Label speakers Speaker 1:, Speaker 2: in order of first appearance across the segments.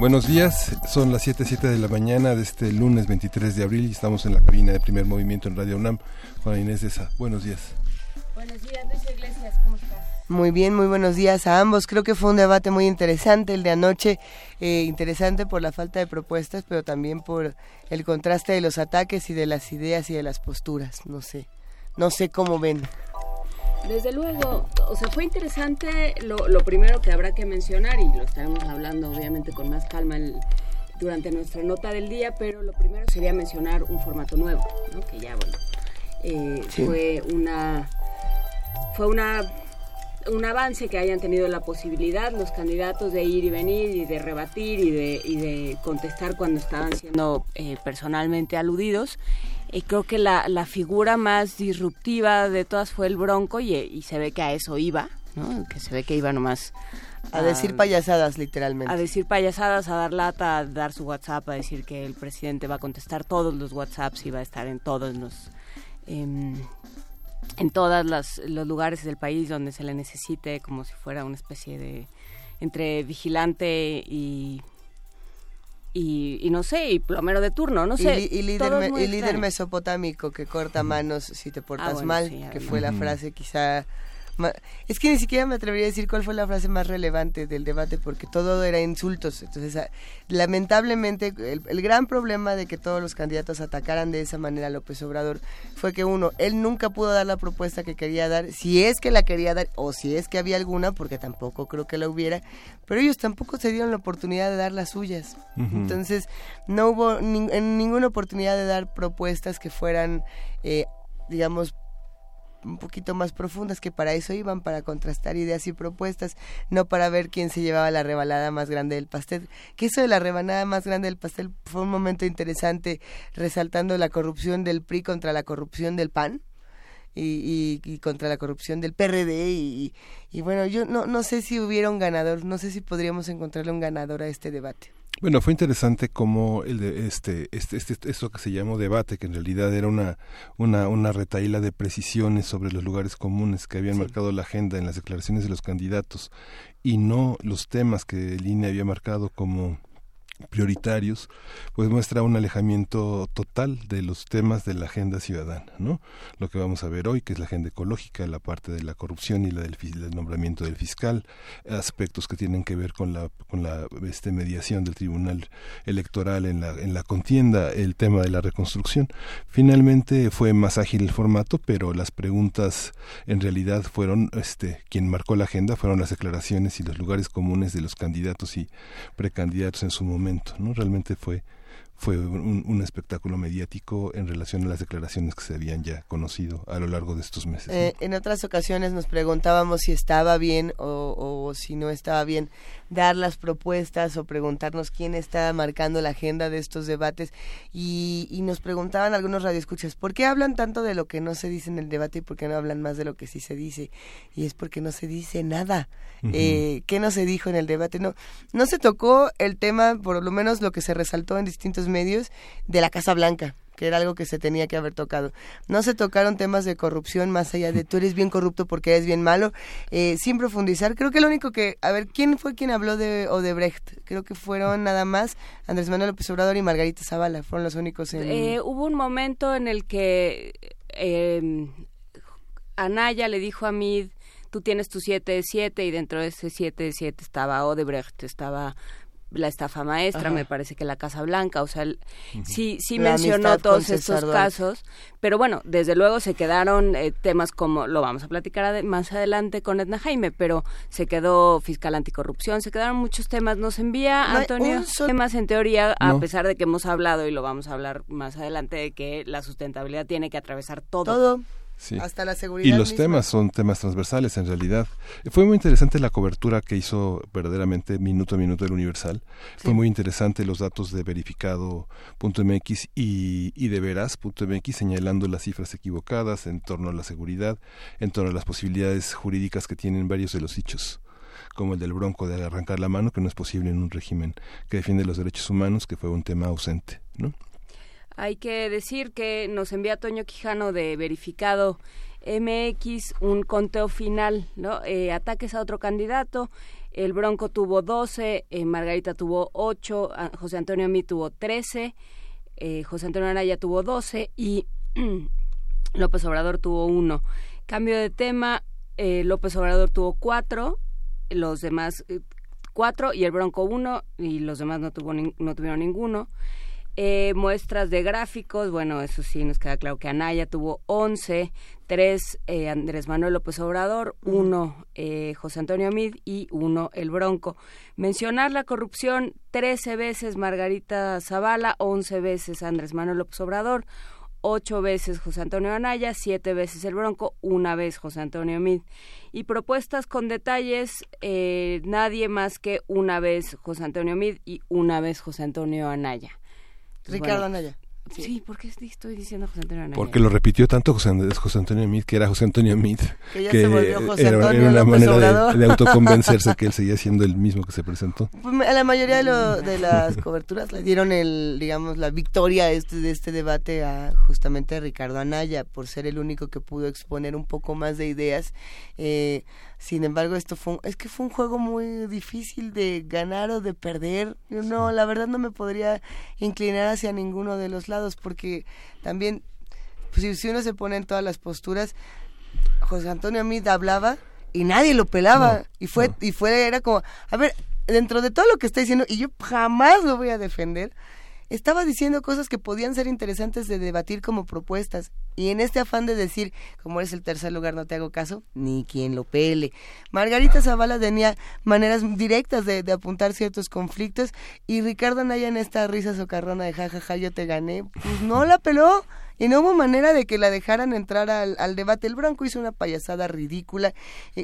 Speaker 1: Buenos días, son las 7.07 de la mañana de este lunes 23 de abril y estamos en la cabina de primer movimiento en Radio UNAM. Juana Inés de esa, buenos días.
Speaker 2: Buenos días, Luis Iglesias, ¿cómo estás?
Speaker 3: Muy bien, muy buenos días a ambos. Creo que fue un debate muy interesante el de anoche, eh, interesante por la falta de propuestas, pero también por el contraste de los ataques y de las ideas y de las posturas. No sé, no sé cómo ven.
Speaker 2: Desde luego, o sea, fue interesante lo, primero que habrá que mencionar, y lo estaremos hablando obviamente con más calma durante nuestra nota del día, pero lo primero sería mencionar un formato nuevo, ¿no? que ya, bueno, eh, fue una fue una un avance que hayan tenido la posibilidad los candidatos de ir y venir y de rebatir y de, y de contestar cuando estaban siendo eh, personalmente aludidos y creo que la, la, figura más disruptiva de todas fue el Bronco y, se ve que a eso iba, ¿no? Que se ve que iba nomás...
Speaker 3: A, decir payasadas, literalmente.
Speaker 2: A decir payasadas, a dar lata, a dar su WhatsApp, a decir que el presidente va a contestar todos los WhatsApps y va a estar en todos los... Em, en todos los lugares del país donde se le necesite, como si fuera una especie de entre vigilante y y, no sé, y plomero de turno, no sé.
Speaker 3: Y, líder, y líder mesopotámico que corta manos si te portas ah, mal, que fue la frase quizá es que ni siquiera me atrevería a decir cuál fue la frase más relevante del debate, porque todo era insultos. Entonces, ah, lamentablemente, el, gran problema de que todos los candidatos atacaran de esa manera a López Obrador fue que, uno, él nunca pudo dar la propuesta que quería dar, si es que la quería dar, o si es que había alguna, porque tampoco creo que la hubiera, pero ellos tampoco se dieron la oportunidad de dar las suyas. Entonces, no hubo en ninguna oportunidad de dar propuestas que fueran, eh, digamos, un poquito más profundas que para eso iban, para contrastar ideas y propuestas, no para ver quién se llevaba la rebalada más grande del pastel. Que eso de la rebanada más grande del pastel fue un momento interesante, resaltando la corrupción del PRI contra la corrupción del PAN. Y, y, contra la corrupción del PRD y, y, bueno, yo no, no sé si hubiera un ganador, no sé si podríamos encontrarle un ganador a este debate.
Speaker 1: Bueno, fue interesante como el de este, este, este, esto que se llamó debate, que en realidad era una, una, una retaíla de precisiones sobre los lugares comunes que habían marcado la agenda en las declaraciones de los candidatos y no los temas que el INE había marcado como prioritarios, pues muestra un alejamiento total de los temas de la agenda ciudadana, ¿no? Lo que vamos a ver hoy, que es la agenda ecológica, la parte de la corrupción y la del, nombramiento del fiscal, aspectos que tienen que ver con la con la este, mediación del Tribunal Electoral en la en la contienda, el tema de la reconstrucción. Finalmente fue más ágil el formato, pero las preguntas en realidad fueron este quien marcó la agenda fueron las declaraciones y los lugares comunes de los candidatos y precandidatos en su momento ¿no? Realmente fue fue un, espectáculo mediático en relación a las declaraciones que se habían ya conocido a lo largo de estos meses.
Speaker 3: Eh, en otras ocasiones nos preguntábamos si estaba bien o, si no estaba bien dar las propuestas o preguntarnos quién estaba marcando la agenda de estos debates y, y nos preguntaban algunos radioescuchas, ¿por qué hablan tanto de lo que no se dice en el debate y por qué no hablan más de lo que sí se dice? Y es porque no se dice nada. eh, ¿Qué no se dijo en el debate? No, no se tocó el tema, por lo menos lo que se resaltó en distintos medios de la Casa Blanca que era algo que se tenía que haber tocado. No se tocaron temas de corrupción más allá de tú eres bien corrupto porque eres bien malo, eh, sin profundizar. Creo que lo único que, a ver, ¿quién fue quien habló de Odebrecht? Creo que fueron nada más Andrés Manuel López Obrador y Margarita Zavala, fueron los únicos en...
Speaker 2: Eh, hubo un momento en el que eh, Anaya le dijo a Mid, tú tienes tu 7 de 7 y dentro de ese 7 de 7 estaba Odebrecht, estaba la estafa maestra, me parece que la Casa Blanca, o sea, sí, sí mencionó todos estos casos, pero bueno, desde luego se quedaron eh, temas como, lo vamos a platicar más adelante con Edna Jaime, pero se quedó fiscal anticorrupción, se quedaron muchos temas, nos envía Antonio temas en teoría, a pesar de que hemos hablado y lo vamos a hablar más adelante, de que la sustentabilidad tiene que atravesar todo.
Speaker 3: Todo hasta la seguridad.
Speaker 1: Y los temas son temas transversales en realidad. Fue muy interesante la cobertura que hizo verdaderamente minuto a minuto el Universal. Fue muy interesante los datos de verificado.mx y, y de veraz.mx señalando las cifras equivocadas en torno a la seguridad, en torno a las posibilidades jurídicas que tienen varios de los hechos como el del bronco de arrancar la mano, que no es posible en un régimen que defiende los derechos humanos, que fue un tema ausente, ¿no?
Speaker 2: Hay que decir que nos envía Toño Quijano de verificado MX un conteo final, ¿no? Eh, ataques a otro candidato. El Bronco tuvo 12, eh, Margarita tuvo 8, José Antonio Mí tuvo 13, eh, José Antonio Araya tuvo 12 y López Obrador tuvo 1. Cambio de tema, López Obrador tuvo 4, los demás 4 y el Bronco 1 y los demás no, tuvo no tuvieron ninguno. Eh, muestras de gráficos, bueno, eso sí nos queda claro que Anaya tuvo 11, 3 eh, Andrés Manuel López Obrador, 1 eh, José Antonio Mid y 1 El Bronco. Mencionar la corrupción 13 veces Margarita Zavala, 11 veces Andrés Manuel López Obrador, 8 veces José Antonio Anaya, 7 veces El Bronco, una vez José Antonio Mid. Y propuestas con detalles, nadie más que una vez José Antonio Mid y una vez José Antonio Anaya.
Speaker 3: Ricardo Anaya.
Speaker 2: Sí. ¿por qué estoy diciendo José Antonio Anaya?
Speaker 1: Porque lo repitió tanto José, José Antonio Mit, que era José Antonio Mit.
Speaker 3: Que ya se volvió José Antonio
Speaker 1: era, una manera de, autoconvencerse que él seguía siendo el mismo que se presentó.
Speaker 3: Pues, a la mayoría de, lo, de las coberturas le dieron el, digamos, la victoria este, de este debate a justamente a Ricardo Anaya, por ser el único que pudo exponer un poco más de ideas. Eh, sin embargo, esto fue es que fue un juego muy difícil de ganar o de perder. Yo no, la verdad no me podría inclinar hacia ninguno de los lados porque también pues, si, uno se pone en todas las posturas, José Antonio Amid hablaba y nadie lo pelaba y fue y fue era como, a ver, dentro de todo lo que está diciendo y yo jamás lo voy a defender estaba diciendo cosas que podían ser interesantes de debatir como propuestas. Y en este afán de decir, como eres el tercer lugar, no te hago caso, ni quien lo pele. Margarita Zavala tenía maneras directas de, apuntar ciertos conflictos y Ricardo Naya en esta risa socarrona de jajaja, ja, ja, yo te gané, pues no la peló y no hubo manera de que la dejaran entrar al, debate. El Bronco hizo una payasada ridícula.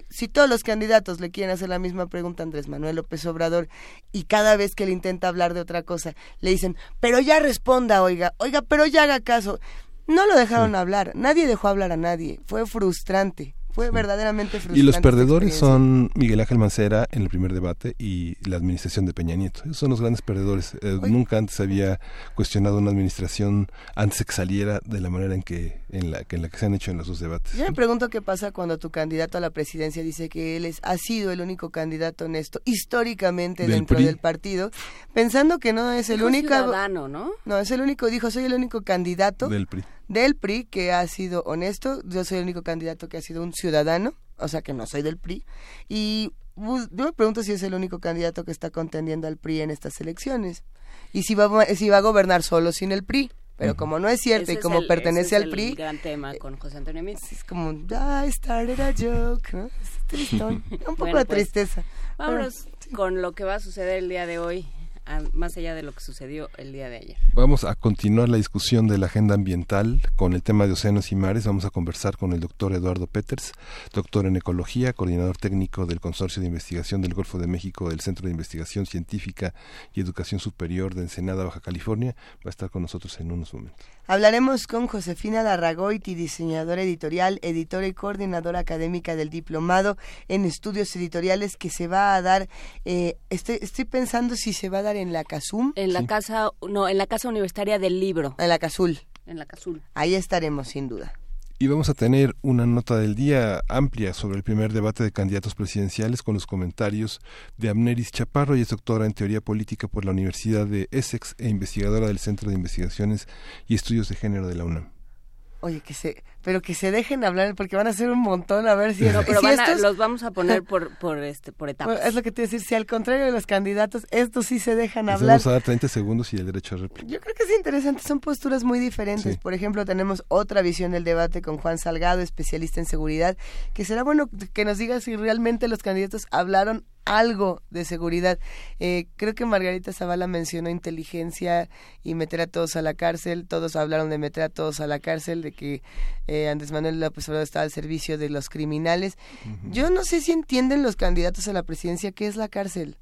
Speaker 3: si todos los candidatos le quieren hacer la misma pregunta a Andrés Manuel López Obrador y cada vez que le intenta hablar de otra cosa le dicen, pero ya responda, oiga, oiga, pero ya haga caso. No lo dejaron hablar, nadie dejó hablar a nadie, fue frustrante. Fue verdaderamente frustrante.
Speaker 1: Y los perdedores son Miguel Ángel Mancera en el primer debate y la administración de Peña Nieto. Esos son los grandes perdedores. Eh, nunca antes había cuestionado una administración antes que saliera de la manera en que en la, que en la que se han hecho en los dos debates.
Speaker 3: Yo me pregunto qué pasa cuando tu candidato a la presidencia dice que él es, ha sido el único candidato honesto históricamente dentro del partido, pensando que no es el único
Speaker 2: ciudadano, ¿no?
Speaker 3: No, es el único, dijo, soy el único candidato
Speaker 1: del PRI
Speaker 3: del PRI que ha sido honesto. Yo soy el único candidato que ha sido un ciudadano, o sea que no soy del PRI. Y pues, yo me pregunto si es el único candidato que está contendiendo al PRI en estas elecciones. Y si va, si va a gobernar solo sin el PRI. Pero como no es cierto y como pertenece al PRI.
Speaker 2: Es gran tema con José Antonio
Speaker 3: Es como, I started a joke, ¿no? Es un poco de pues, tristeza.
Speaker 2: Vámonos con lo que va a suceder el día de hoy más allá de lo que sucedió el día de ayer.
Speaker 1: Vamos a continuar la discusión de la agenda ambiental con el tema de océanos y mares. Vamos a conversar con el doctor Eduardo Peters, doctor en ecología, coordinador técnico del Consorcio de Investigación del Golfo de México del Centro de Investigación Científica y Educación Superior de Ensenada, Baja California. Va a estar con nosotros en unos momentos.
Speaker 3: Hablaremos con Josefina Larragoiti, diseñadora editorial, editora y coordinadora académica del diplomado en estudios editoriales que se va a dar, eh, estoy, estoy pensando si se va a dar en la CASUM.
Speaker 2: En la casa, no, en la Casa Universitaria del Libro.
Speaker 3: En la CASUL.
Speaker 2: En la CASUL.
Speaker 3: Ahí estaremos, sin duda.
Speaker 1: Y vamos a tener una nota del día amplia sobre el primer debate de candidatos presidenciales con los comentarios de Amneris Chaparro, y es doctora en teoría política por la Universidad de Essex e investigadora del Centro de Investigaciones y Estudios de Género de la UNAM.
Speaker 3: Oye, que se, pero que se dejen hablar porque van a ser un montón a ver si,
Speaker 2: no, pero los vamos a poner por por este por etapas.
Speaker 3: es lo que te iba a decir, si al contrario de los candidatos, estos sí se dejan hablar.
Speaker 1: Vamos a dar 30 segundos y el derecho a réplica.
Speaker 3: Yo creo que es interesante, son posturas muy diferentes. Por ejemplo, tenemos otra visión del debate con Juan Salgado, especialista en seguridad, que será bueno que nos diga si realmente los candidatos hablaron algo de seguridad. Eh, creo que Margarita Zavala mencionó inteligencia y meter a todos a la cárcel. Todos hablaron de meter a todos a la cárcel, de que eh, Andrés Manuel López Obrador está al servicio de los criminales. Yo no sé si entienden los candidatos a la presidencia qué es la cárcel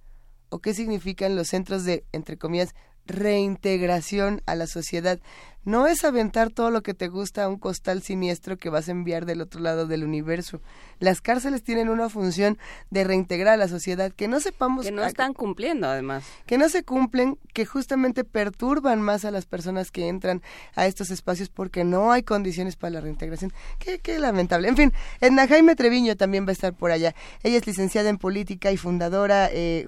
Speaker 3: o qué significan los centros de, entre comillas, reintegración a la sociedad. No es aventar todo lo que te gusta a un costal siniestro que vas a enviar del otro lado del universo. Las cárceles tienen una función de reintegrar a la sociedad que no sepamos
Speaker 2: que no están cumpliendo además.
Speaker 3: Que no se cumplen, que justamente perturban más a las personas que entran a estos espacios porque no hay condiciones para la reintegración. Qué, qué lamentable. En fin, Edna Jaime Treviño también va a estar por allá. Ella es licenciada en política y fundadora, eh,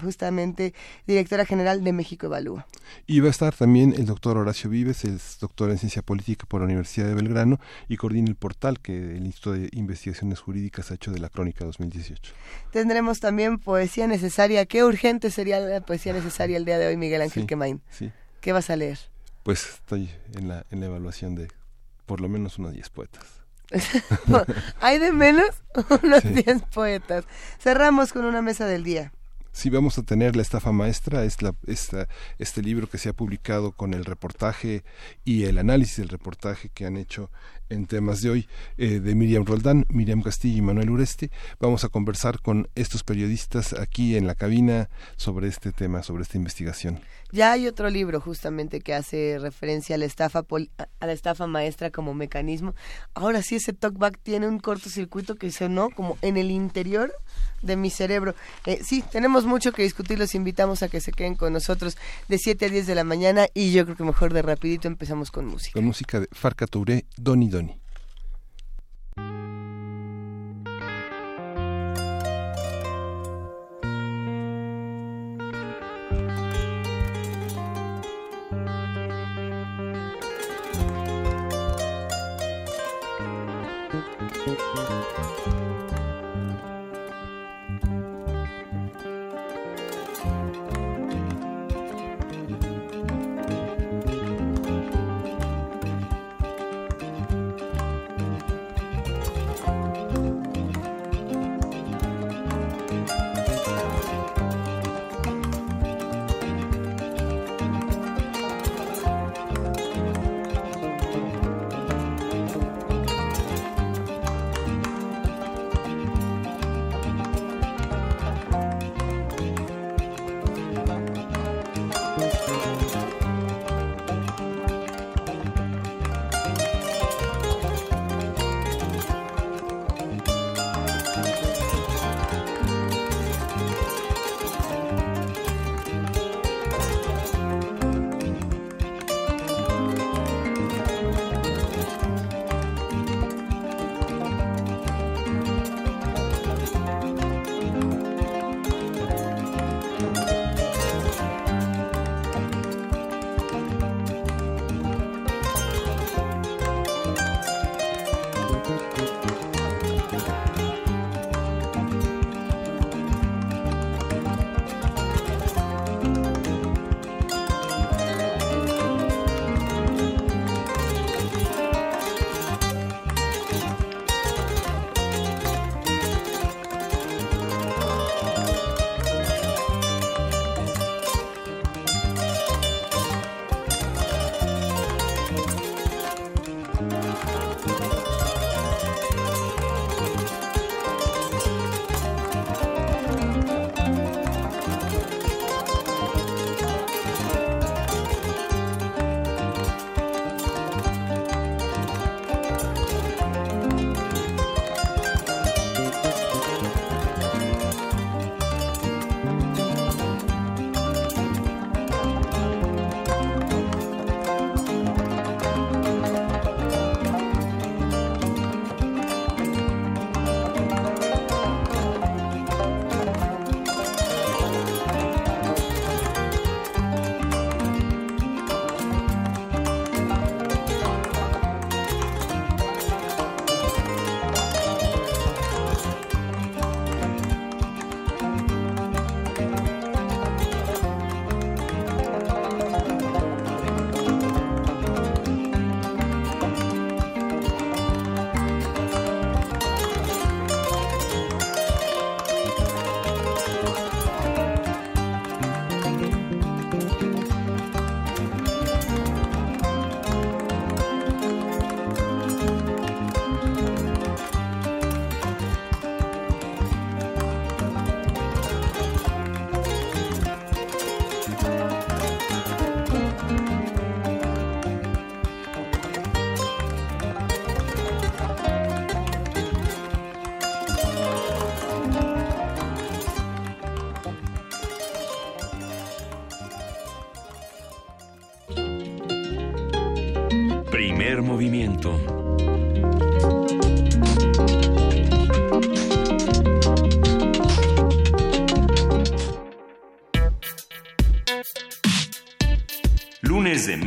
Speaker 3: justamente directora general de México Evalúa.
Speaker 1: Y va a estar también el doctor Horacio Vives, es doctor en ciencia política por la Universidad de Belgrano y coordina el portal que el Instituto de Investigaciones Jurídicas ha hecho de la Crónica 2018.
Speaker 3: Tendremos también poesía necesaria. Qué urgente sería la poesía necesaria el día de hoy, Miguel Ángel Quemain. Sí. ¿Qué vas a leer?
Speaker 1: Pues estoy en la, en la evaluación de por lo menos unos 10 poetas.
Speaker 3: ¿Hay de menos? unos 10 poetas. Cerramos con una mesa del día.
Speaker 1: Sí, vamos a tener La estafa maestra, es la, esta, este libro que se ha publicado con el reportaje y el análisis del reportaje que han hecho en temas de hoy eh, de Miriam Roldán, Miriam Castillo y Manuel Ureste. Vamos a conversar con estos periodistas aquí en la cabina sobre este tema, sobre esta investigación.
Speaker 3: Ya hay otro libro justamente que hace referencia a la estafa a la estafa maestra como mecanismo. Ahora sí ese talkback tiene un cortocircuito que sonó como en el interior de mi cerebro. Eh, sí, tenemos mucho que discutir, los invitamos a que se queden con nosotros de 7 a 10 de la mañana y yo creo que mejor de rapidito empezamos con música.
Speaker 1: Con música de Farca Touré, Doni Doni.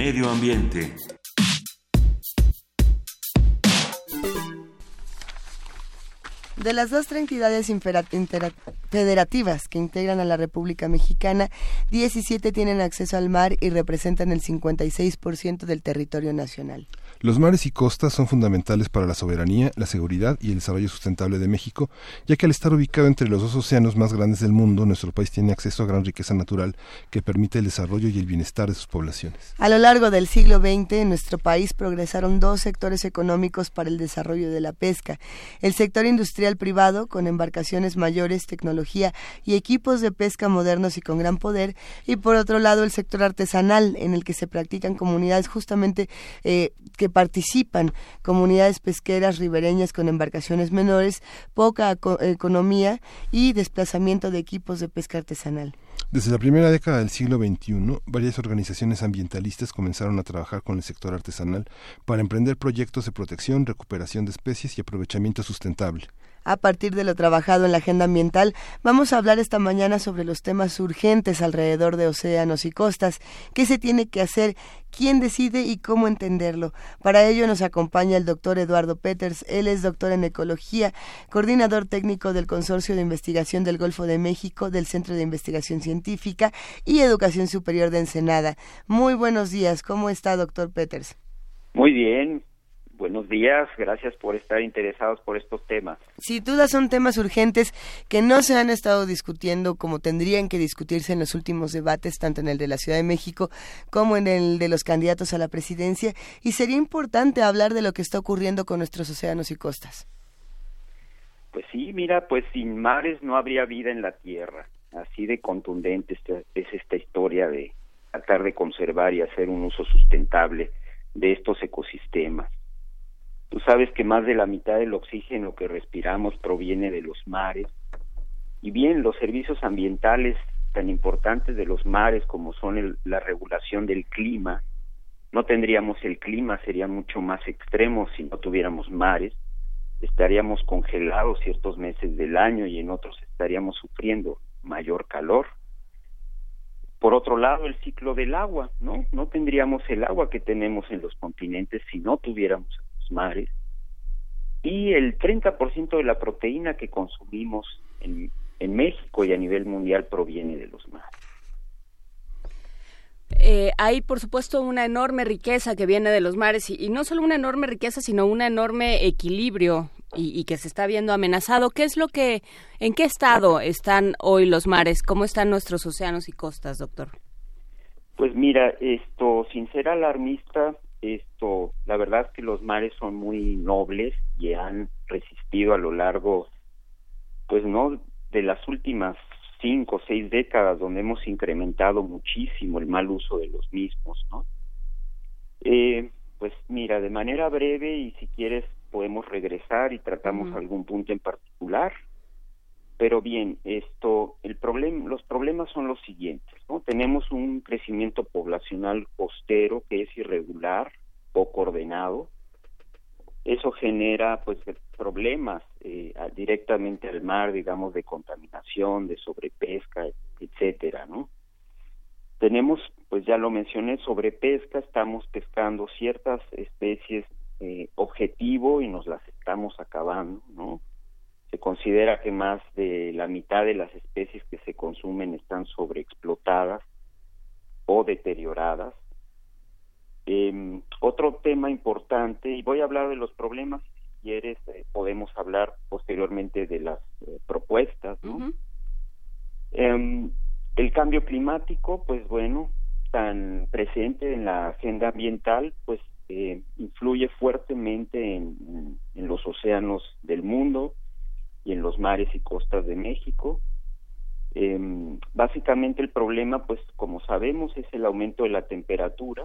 Speaker 4: Medio Ambiente.
Speaker 3: De las dos entidades federativas que integran a la República Mexicana, 17 tienen acceso al mar y representan el 56% del territorio nacional.
Speaker 1: Los mares y costas son fundamentales para la soberanía, la seguridad y el desarrollo sustentable de México, ya que al estar ubicado entre los dos océanos más grandes del mundo, nuestro país tiene acceso a gran riqueza natural que permite el desarrollo y el bienestar de sus poblaciones.
Speaker 3: A lo largo del siglo XX, en nuestro país progresaron dos sectores económicos para el desarrollo de la pesca. El sector industrial privado, con embarcaciones mayores, tecnología y equipos de pesca modernos y con gran poder, y por otro lado el sector artesanal, en el que se practican comunidades justamente eh, que participan comunidades pesqueras ribereñas con embarcaciones menores, poca economía y desplazamiento de equipos de pesca artesanal.
Speaker 1: Desde la primera década del siglo XXI, varias organizaciones ambientalistas comenzaron a trabajar con el sector artesanal para emprender proyectos de protección, recuperación de especies y aprovechamiento sustentable
Speaker 3: a partir de lo trabajado en la agenda ambiental, vamos a hablar esta mañana sobre los temas urgentes alrededor de océanos y costas, qué se tiene que hacer, quién decide y cómo entenderlo. Para ello nos acompaña el doctor Eduardo Peters, él es doctor en ecología, coordinador técnico del Consorcio de Investigación del Golfo de México, del Centro de Investigación Científica y Educación Superior de Ensenada. Muy buenos días, ¿cómo está doctor Peters?
Speaker 5: Muy bien, Buenos días, gracias por estar interesados por estos temas.
Speaker 3: Sin duda son temas urgentes que no se han estado discutiendo como tendrían que discutirse en los últimos debates, tanto en el de la Ciudad de México como en el de los candidatos a la presidencia, y sería importante hablar de lo que está ocurriendo con nuestros océanos y costas.
Speaker 5: Pues sí, mira, pues sin mares no habría vida en la Tierra. Así de contundente es esta historia de tratar de conservar y hacer un uso sustentable de estos ecosistemas. Tú sabes que más de la mitad del oxígeno que respiramos proviene de los mares. Y bien, los servicios ambientales tan importantes de los mares como son la regulación del clima, no tendríamos el clima, sería mucho más extremo si no tuviéramos mares, estaríamos congelados ciertos meses del año y en otros estaríamos sufriendo mayor calor. Por otro lado, el ciclo del agua, ¿no? No tendríamos el agua que tenemos en los continentes si no tuviéramos mares y el 30% de la proteína que consumimos en, en, México y a nivel mundial proviene de los mares.
Speaker 2: Eh, hay, por supuesto, una enorme riqueza que viene de los mares y, no solo una enorme riqueza, sino un enorme equilibrio y, y, que se está viendo amenazado. ¿Qué es lo que, en qué estado están hoy los mares? ¿Cómo están nuestros océanos y costas, doctor?
Speaker 5: Pues mira, esto, sin ser alarmista, esto, la verdad es que los mares son muy nobles y han resistido a lo largo, pues no, de las últimas cinco o seis décadas donde hemos incrementado muchísimo el mal uso de los mismos, ¿no? Eh, pues mira, de manera breve y si quieres podemos regresar y tratamos algún punto en particular. Pero bien, esto, el problema, los problemas son los siguientes, ¿no? Tenemos un crecimiento poblacional costero que es irregular, poco ordenado. Eso genera, pues, problemas eh, directamente al mar, digamos, de contaminación, de sobrepesca, etcétera, ¿no? Tenemos, pues ya lo mencioné, sobrepesca, estamos pescando ciertas especies eh, objetivo y nos las estamos acabando, ¿no? Se considera que más de la mitad de las especies que se consumen están sobreexplotadas o deterioradas. Eh, otro tema importante, y voy a hablar de los problemas, si quieres, eh, podemos hablar posteriormente de las eh, propuestas, ¿no? Em, el cambio climático, pues bueno, tan presente en la agenda ambiental, pues eh, influye fuertemente en, los océanos del mundo, y en los mares y costas de México. Eh, básicamente el problema, pues como sabemos, es el aumento de la temperatura,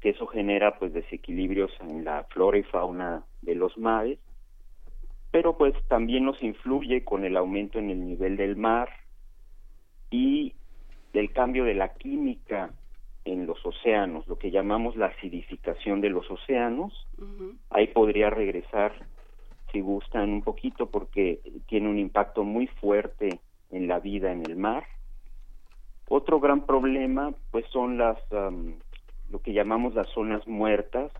Speaker 5: que eso genera pues desequilibrios en la flora y fauna de los mares, pero pues también nos influye con el aumento en el nivel del mar y del cambio de la química en los océanos, lo que llamamos la acidificación de los océanos. Ahí podría regresar, si gustan, un poquito porque tiene un impacto muy fuerte en la vida en el mar. Otro gran problema, pues, son las lo que llamamos las zonas muertas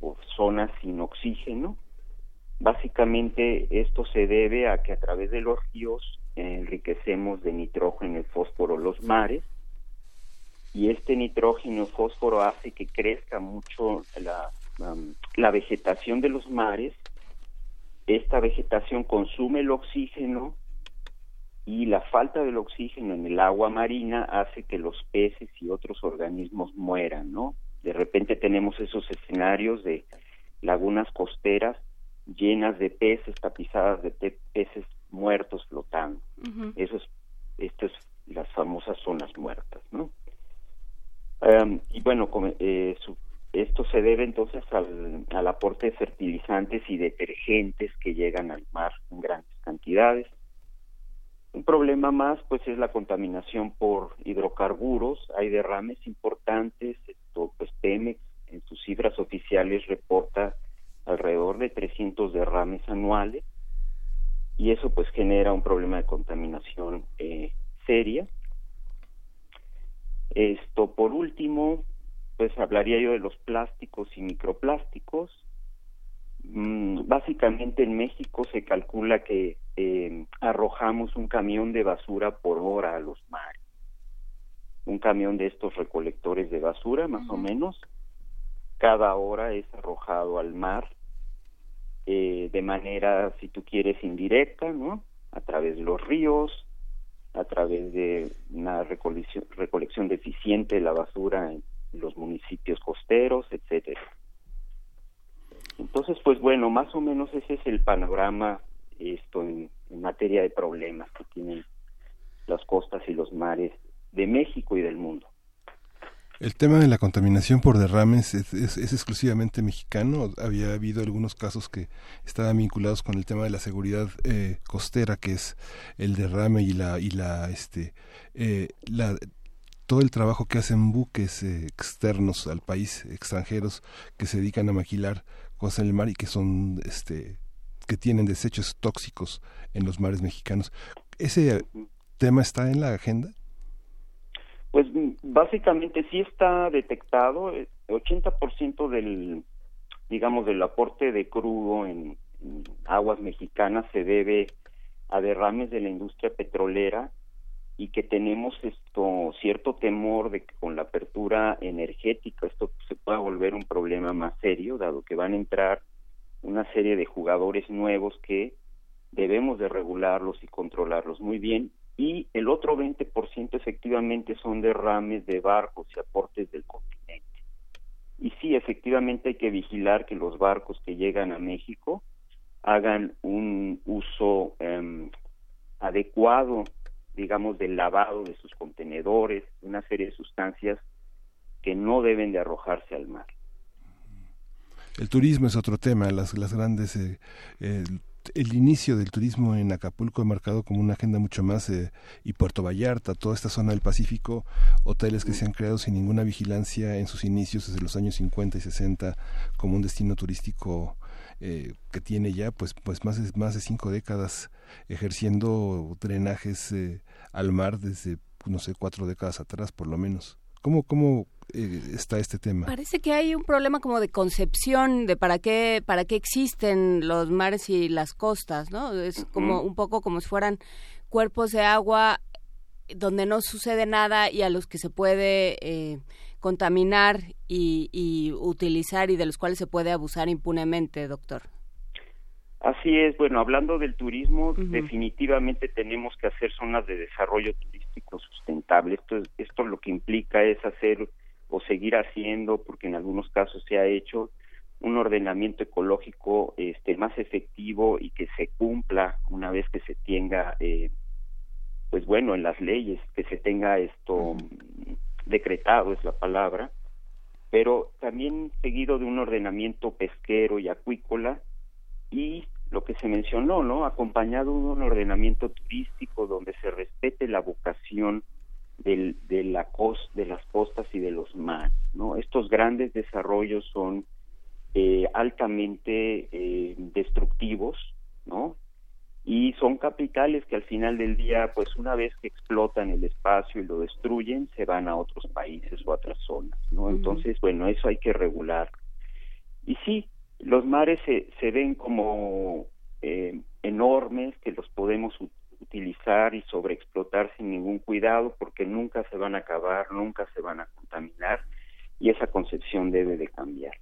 Speaker 5: o zonas sin oxígeno. Básicamente esto se debe a que a través de los ríos enriquecemos de nitrógeno y fósforo los mares y este nitrógeno y fósforo hace que crezca mucho la, la vegetación de los mares. Esta vegetación consume el oxígeno y la falta del oxígeno en el agua marina hace que los peces y otros organismos mueran, ¿no? De repente tenemos esos escenarios de lagunas costeras llenas de peces, tapizadas de peces muertos flotando. Eso es, esto es las famosas zonas muertas, ¿no? y bueno, eh, esto se debe entonces al, al, aporte de fertilizantes y detergentes que llegan al mar en grandes cantidades. Un problema más, pues, es la contaminación por hidrocarburos. Hay derrames importantes. Esto, pues, Pemex en sus cifras oficiales reporta alrededor de 300 derrames anuales y eso pues genera un problema de contaminación eh, seria. Esto por último, pues hablaría yo de los plásticos y microplásticos. Mm, básicamente en México se calcula que eh, arrojamos un camión de basura por hora a los mares. Un camión de estos recolectores de basura, más o menos, cada hora es arrojado al mar eh, de manera, si tú quieres, indirecta, ¿no? A través de los ríos, a través de una recolección, recolección deficiente de la basura en los municipios costeros, etcétera. Entonces, pues bueno, más o menos ese es el panorama esto en materia de problemas que tienen las costas y los mares de México y del mundo.
Speaker 1: El tema de la contaminación por derrames es, exclusivamente mexicano. Había habido algunos casos que estaban vinculados con el tema de la seguridad eh, costera, que es el derrame y la y la este eh, la todo el trabajo que hacen buques eh, externos al país, extranjeros que se dedican a maquilar cosas en el mar y que son este que tienen desechos tóxicos en los mares mexicanos. Ese tema está en la agenda.
Speaker 5: Pues básicamente sí está detectado, el eh, 80% del, digamos, del aporte de crudo en, aguas mexicanas se debe a derrames de la industria petrolera y que tenemos esto cierto temor de que con la apertura energética esto se pueda volver un problema más serio, dado que van a entrar una serie de jugadores nuevos que debemos de regularlos y controlarlos muy bien y el otro 20% efectivamente son derrames de barcos y aportes del continente. Y sí, efectivamente hay que vigilar que los barcos que llegan a México hagan un uso em, adecuado, digamos, del lavado de sus contenedores, una serie de sustancias que no deben de arrojarse al mar.
Speaker 1: El turismo es otro tema, las, las grandes eh, eh, el inicio del turismo en Acapulco es marcado como una agenda mucho más eh, y Puerto Vallarta, toda esta zona del Pacífico, hoteles que se han creado sin ninguna vigilancia en sus inicios desde los años 50 y 60 como un destino turístico eh, que tiene ya pues pues más de, más de cinco décadas ejerciendo drenajes eh, al mar desde no sé cuatro décadas atrás por lo menos. ¿Cómo, cómo eh, está este tema?
Speaker 2: Parece que hay un problema como de concepción de para qué para qué existen los mares y las costas, ¿no? Es como un poco como si fueran cuerpos de agua donde no sucede nada y a los que se puede eh, contaminar y, utilizar y de los cuales se puede abusar impunemente, doctor.
Speaker 5: Así es, bueno, hablando del turismo, definitivamente tenemos que hacer zonas de desarrollo turístico sustentable. Esto, esto lo que implica es hacer o seguir haciendo, porque en algunos casos se ha hecho, un ordenamiento ecológico este más efectivo y que se cumpla una vez que se tenga eh, pues bueno en las leyes que se tenga esto decretado es la palabra. Pero también seguido de un ordenamiento pesquero y acuícola y lo que se mencionó no acompañado de un ordenamiento turístico donde se respete la vocación del, de, la de las costas y de los mares. ¿no? Estos grandes desarrollos son eh, altamente eh, destructivos, ¿no? Y son capitales que al final del día, pues una vez que explotan el espacio y lo destruyen, se van a otros países o a otras zonas, ¿no? Entonces, bueno, eso hay que regular. Y sí, los mares se, se ven como eh, enormes, que los podemos utilizar y sobreexplotar sin ningún cuidado porque nunca se van a acabar, nunca se van a contaminar y esa concepción debe de cambiar.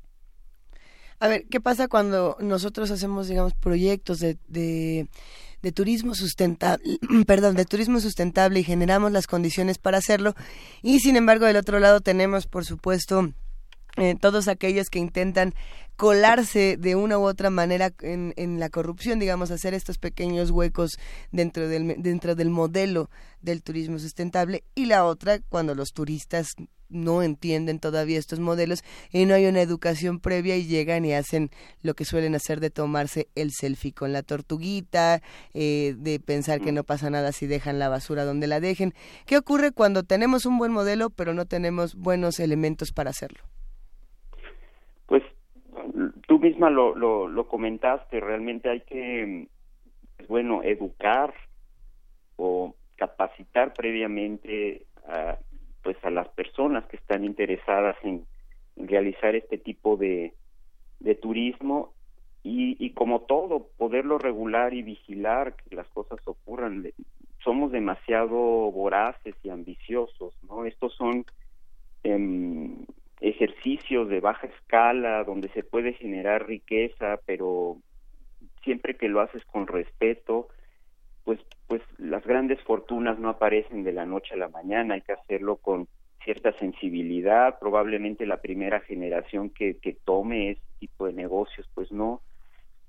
Speaker 3: A ver, ¿qué pasa cuando nosotros hacemos, digamos, proyectos de, de, de turismo sustentable, perdón, de turismo sustentable y generamos las condiciones para hacerlo y sin embargo del otro lado tenemos, por supuesto, eh, todos aquellos que intentan colarse de una u otra manera en, en, la corrupción, digamos, hacer estos pequeños huecos dentro del, dentro del modelo del turismo sustentable y la otra cuando los turistas no entienden todavía estos modelos y no hay una educación previa y llegan y hacen lo que suelen hacer de tomarse el selfie con la tortuguita, eh, de pensar que no pasa nada si dejan la basura donde la dejen. ¿Qué ocurre cuando tenemos un buen modelo pero no tenemos buenos elementos para hacerlo?
Speaker 5: Pues tú misma lo, lo, comentaste, realmente hay que, pues, bueno, educar o capacitar previamente a, pues a las personas que están interesadas en, realizar este tipo de, de turismo y, y, como todo, poderlo regular y vigilar que las cosas ocurran. Somos demasiado voraces y ambiciosos, ¿no? Estos son eh, ejercicios de baja escala donde se puede generar riqueza, pero siempre que lo haces con respeto, pues pues las grandes fortunas no aparecen de la noche a la mañana, hay que hacerlo con cierta sensibilidad, probablemente la primera generación que, que tome este tipo de negocios pues no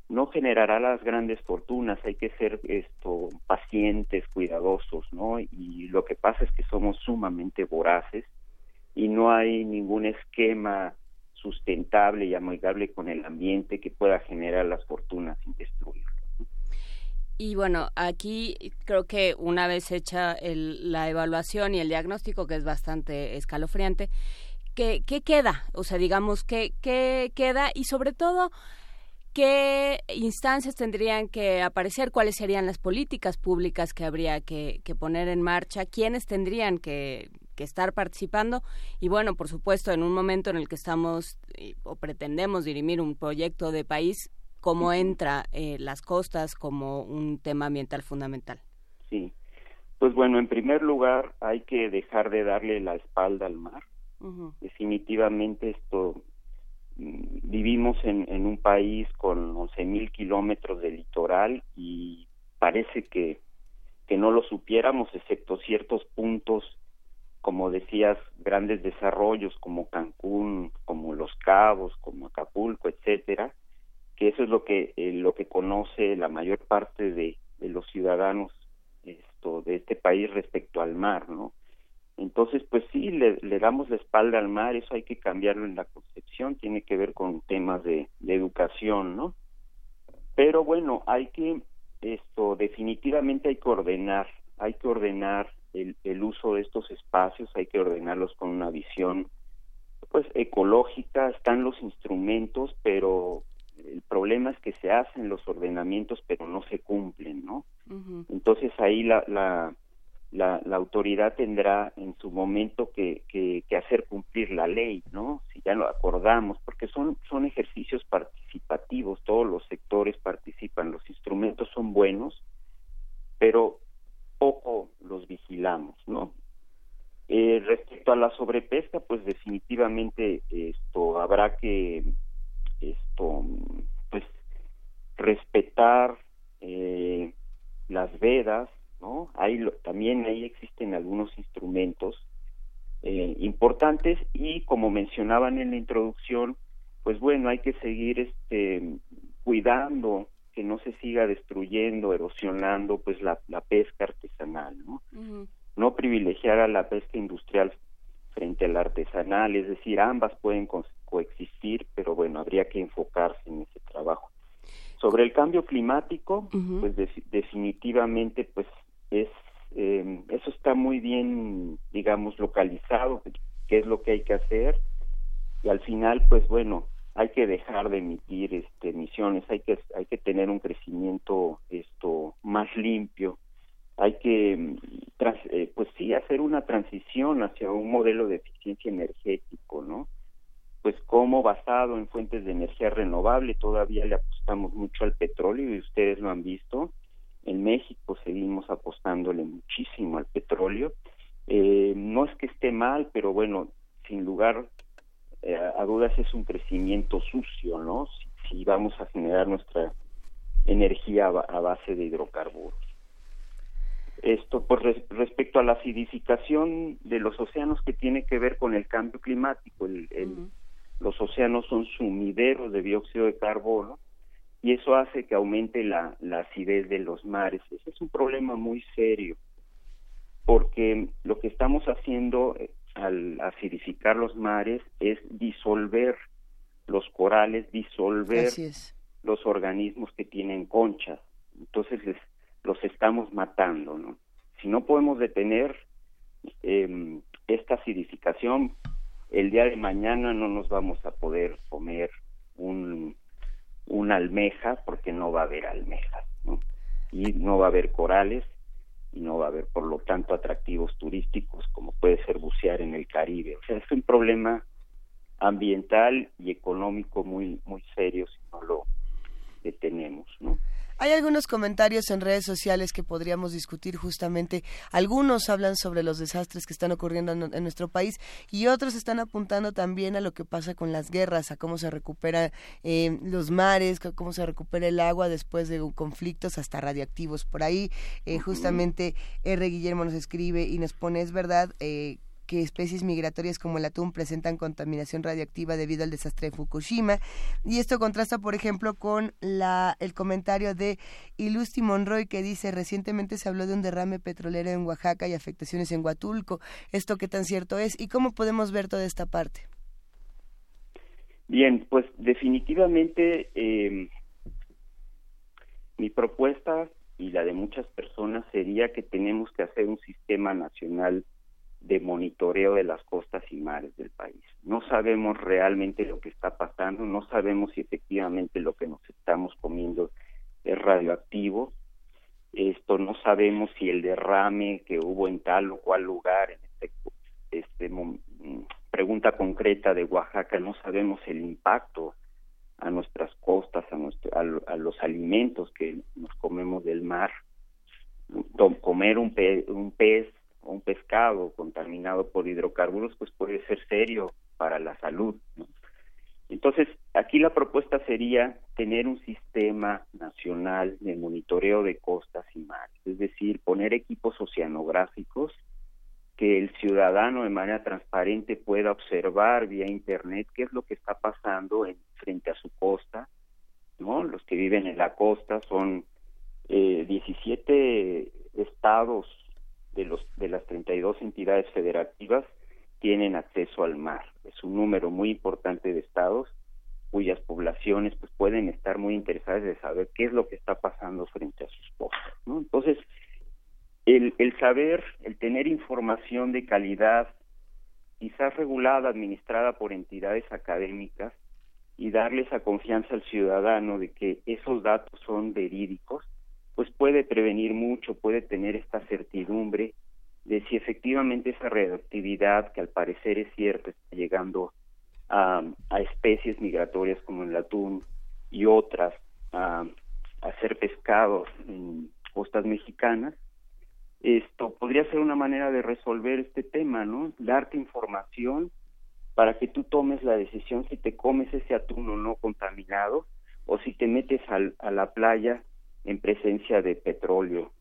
Speaker 5: no generará las grandes fortunas, hay que ser esto pacientes, cuidadosos, ¿no? Y lo que pasa es que somos sumamente voraces y no hay ningún esquema sustentable y amigable con el ambiente que pueda generar las fortunas sin destruirlo.
Speaker 2: Y bueno, aquí creo que una vez hecha la evaluación y el diagnóstico, que es bastante escalofriante, ¿qué, qué queda? O sea, digamos, ¿qué, ¿qué queda? Y sobre todo, ¿qué instancias tendrían que aparecer? ¿Cuáles serían las políticas públicas que habría que, que poner en marcha? ¿Quiénes tendrían que que estar participando y bueno, por supuesto, en un momento en el que estamos eh, o pretendemos dirimir un proyecto de país, ¿cómo entra eh, las costas como un tema ambiental fundamental?
Speaker 5: Sí, pues bueno, en primer lugar hay que dejar de darle la espalda al mar. Definitivamente esto mm, vivimos en, en un país con 11.000 kilómetros de litoral y parece que, que no lo supiéramos, excepto ciertos puntos como decías, grandes desarrollos como Cancún, como Los Cabos, como Acapulco, etcétera, que eso es lo que eh, lo que conoce la mayor parte de, de los ciudadanos esto de este país respecto al mar, ¿no? Entonces, pues sí, le, le, damos la espalda al mar, eso hay que cambiarlo en la concepción, tiene que ver con temas de, de educación, ¿no? Pero bueno, hay que, esto, definitivamente hay que ordenar, hay que ordenar el, uso de estos espacios hay que ordenarlos con una visión pues ecológica están los instrumentos pero el problema es que se hacen los ordenamientos pero no se cumplen no entonces ahí la, la la, la, autoridad tendrá en su momento que, que, que, hacer cumplir la ley, ¿no? Si ya lo acordamos, porque son, son ejercicios participativos, todos los sectores participan, los instrumentos son buenos, pero poco los vigilamos, ¿no? Eh, respecto a la sobrepesca, pues definitivamente esto habrá que esto pues respetar eh, las vedas, ¿no? Ahí también ahí existen algunos instrumentos eh, importantes y como mencionaban en la introducción, pues bueno hay que seguir este cuidando que no se siga destruyendo, erosionando pues la, la pesca artesanal, ¿no? No privilegiar a la pesca industrial frente a la artesanal, es decir, ambas pueden coexistir, pero bueno, habría que enfocarse en ese trabajo. Sobre el cambio climático, pues definitivamente pues es eh, eso está muy bien, digamos, localizado, qué es lo que hay que hacer, y al final, pues bueno, hay que dejar de emitir este, emisiones, hay que, hay que tener un crecimiento esto más limpio, hay que, eh, pues sí, hacer una transición hacia un modelo de eficiencia energético, ¿no? Pues como basado en fuentes de energía renovable, todavía le apostamos mucho al petróleo y ustedes lo han visto. En México seguimos apostándole muchísimo al petróleo. Eh, no es que esté mal, pero bueno, sin lugar eh, a dudas es un crecimiento sucio, ¿no? Si, vamos a generar nuestra energía a base de hidrocarburos. Esto, pues respecto a la acidificación de los océanos que tiene que ver con el cambio climático, el, los océanos son sumideros de dióxido de carbono y eso hace que aumente la, la acidez de los mares. Ese es un problema muy serio porque lo que estamos haciendo eh, al acidificar los mares es disolver los corales, disolver los organismos que tienen conchas. Entonces les los estamos matando, ¿no? Si no podemos detener eh, esta acidificación, el día de mañana no nos vamos a poder comer un, una almeja porque no va a haber almejas, ¿no? Y no va a haber corales y no va a haber, por lo tanto, atractivos turísticos como puede ser bucear en el Caribe. O sea, es un problema ambiental y económico muy muy serio si no lo detenemos, ¿no?
Speaker 3: Hay algunos comentarios en redes sociales que podríamos discutir justamente. Algunos hablan sobre los desastres que están ocurriendo en, nuestro país y otros están apuntando también a lo que pasa con las guerras, a cómo se recupera eh, los mares, cómo se recupera el agua después de conflictos hasta radiactivos. Por ahí eh, justamente R. Guillermo nos escribe y nos pone, es verdad, eh, que especies migratorias como el atún presentan contaminación radiactiva debido al desastre de Fukushima. Y esto contrasta, por ejemplo, con la, el comentario de Ilusti Monroy que dice recientemente se habló de un derrame petrolero en Oaxaca y afectaciones en Huatulco. ¿Esto qué tan cierto es? ¿Y cómo podemos ver toda esta parte?
Speaker 5: Bien, pues definitivamente eh, mi propuesta y la de muchas personas sería que tenemos que hacer un sistema nacional de monitoreo de las costas y mares del país. No sabemos realmente lo que está pasando, no sabemos si efectivamente lo que nos estamos comiendo es radioactivo. Esto no sabemos si el derrame que hubo en tal o cual lugar, en este, este pregunta concreta de Oaxaca, no sabemos el impacto a nuestras costas, a, nuestro, a, los alimentos que nos comemos del mar. Comer un pez un pescado contaminado por hidrocarburos, pues puede ser serio para la salud. Entonces, aquí la propuesta sería tener un sistema nacional de monitoreo de costas y mares, es decir, poner equipos oceanográficos que el ciudadano de manera transparente pueda observar vía internet qué es lo que está pasando en, frente a su costa, ¿no? Los que viven en la costa son eh, 17 estados de, los, de las 32 entidades federativas tienen acceso al mar. Es un número muy importante de estados cuyas poblaciones pues pueden estar muy interesadas de saber qué es lo que está pasando frente a sus costas. Entonces, el, el saber, el tener información de calidad, quizás regulada, administrada por entidades académicas, y darle esa confianza al ciudadano de que esos datos son verídicos, pues puede prevenir mucho, puede tener esta certidumbre de si efectivamente esa radioactividad, que al parecer es cierta, está llegando a, especies migratorias como el atún y otras a, ser pescados en costas mexicanas, esto podría ser una manera de resolver este tema, ¿no? Darte información para que tú tomes la decisión si te comes ese atún o no contaminado o si te metes a la playa en presencia de petróleo.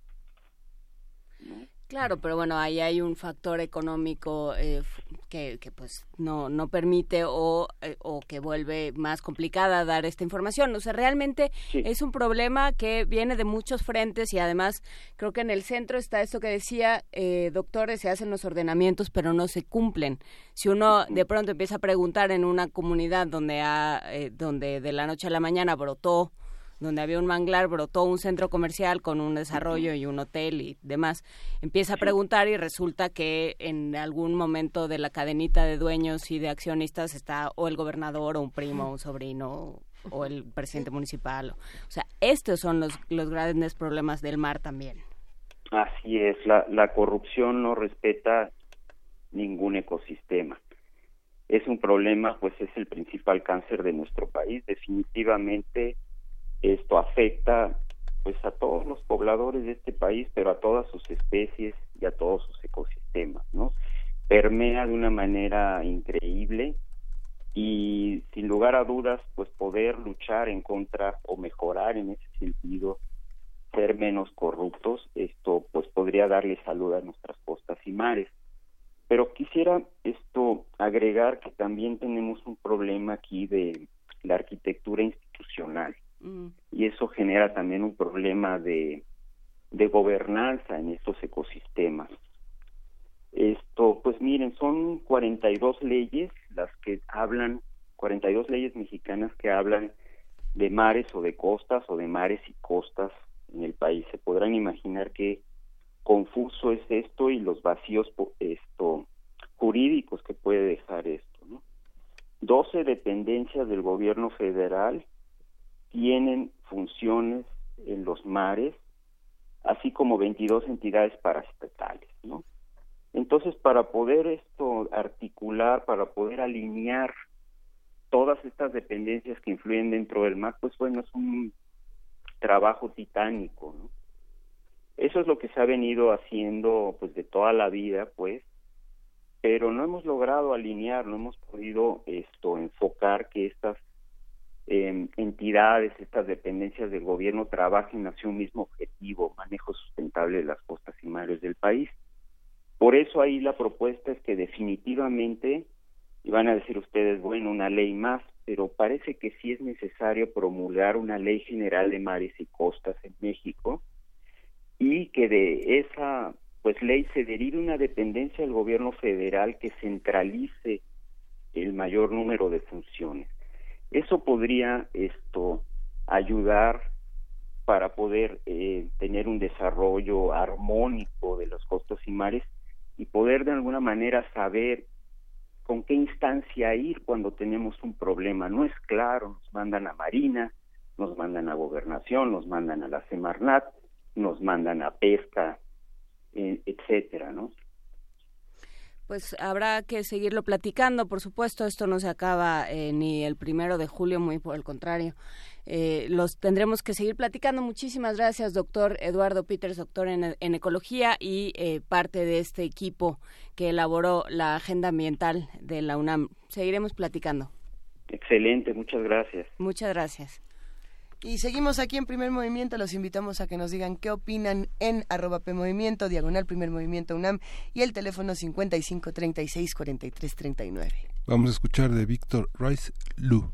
Speaker 2: Claro, pero bueno, ahí hay un factor económico eh, que, que, pues no, no permite o, eh, o que vuelve más complicada dar esta información. O sea, realmente es un problema que viene de muchos frentes y además creo que en el centro está esto que decía, eh, doctores, se hacen los ordenamientos pero no se cumplen. Si uno de pronto empieza a preguntar en una comunidad donde, ha, donde de la noche a la mañana brotó donde había un manglar, brotó un centro comercial con un desarrollo y un hotel y demás. Empieza a preguntar y resulta que en algún momento de la cadenita de dueños y de accionistas está o el gobernador o un primo, o un sobrino o el presidente municipal. O sea, estos son los, los grandes problemas del mar también.
Speaker 5: Así es, la, la corrupción no respeta ningún ecosistema. Es un problema, pues es el principal cáncer de nuestro país. Definitivamente esto afecta pues a todos los pobladores de este país, pero a todas sus especies y a todos sus ecosistemas, ¿no? Permea de una manera increíble y sin lugar a dudas, pues poder luchar en contra o mejorar en ese sentido, ser menos corruptos, esto pues podría darle salud a nuestras costas y mares. Pero quisiera esto agregar que también tenemos un problema aquí de la arquitectura institucional. Mm. Y eso genera también un problema de, de gobernanza en estos ecosistemas. Esto, pues miren, son 42 leyes las que hablan, 42 leyes mexicanas que hablan de mares o de costas o de mares y costas en el país. Se podrán imaginar qué confuso es esto y los vacíos esto jurídicos que puede dejar esto. ¿no? 12 dependencias del gobierno federal tienen funciones en los mares, así como 22 entidades paraestatales, ¿no? Entonces, para poder esto articular, para poder alinear todas estas dependencias que influyen dentro del mar, pues bueno, es un trabajo titánico, ¿no? Eso es lo que se ha venido haciendo pues de toda la vida, pues, pero no hemos logrado alinear, no hemos podido esto enfocar que estas eh, entidades, estas dependencias del gobierno trabajen hacia un mismo objetivo, manejo sustentable de las costas y mares del país. Por eso ahí la propuesta es que definitivamente, y van a decir ustedes, bueno, una ley más, pero parece que sí es necesario promulgar una ley general de mares y costas en México y que de esa pues ley se derive una dependencia del gobierno federal que centralice el mayor número de funciones. Eso podría esto ayudar para poder eh, tener un desarrollo armónico de los costos y mares y poder de alguna manera saber con qué instancia ir cuando tenemos un problema. No es claro, nos mandan a Marina, nos mandan a Gobernación, nos mandan a la Semarnat, nos mandan a Pesca, eh, etcétera, ¿no?
Speaker 2: Pues habrá que seguirlo platicando, por supuesto, esto no se acaba eh, ni el primero de julio, muy por el contrario. Eh, los tendremos que seguir platicando. Muchísimas gracias, doctor Eduardo Peters, doctor en, Ecología y eh, parte de este equipo que elaboró la agenda ambiental de la UNAM. Seguiremos platicando.
Speaker 5: Excelente, muchas gracias.
Speaker 2: Muchas gracias.
Speaker 3: Y seguimos aquí en Primer Movimiento. Los invitamos a que nos digan qué opinan en arroba PMovimiento, diagonal Primer Movimiento UNAM y el teléfono 55 36 43 39.
Speaker 1: Vamos a escuchar de Víctor Rice Lu.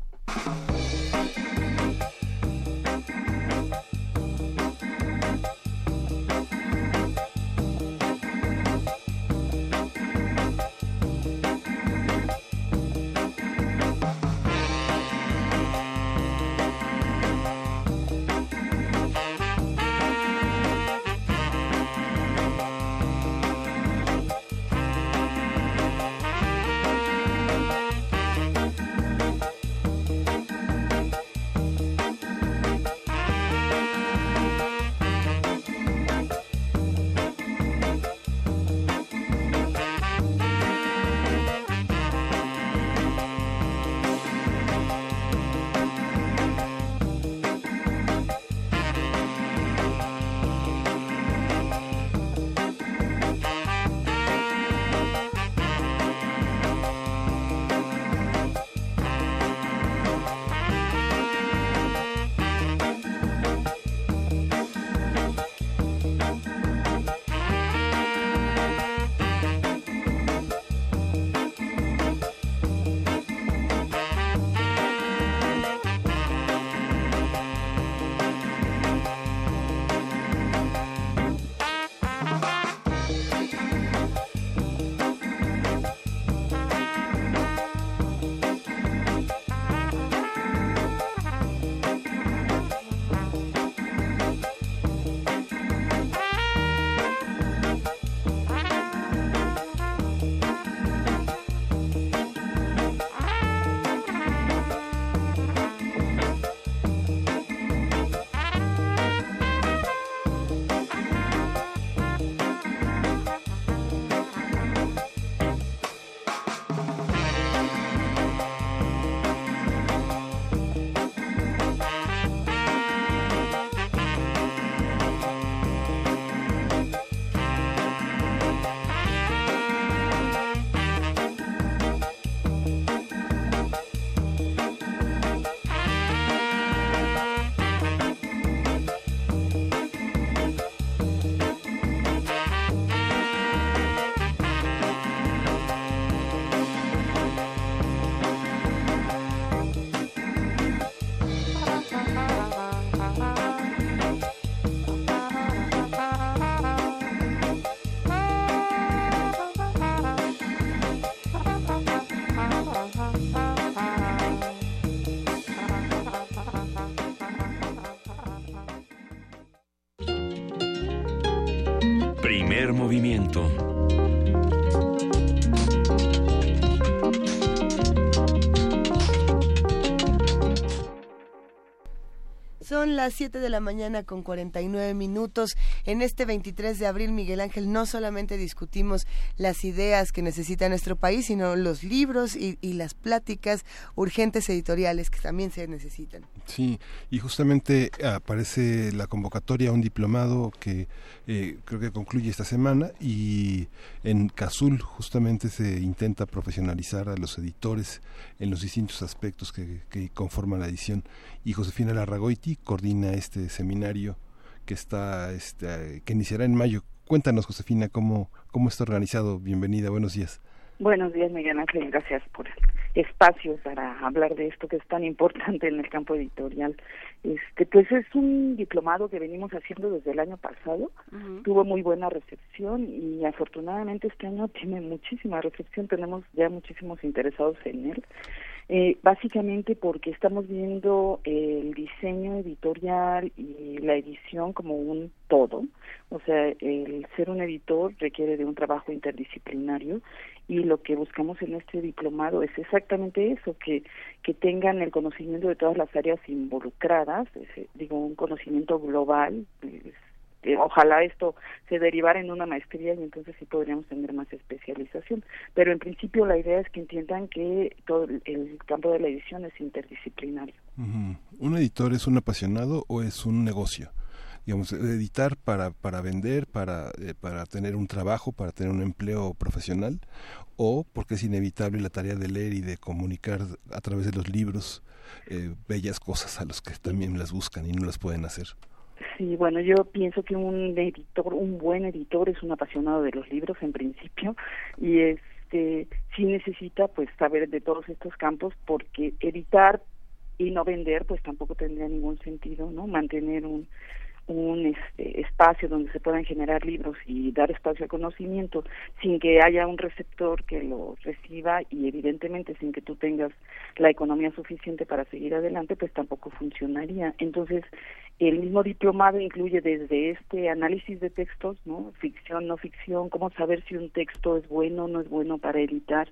Speaker 3: Son las 7 de la mañana con 49 minutos. En este 23 de abril, Miguel Ángel, no solamente discutimos las ideas que necesita nuestro país, sino los libros y, las pláticas urgentes editoriales que también se necesitan.
Speaker 1: Sí, y justamente aparece la convocatoria a un diplomado que eh, creo que concluye esta semana y en Cazul justamente se intenta profesionalizar a los editores en los distintos aspectos que, conforman la edición. Y Josefina Larragoiti coordina este seminario que está este, que iniciará en mayo. Cuéntanos, Josefina, cómo cómo está organizado. Bienvenida, buenos días.
Speaker 6: Buenos días, Miguel Ángel. Gracias por el espacio para hablar de esto que es tan importante en el campo editorial. Este, pues es un diplomado que venimos haciendo desde el año pasado. Tuvo muy buena recepción y afortunadamente este año tiene muchísima recepción. Tenemos ya muchísimos interesados en él. Eh, básicamente porque estamos viendo el diseño editorial y la edición como un todo. O sea, el ser un editor requiere de un trabajo interdisciplinario y lo que buscamos en este diplomado es exactamente eso, que, que tengan el conocimiento de todas las áreas involucradas, digo, un conocimiento global, ojalá esto se derivara en una maestría y entonces sí podríamos tener más especialización. Pero en principio la idea es que entiendan que todo el campo de la edición es interdisciplinario.
Speaker 1: ¿Un editor es un apasionado o es un negocio? Digamos, editar para, para vender, para, eh, para tener un trabajo, para tener un empleo profesional, o porque es inevitable la tarea de leer y de comunicar a través de los libros eh, bellas cosas a los que también las buscan y no las pueden hacer.
Speaker 6: Sí, bueno, yo pienso que un editor, un buen editor es un apasionado de los libros en principio y este sí necesita pues saber de todos estos campos porque editar y no vender pues tampoco tendría ningún sentido, ¿no? Mantener un un este, espacio donde se puedan generar libros y dar espacio al conocimiento sin que haya un receptor que lo reciba y evidentemente sin que tú tengas la economía suficiente para seguir adelante, pues tampoco funcionaría. Entonces, el mismo diplomado incluye desde este análisis de textos, ¿no? Ficción, no ficción, cómo saber si un texto es bueno o no es bueno para editar.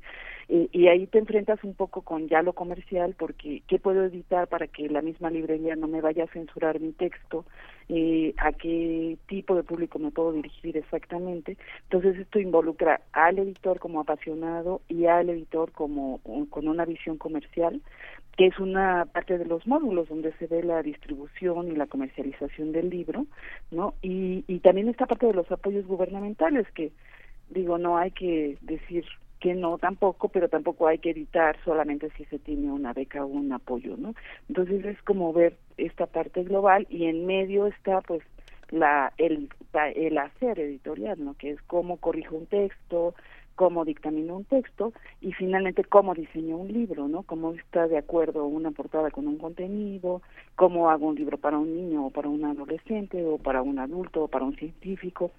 Speaker 6: Y ahí te enfrentas un poco con ya lo comercial, porque ¿qué puedo editar para que la misma librería no me vaya a censurar mi texto? Eh, ¿A qué tipo de público me puedo dirigir exactamente? Entonces esto involucra al editor como apasionado y al editor como con una visión comercial que es una parte de los módulos donde se ve la distribución y la comercialización del libro, ¿no? Y, y también esta parte de los apoyos gubernamentales, que digo, no hay que decir que no tampoco, pero tampoco hay que editar solamente si se tiene una beca o un apoyo, ¿no? Entonces es como ver esta parte global y en medio está pues la el, el hacer editorial, ¿no? Que es cómo corrijo un texto, cómo dictamino un texto y finalmente cómo diseño un libro, ¿no? Cómo está de acuerdo una portada con un contenido, cómo hago un libro para un niño o para un adolescente o para un adulto o para un científico.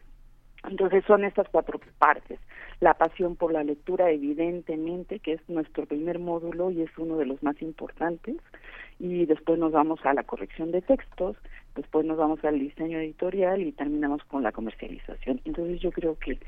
Speaker 6: Entonces son estas cuatro partes. La pasión por la lectura, evidentemente, que es nuestro primer módulo y es uno de los más importantes. Y después nos vamos a la corrección de textos, después nos vamos al diseño editorial y terminamos con la comercialización. Entonces yo creo que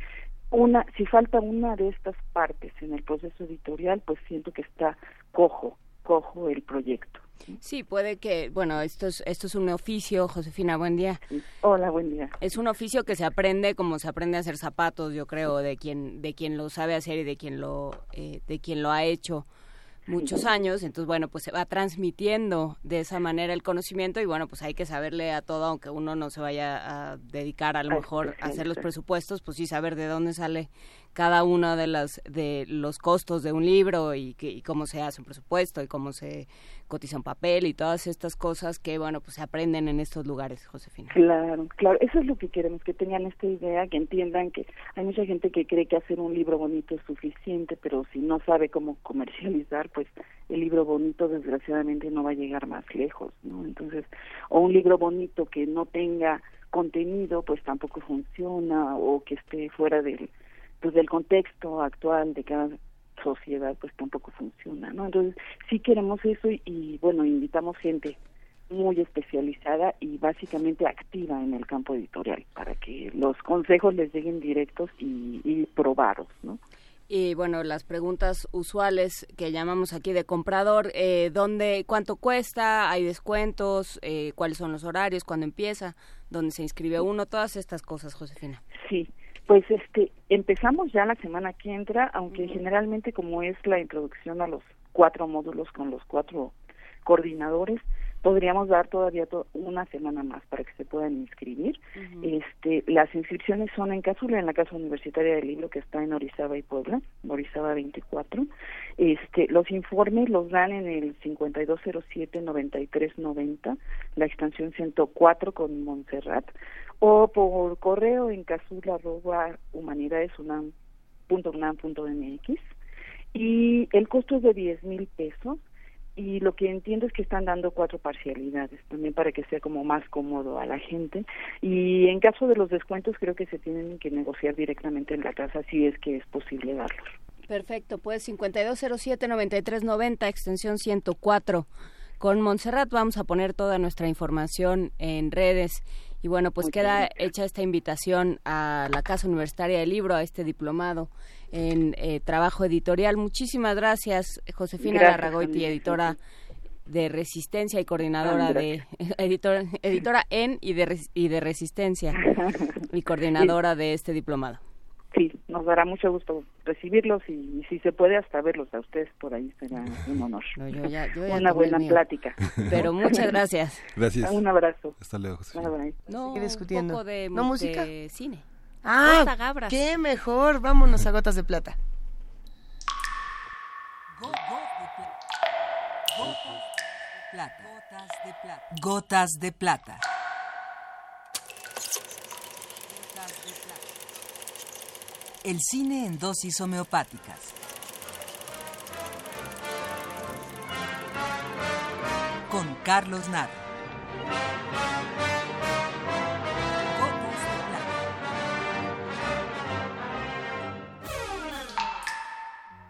Speaker 6: una, si falta una de estas partes en el proceso editorial, pues siento que está cojo, cojo el proyecto.
Speaker 2: Sí, puede que, bueno, esto es, esto es un oficio, Josefina, buen día.
Speaker 6: Hola, buen día.
Speaker 2: Es un oficio que se aprende como se aprende a hacer zapatos, yo creo, de quien, de quien lo sabe hacer y de quien lo, eh, de quien lo ha hecho muchos años, entonces bueno, pues se va transmitiendo de esa manera el conocimiento y bueno, pues hay que saberle a todo, aunque uno no se vaya a dedicar a lo mejor a hacer los presupuestos, pues sí saber de dónde sale cada uno de las de los costos de un libro y, que, cómo se hace un presupuesto y cómo se cotiza un papel y todas estas cosas que bueno pues se aprenden en estos lugares Josefina.
Speaker 6: Claro claro. Eso es lo que queremos que tengan esta idea que entiendan que hay mucha gente que cree que hacer un libro bonito es suficiente pero si no sabe cómo comercializar pues el libro bonito desgraciadamente no va a llegar más lejos no entonces o un libro bonito que no tenga contenido pues tampoco funciona o que esté fuera del pues del contexto actual de cada sociedad pues tampoco funciona no entonces sí queremos eso y, bueno invitamos gente muy especializada y básicamente activa en el campo editorial para que los consejos les lleguen directos y, y probados, ¿no?
Speaker 2: Y bueno, las preguntas usuales que llamamos aquí de comprador, eh, ¿dónde, cuánto cuesta? ¿Hay descuentos? Eh, ¿Cuáles son los horarios? ¿Cuándo empieza? ¿Dónde se inscribe uno? Todas estas cosas, Josefina.
Speaker 6: Sí, pues este, empezamos ya la semana que entra, aunque generalmente como es la introducción a los cuatro módulos con los cuatro coordinadores, podríamos dar todavía una semana más para que se puedan inscribir. Este, las inscripciones son en Casula, en la Casa Universitaria del Libro que está en Orizaba y Puebla, Orizaba 24. Este, los informes los dan en el 5207-9390, la extensión 104 con Montserrat, o por correo en casula humanidades.unam.unam.mx y el costo es de 10 mil pesos y lo que entiendo es que están dando cuatro parcialidades también para que sea como más cómodo a la gente y en caso de los descuentos creo que se tienen que negociar directamente en la casa si es que es posible darlos.
Speaker 2: Perfecto, pues 5207-9390, extensión 104. Con Montserrat vamos a poner toda nuestra información en redes y bueno, pues queda hecha esta invitación a la Casa Universitaria del Libro, a este diplomado en eh, trabajo editorial. Muchísimas gracias, Josefina Larragoiti, editora de Resistencia y coordinadora de editora, editora en y de, y de Resistencia y coordinadora de este diplomado.
Speaker 6: Sí, nos dará mucho gusto recibirlos y, si se puede hasta verlos a ustedes por ahí será un honor. Una buena plática.
Speaker 2: Pero muchas gracias.
Speaker 1: Gracias.
Speaker 6: Un abrazo.
Speaker 1: Hasta luego.
Speaker 2: No, discutiendo. Un poco de, ¿No música? cine.
Speaker 3: Ah, qué mejor. Vámonos a Gotas de Plata.
Speaker 7: Gotas de plata. Gotas de plata. El cine en dosis homeopáticas. Con Carlos Nada.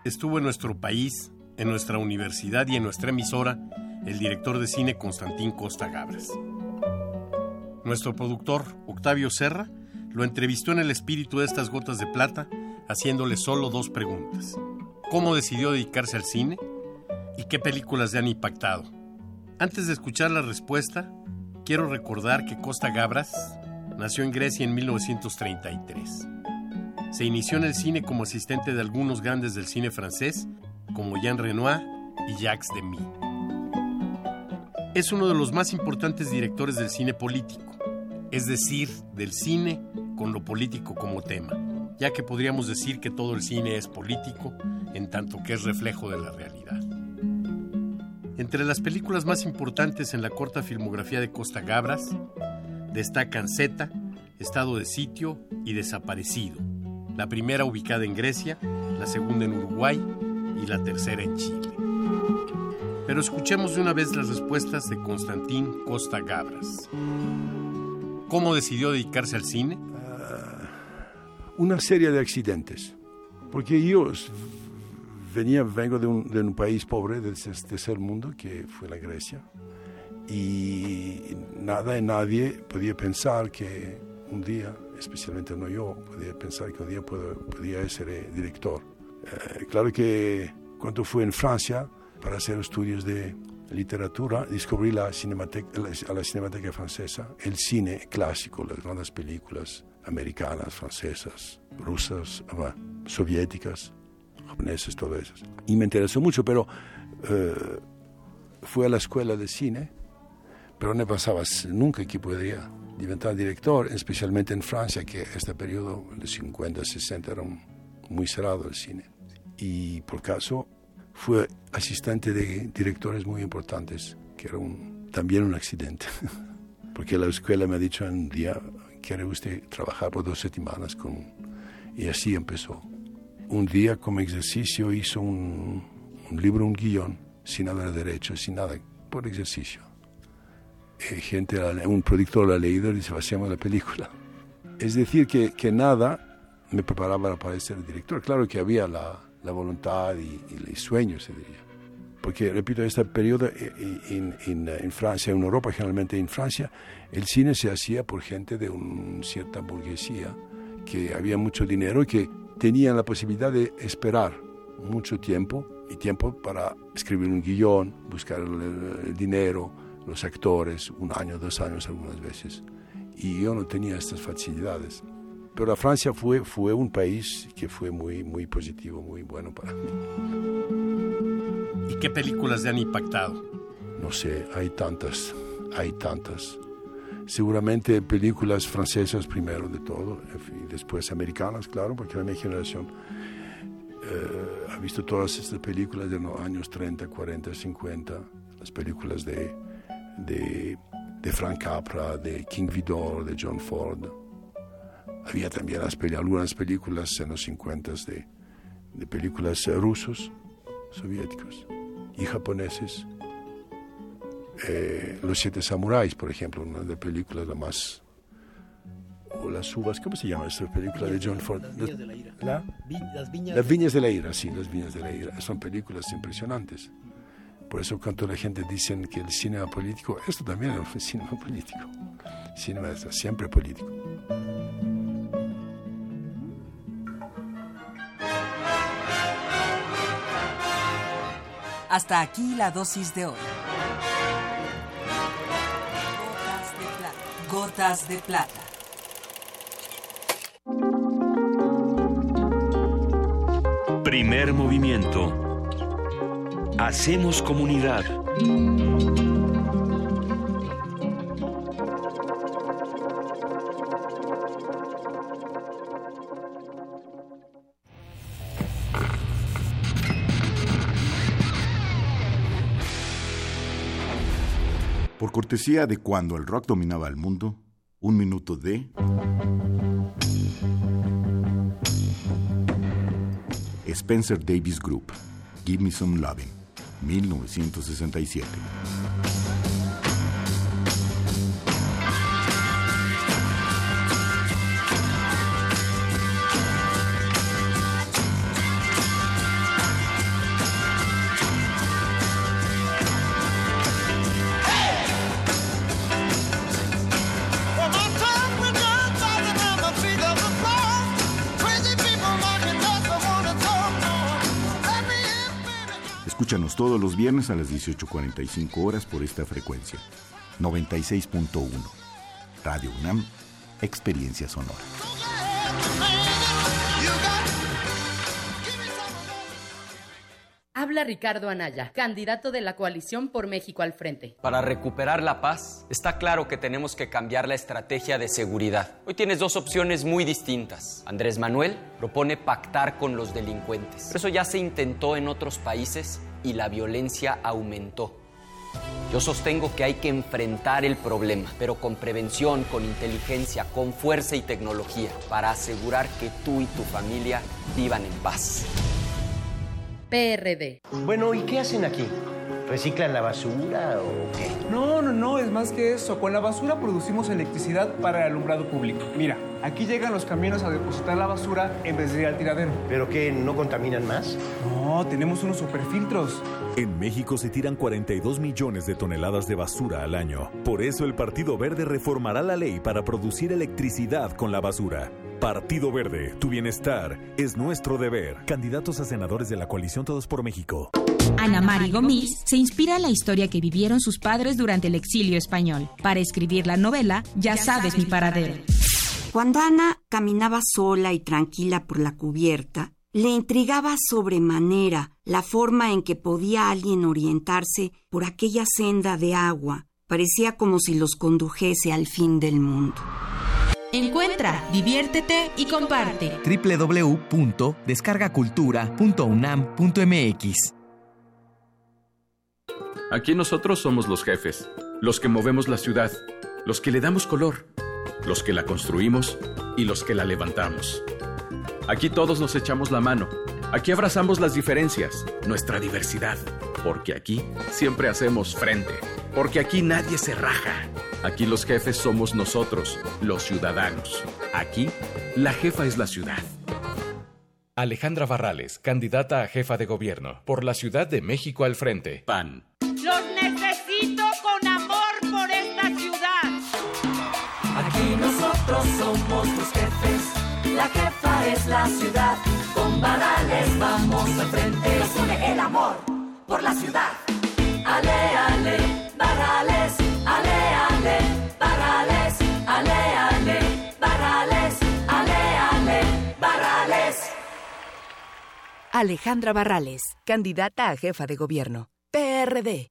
Speaker 8: Estuvo en nuestro país, en nuestra universidad y en nuestra emisora el director de cine Constantín Costa Gabras. Nuestro productor, Octavio Serra, lo entrevistó en el espíritu de estas gotas de plata, haciéndole solo dos preguntas. ¿Cómo decidió dedicarse al cine? ¿Y qué películas le han impactado? Antes de escuchar la respuesta, quiero recordar que Costa Gabras nació en Grecia en 1933. Se inició en el cine como asistente de algunos grandes del cine francés, como Jean Renoir y Jacques Demy. Es uno de los más importantes directores del cine político, es decir, del cine con lo político como tema, ya que podríamos decir que todo el cine es político en tanto que es reflejo de la realidad. Entre las películas más importantes en la corta filmografía de Costa Gabras destacan Zeta, Estado de Sitio y Desaparecido, la primera ubicada en Grecia, la segunda en Uruguay y la tercera en Chile. Pero escuchemos de una vez las respuestas de Constantín Costa Gabras. ¿Cómo decidió dedicarse al cine?
Speaker 9: Una serie de accidentes. Porque yo venía, vengo de un, de un país pobre del tercer mundo, que fue la Grecia, y nada y nadie podía pensar que un día, especialmente no yo, podía pensar que un día podía ser eh, director. Eh, claro que cuando fui en Francia para hacer estudios de literatura, descubrí la cinemateca, la Cinemateca Francesa, el cine clásico, las grandes películas americanas, francesas, rusas, soviéticas, japonesas, todo eso. Y me interesó mucho, pero eh, fui a la escuela de cine, pero no pensaba nunca que podría diventar director, especialmente en Francia, que este periodo de 50, 60 era muy cerrado el cine. Y por caso fui asistente de directores muy importantes, que era un, también un accidente, porque la escuela me ha dicho un día, ¿quiere usted trabajar por dos semanas con...? Y así empezó. Un día como ejercicio hizo un, libro, un guion, sin haber derecho, sin nada, por ejercicio. Y gente, un productor lo ha leído y dice, hacemos la película. Es decir, que, que nada me preparaba para ser director. Claro que había la, la voluntad y, y el sueño, se diría. Porque repito, este periodo en, en, en, Francia, en Europa, generalmente en Francia, el cine se hacía por gente de una cierta burguesía, que había mucho dinero y que tenían la posibilidad de esperar mucho tiempo y tiempo para escribir un guion, buscar el, dinero, los actores, un año, dos años algunas veces. Y yo no tenía estas facilidades. Pero la Francia fue, fue un país que fue muy, muy positivo, muy bueno para mí.
Speaker 8: ¿Y qué películas le han impactado?
Speaker 9: No sé, hay tantas, hay tantas. Seguramente películas francesas primero de todo, y después americanas, claro, porque la mi generación eh, ha visto todas estas películas de los años 30, 40, 50, las películas de, de, Frank Capra, de King Vidor, de John Ford. Había también las, algunas películas en los 50 de, de películas rusos, soviéticos y japoneses. Eh, los Siete Samuráis, por ejemplo, una de las películas la más o las uvas, ¿cómo se llama esta película de John Ford?
Speaker 10: Las viñas de la ira.
Speaker 9: las, viñas... de la ira, sí, las viñas de la ira. Son películas impresionantes. Por eso cuando la gente dice que el cine político, esto también es un cine político. Cine es siempre político.
Speaker 7: Hasta aquí la dosis de hoy. Gotas de plata. Gotas de plata.
Speaker 4: Primer movimiento. Hacemos comunidad.
Speaker 11: Por cortesía de cuando el rock dominaba el mundo, un minuto de... Spencer Davis Group, Give Me Some Loving, 1967. Escúchanos todos los viernes a las 18.45 horas por esta frecuencia. 96.1. Radio UNAM, Experiencia Sonora.
Speaker 12: Habla Ricardo Anaya, candidato de la coalición por México al frente.
Speaker 13: Para recuperar la paz, está claro que tenemos que cambiar la estrategia de seguridad. Hoy tienes dos opciones muy distintas. Andrés Manuel propone pactar con los delincuentes. eso ya se intentó en otros países y la violencia aumentó. Yo sostengo que hay que enfrentar el problema, pero con prevención, con inteligencia, con fuerza y tecnología, para asegurar que tú y tu familia vivan en paz.
Speaker 12: PRD.
Speaker 14: Bueno, ¿y qué hacen aquí? ¿Reciclan la basura o qué?
Speaker 15: No, no, no, es más que eso. Con la basura producimos electricidad para el alumbrado público. Mira, aquí llegan los camiones a depositar la basura en vez de ir al tiradero.
Speaker 14: ¿Pero qué? ¿No contaminan más?
Speaker 15: No, tenemos unos superfiltros.
Speaker 16: En México se tiran 42 millones de toneladas de basura al año. Por eso el Partido Verde reformará la ley para producir electricidad con la basura. Partido Verde, tu bienestar es nuestro deber. Candidatos a senadores de la coalición Todos por México.
Speaker 17: Ana Mari Gomis se inspira en la historia que vivieron sus padres durante el exilio español. Para escribir la novela, Ya, sabes, mi paradero.
Speaker 18: Cuando Ana caminaba sola y tranquila por la cubierta, le intrigaba sobremanera la forma en que podía alguien orientarse por aquella senda de agua. Parecía como si los condujese al fin del mundo.
Speaker 17: Encuentra, diviértete y comparte.
Speaker 19: www.descargacultura.unam.mx
Speaker 20: Aquí nosotros somos los jefes, los que movemos la ciudad, los que le damos color, los que la construimos y los que la levantamos. Aquí todos nos echamos la mano. Aquí abrazamos las diferencias, nuestra diversidad. Porque aquí siempre hacemos frente. Porque aquí nadie se raja. Aquí los jefes somos nosotros, los ciudadanos. Aquí, la jefa es la ciudad.
Speaker 16: Alejandra Barrales, candidata a jefa de gobierno. Por la Ciudad de México al frente. PAN.
Speaker 10: Los necesito con
Speaker 19: La jefa es la ciudad. Con Barrales vamos al frente. Nos une el amor por la ciudad. Ale, ale, Barrales. Ale, ale, Barrales. Ale, ale, Barrales. Ale, ale, Barrales.
Speaker 21: Alejandra Barrales, candidata a jefa de gobierno. PRD.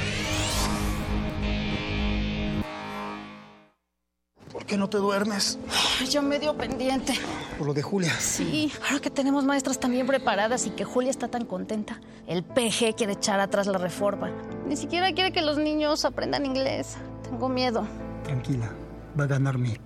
Speaker 22: ¿Por qué no te duermes?
Speaker 23: Ya medio pendiente.
Speaker 22: Por lo de Julia.
Speaker 23: Sí, ahora que tenemos maestras también preparadas y que Julia está tan contenta, el PG quiere echar atrás la reforma. Ni siquiera quiere que los niños aprendan inglés. Tengo miedo.
Speaker 22: Tranquila, va a ganar mí.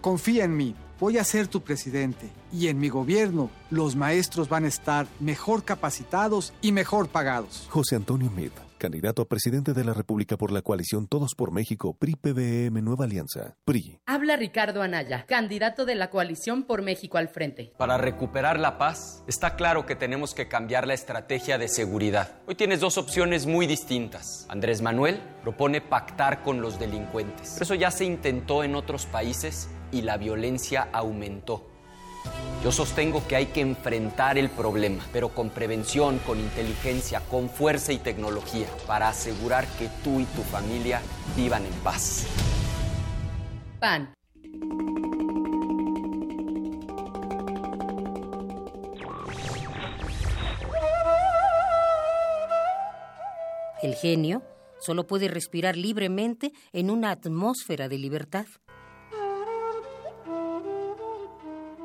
Speaker 22: Confía en mí. Voy a ser tu presidente. Y en mi gobierno, los maestros van a estar mejor capacitados y mejor pagados.
Speaker 24: José Antonio Meade, candidato a presidente de la República por la coalición Todos por México, PRI-PBM Nueva Alianza, PRI.
Speaker 12: Habla Ricardo Anaya, candidato de la coalición por México al frente.
Speaker 13: Para recuperar la paz, está claro que tenemos que cambiar la estrategia de seguridad. Hoy tienes dos opciones muy distintas. Andrés Manuel propone pactar con los delincuentes. Pero eso ya se intentó en otros países y la violencia aumentó. Yo sostengo que hay que enfrentar el problema, pero con prevención, con inteligencia, con fuerza y tecnología, para asegurar que tú y tu familia vivan en paz.
Speaker 12: PAN.
Speaker 25: El genio solo puede respirar libremente en una atmósfera de libertad.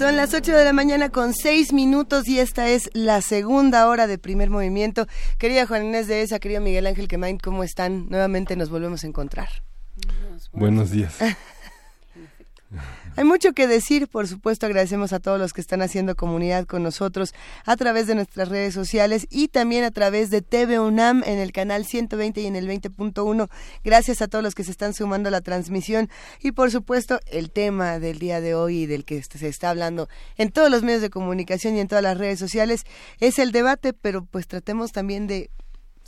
Speaker 3: Son las 8 de la mañana con 6 minutos y esta es la segunda hora de primer movimiento. Querida Juan Inés de esa, querido Miguel Ángel Quemain, ¿cómo están? Nuevamente nos volvemos a encontrar.
Speaker 1: Buenos días.
Speaker 3: Hay mucho que decir, por supuesto agradecemos a todos los que están haciendo comunidad con nosotros a través de nuestras redes sociales y también a través de TV UNAM en el canal 120 y en el 20.1. Gracias a todos los que se están sumando a la transmisión y por supuesto el tema del día de hoy y del que se está hablando en todos los medios de comunicación y en todas las redes sociales es el debate, pero pues tratemos también de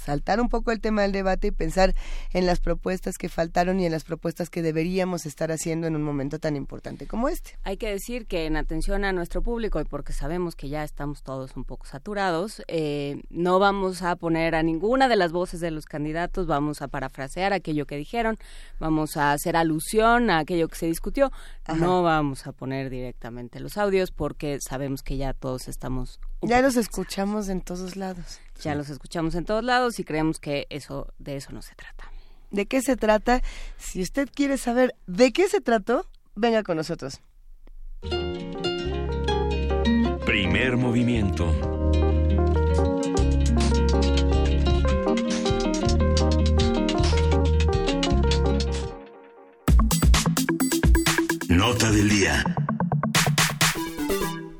Speaker 3: saltar un poco el tema del debate y pensar en las propuestas que faltaron y en las propuestas que deberíamos estar haciendo en un momento tan importante como este.
Speaker 2: Hay que decir que en atención a nuestro público y porque sabemos que ya estamos todos un poco saturados, eh, no vamos a poner a ninguna de las voces de los candidatos, vamos a parafrasear aquello que dijeron, vamos a hacer alusión a aquello que se discutió, no vamos a poner directamente los audios porque sabemos que ya todos estamos...
Speaker 3: Ya los escuchamos en todos lados.
Speaker 2: Ya los escuchamos en todos lados y creemos que eso de eso no se trata.
Speaker 3: ¿De qué se trata? Si usted quiere saber de qué se trató, venga con nosotros.
Speaker 4: Primer movimiento. Nota del día.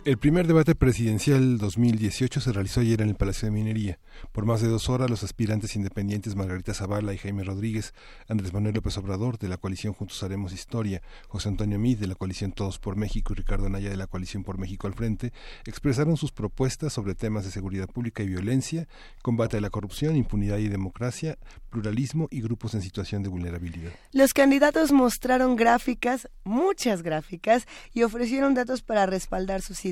Speaker 1: El primer debate presidencial 2018 se realizó ayer en el Palacio de Minería. Por más de dos horas, los aspirantes independientes Margarita Zavala y Jaime Rodríguez, Andrés Manuel López Obrador de la coalición Juntos Haremos Historia, José Antonio Mid de la coalición Todos por México y Ricardo Anaya de la coalición Por México al Frente, expresaron sus propuestas sobre temas de seguridad pública y violencia, combate a la corrupción, impunidad y democracia, pluralismo y grupos en situación de vulnerabilidad.
Speaker 3: Los candidatos mostraron gráficas, muchas gráficas, y ofrecieron datos para respaldar sus ideas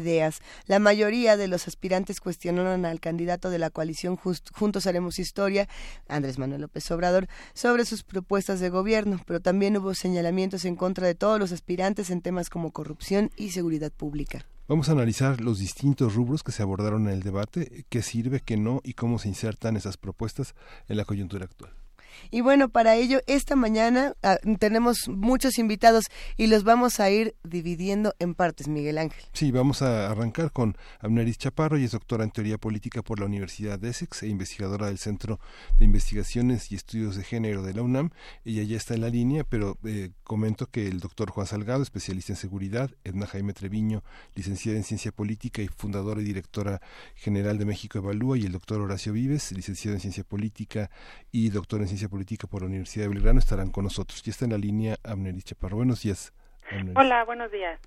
Speaker 3: La mayoría de los aspirantes cuestionaron al candidato de la coalición Juntos Haremos Historia, Andrés Manuel López Obrador, sobre sus propuestas de gobierno, pero también hubo señalamientos en contra de todos los aspirantes en temas como corrupción y seguridad pública.
Speaker 1: Vamos a analizar los distintos rubros que se abordaron en el debate, qué sirve, qué no y cómo se insertan esas propuestas en la coyuntura actual.
Speaker 3: Y bueno, para ello, esta mañana ah, tenemos muchos invitados y los vamos a ir dividiendo en partes, Miguel Ángel.
Speaker 1: Sí, vamos a arrancar con Abneris Chaparro, y es doctora en teoría política por la Universidad de Essex e investigadora del Centro de Investigaciones y Estudios de Género de la UNAM. Ella ya está en la línea, pero eh, comento que el doctor Juan Salgado, especialista en seguridad, Edna Jaime Treviño, licenciada en ciencia política y fundadora y directora general de México Evalúa, y el doctor Horacio Vives, licenciado en ciencia política y doctor en ciencia política por la Universidad de Belgrano estarán con nosotros. Ya está en la línea Amneris Chaparro. Buenos días.
Speaker 26: Hola, buenos días.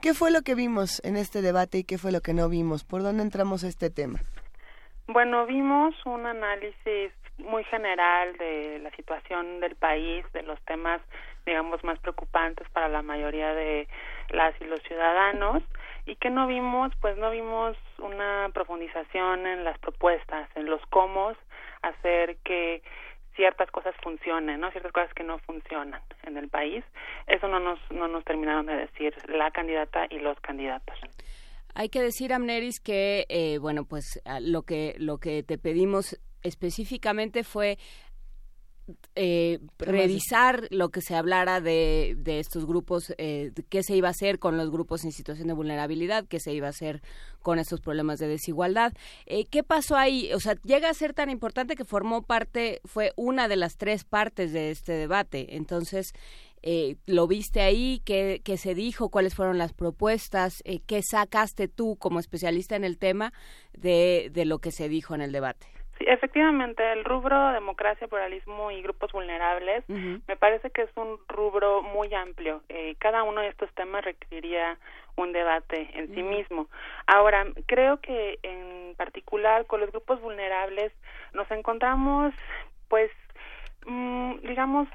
Speaker 3: ¿Qué fue lo que vimos en este debate y qué fue lo que no vimos? ¿Por dónde entramos a este tema?
Speaker 26: Bueno, vimos un análisis muy general de la situación del país, de los temas, digamos, más preocupantes para la mayoría de las y los ciudadanos. ¿Y qué no vimos? Pues no vimos una profundización en las propuestas, en los cómo hacer que ciertas cosas funcionen, ¿no? Ciertas cosas que no funcionan en el país. Eso no nos, no nos terminaron de decir la candidata y los candidatos.
Speaker 2: Hay que decir, Amneris, que, eh, bueno, pues lo que, lo que te pedimos específicamente fue eh, revisar lo que se hablara de, de estos grupos, eh, qué se iba a hacer con los grupos en situación de vulnerabilidad, qué se iba a hacer con estos problemas de desigualdad. Eh, ¿Qué pasó ahí? O sea, llega a ser tan importante que formó parte, fue una de las tres partes de este debate. Entonces, eh, ¿lo viste ahí? ¿Qué, ¿Qué, se dijo? ¿Cuáles fueron las propuestas? Eh, ¿Qué sacaste tú como especialista en el tema de, de lo que se dijo en el debate?
Speaker 26: Sí, efectivamente, el rubro democracia, pluralismo y grupos vulnerables me parece que es un rubro muy amplio. Eh, cada uno de estos temas requeriría un debate en sí mismo. Ahora, creo que en particular con los grupos vulnerables nos encontramos, pues, mm, digamos,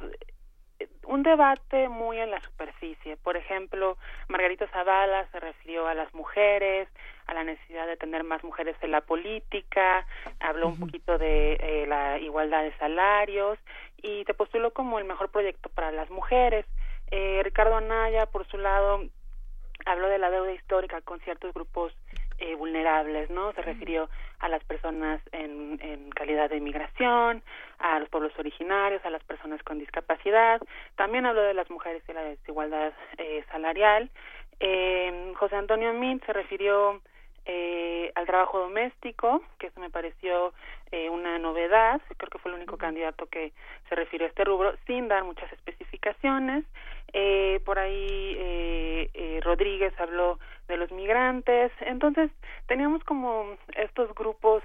Speaker 26: un debate muy en la superficie. Por ejemplo, Margarita Zavala se refirió a las mujeres, a la necesidad de tener más mujeres en la política, habló un poquito de eh, la igualdad de salarios y te postuló como el mejor proyecto para las mujeres. Eh, Ricardo Anaya, por su lado, habló de la deuda histórica con ciertos grupos eh, vulnerables, ¿no? Se refirió a las personas en, en calidad de inmigración, a los pueblos originarios, a las personas con discapacidad. También habló de las mujeres y la desigualdad eh, salarial. Eh, José Antonio Mint se refirió eh, al trabajo doméstico, que eso me pareció eh, una novedad, creo que fue el único candidato que se refirió a este rubro, sin dar muchas especificaciones. Eh, por ahí eh, eh, Rodríguez habló de los migrantes. Entonces, teníamos como estos grupos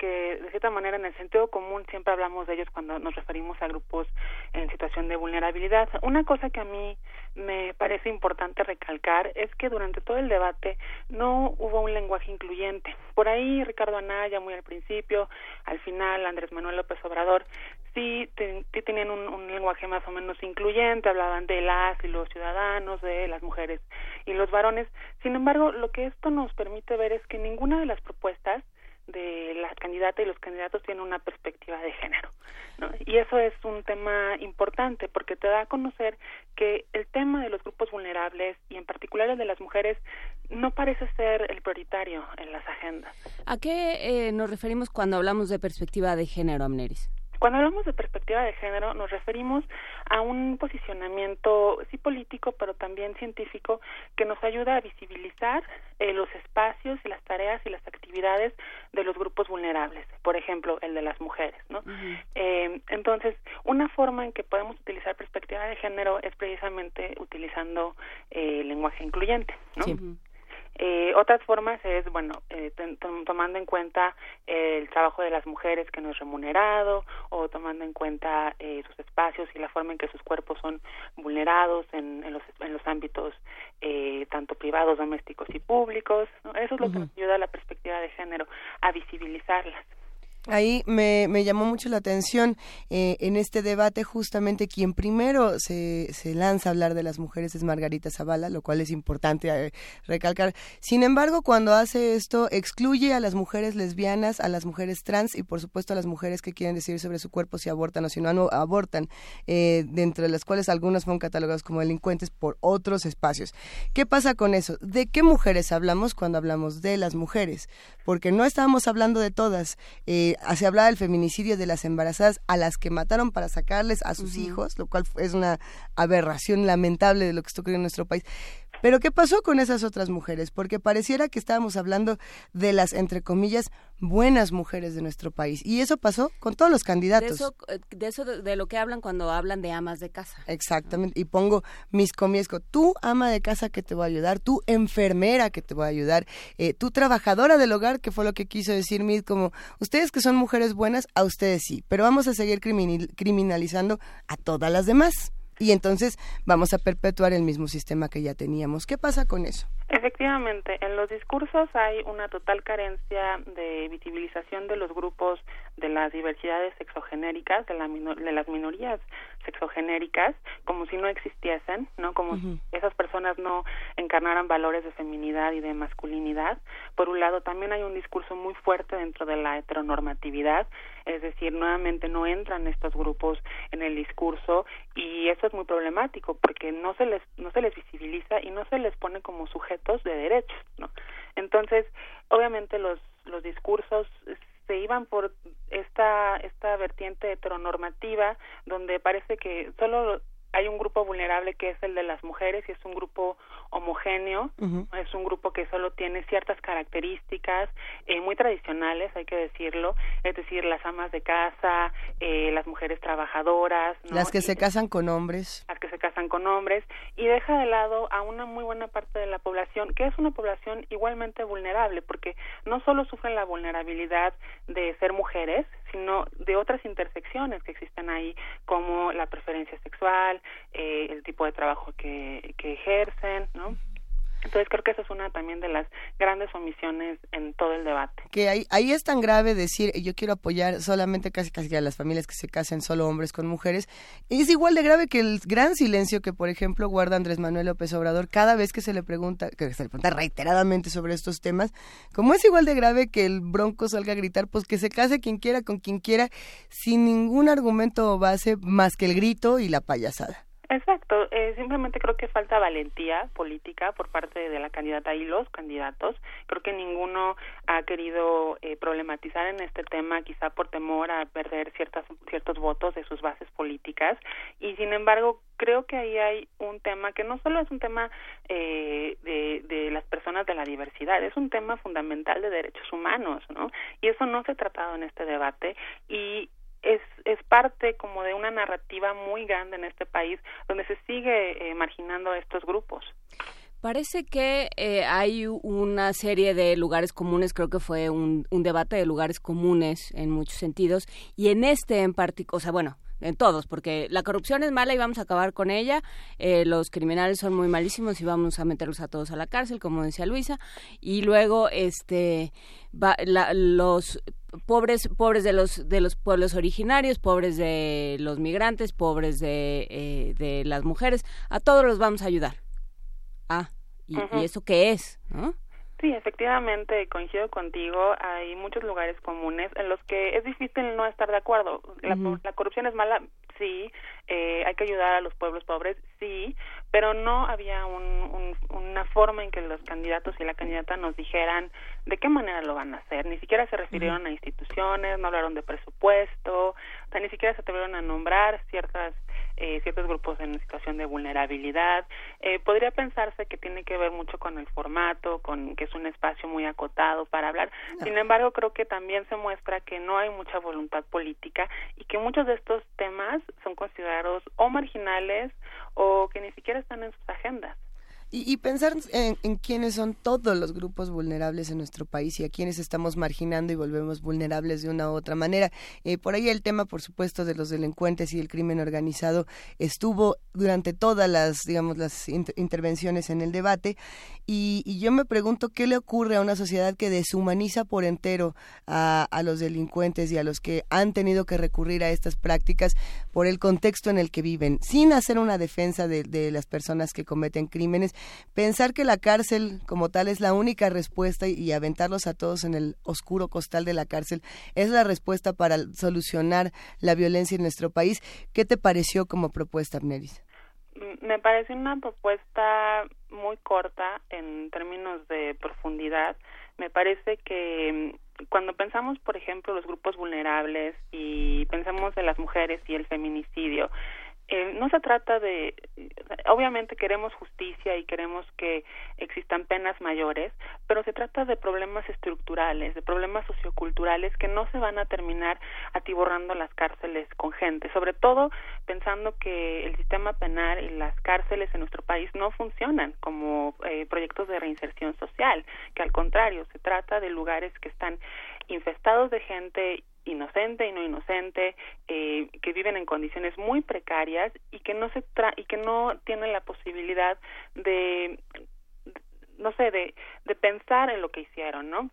Speaker 26: que de cierta manera en el sentido común siempre hablamos de ellos cuando nos referimos a grupos en situación de vulnerabilidad. Una cosa que a mí me parece importante recalcar es que durante todo el debate no hubo un lenguaje incluyente. Por ahí Ricardo Anaya muy al principio, al final Andrés Manuel López Obrador sí, tenían un, un lenguaje más o menos incluyente, hablaban de las y los ciudadanos, de las mujeres y los varones. Sin embargo, lo que esto nos permite ver es que ninguna de las propuestas de la candidata y los candidatos tienen una perspectiva de género. ¿no? Y eso es un tema importante porque te da a conocer que el tema de los grupos vulnerables y en particular el de las mujeres no parece ser el prioritario en las agendas.
Speaker 2: ¿A qué eh, nos referimos cuando hablamos de perspectiva de género, Amneris?
Speaker 26: Cuando hablamos de perspectiva de género nos referimos a un posicionamiento sí político pero también científico que nos ayuda a visibilizar eh, los espacios y las tareas y las actividades de los grupos vulnerables, por ejemplo el de las mujeres, ¿no? eh, entonces una forma en que podemos utilizar perspectiva de género es precisamente utilizando eh, lenguaje incluyente, ¿no? Sí. Eh, otras formas es, bueno, eh, tomando en cuenta el trabajo de las mujeres que no es remunerado o tomando en cuenta eh, sus espacios y la forma en que sus cuerpos son vulnerados en, en, los, en los ámbitos eh, tanto privados, domésticos y públicos. ¿no? Eso es lo que nos ayuda a la perspectiva de género, a visibilizarlas.
Speaker 3: Ahí me, me llamó mucho la atención eh, en este debate justamente quien primero se, se lanza a hablar de las mujeres es Margarita Zavala, lo cual es importante eh, recalcar. Sin embargo, cuando hace esto, excluye a las mujeres lesbianas, a las mujeres trans y por supuesto a las mujeres que quieren decidir sobre su cuerpo si abortan o si no, abortan, eh, de las cuales algunas fueron catalogadas como delincuentes por otros espacios. ¿Qué pasa con eso? ¿De qué mujeres hablamos cuando hablamos de las mujeres? Porque no estábamos hablando de todas. Eh, se hablaba del feminicidio de las embarazadas a las que mataron para sacarles a sus hijos, lo cual es una aberración lamentable de lo que está ocurriendo en nuestro país. Pero ¿qué pasó con esas otras mujeres? Porque pareciera que estábamos hablando de las, entre comillas, buenas mujeres de nuestro país. Y eso pasó con todos los candidatos.
Speaker 2: De eso, de, lo que hablan cuando hablan de amas de casa.
Speaker 3: Exactamente. Y pongo mis comillas, tú ama de casa que te voy a ayudar, tú enfermera que te voy a ayudar, eh, tú trabajadora del hogar, que fue lo que quiso decir Mid, como ustedes que son mujeres buenas, a ustedes sí, pero vamos a seguir criminalizando a todas las demás y entonces vamos a perpetuar el mismo sistema que ya teníamos. ¿Qué pasa con eso?
Speaker 26: Efectivamente, en los discursos hay una total carencia de visibilización de los grupos de las diversidades sexogenéricas, de, la de las minorías sexogenéricas, como si no existiesen, ¿no? Como si esas personas no encarnaran valores de feminidad y de masculinidad. Por un lado, también hay un discurso muy fuerte dentro de la heteronormatividad, es decir, nuevamente no entran estos grupos en el discurso y eso es muy problemático porque no se les no se les visibiliza y no se les pone como sujetos de derechos, ¿no? Entonces, obviamente los los discursos se iban por esta esta vertiente heteronormativa donde parece que solo hay un grupo vulnerable que es el de las mujeres y es un grupo homogéneo, es un grupo que solo tiene ciertas características eh, muy tradicionales, hay que decirlo, es decir, las amas de casa, eh, las mujeres trabajadoras.
Speaker 3: Las que se casan con hombres.
Speaker 26: Las que se casan con hombres y deja de lado a una muy buena parte de la población, que es una población igualmente vulnerable, porque no solo sufren la vulnerabilidad de ser mujeres, sino de otras intersecciones que existen ahí, como la preferencia sexual, eh, el tipo de trabajo que, que ejercen, ¿no? Entonces creo que esa es una también de las grandes omisiones en todo el debate.
Speaker 3: Que ahí, ahí es tan grave decir yo quiero apoyar solamente casi casi a las familias que se casen solo hombres con mujeres. Es igual de grave que el gran silencio que por ejemplo guarda Andrés Manuel López Obrador cada vez que se le pregunta, que se le pregunta reiteradamente sobre estos temas, como es igual de grave que el bronco salga a gritar, pues que se case quien quiera con quien quiera sin ningún argumento o base más que el grito y la payasada.
Speaker 26: Exacto, eh, simplemente creo que falta valentía política por parte de la candidata y los candidatos. Creo que ninguno ha querido eh, problematizar en este tema, quizá por temor a perder ciertas, ciertos votos de sus bases políticas. Y sin embargo, creo que ahí hay un tema que no solo es un tema eh, de, de las personas de la diversidad, es un tema fundamental de derechos humanos, ¿no? Y eso no se ha tratado en este debate y es, es parte como de una narrativa muy grande en este país donde se sigue eh, marginando a estos grupos.
Speaker 2: Parece que eh, hay una serie de lugares comunes, creo que fue un, un debate de lugares comunes en muchos sentidos, y en este en particular, o sea, bueno, en todos, porque la corrupción es mala y vamos a acabar con ella, eh, los criminales son muy malísimos y vamos a meterlos a todos a la cárcel, como decía Luisa, y luego este los pobres pobres de los de los pueblos originarios, pobres de los migrantes, pobres de, eh, de las mujeres, a todos los vamos a ayudar. Ah, ¿y, ¿y eso qué es? ¿no?
Speaker 26: Sí, efectivamente, coincido contigo. Hay muchos lugares comunes en los que es difícil no estar de acuerdo. La, la corrupción es mala, sí. Eh, hay que ayudar a los pueblos pobres, sí. Pero no había un, una forma en que los candidatos y la candidata nos dijeran de qué manera lo van a hacer. Ni siquiera se refirieron a instituciones, no hablaron de presupuesto, o sea, ni siquiera se atrevieron a nombrar ciertas eh, ciertos grupos en situación de vulnerabilidad. Eh, podría pensarse que tiene que ver mucho con el formato, con que es un espacio muy acotado para hablar. Sin embargo, creo que también se muestra que no hay mucha voluntad política y que muchos de estos temas son considerados o marginales o que ni siquiera están en sus agendas.
Speaker 3: Y, pensar en, en, quiénes son todos los grupos vulnerables en nuestro país y a quienes estamos marginando y volvemos vulnerables de una u otra manera. Eh, por ahí el tema, por supuesto, de los delincuentes y el crimen organizado estuvo durante todas las, digamos, las intervenciones en el debate. Y, y, yo me pregunto qué le ocurre a una sociedad que deshumaniza por entero a, a los delincuentes y a los que han tenido que recurrir a estas prácticas por el contexto en el que viven, sin hacer una defensa de, de las personas que cometen crímenes pensar que la cárcel como tal es la única respuesta y, aventarlos a todos en el oscuro costal de la cárcel es la respuesta para solucionar la violencia en nuestro país. ¿Qué te pareció como propuesta, Abneris?
Speaker 26: Mm, me parece una propuesta muy corta en términos de profundidad. Me parece que mm, cuando pensamos, por ejemplo, los grupos vulnerables y pensamos en las mujeres y el feminicidio, eh, no se trata de, obviamente queremos justicia y queremos que existan penas mayores, pero se trata de problemas estructurales, de problemas socioculturales que no se van a terminar atiborrando las cárceles con gente, sobre todo pensando que el sistema penal y las cárceles en nuestro país no funcionan como eh, proyectos de reinserción social, que al contrario se trata de lugares que están infestados de gente inocente y no inocente eh, que viven en condiciones muy precarias y que no se tra y que no tienen la posibilidad de no sé de de pensar en lo que hicieron no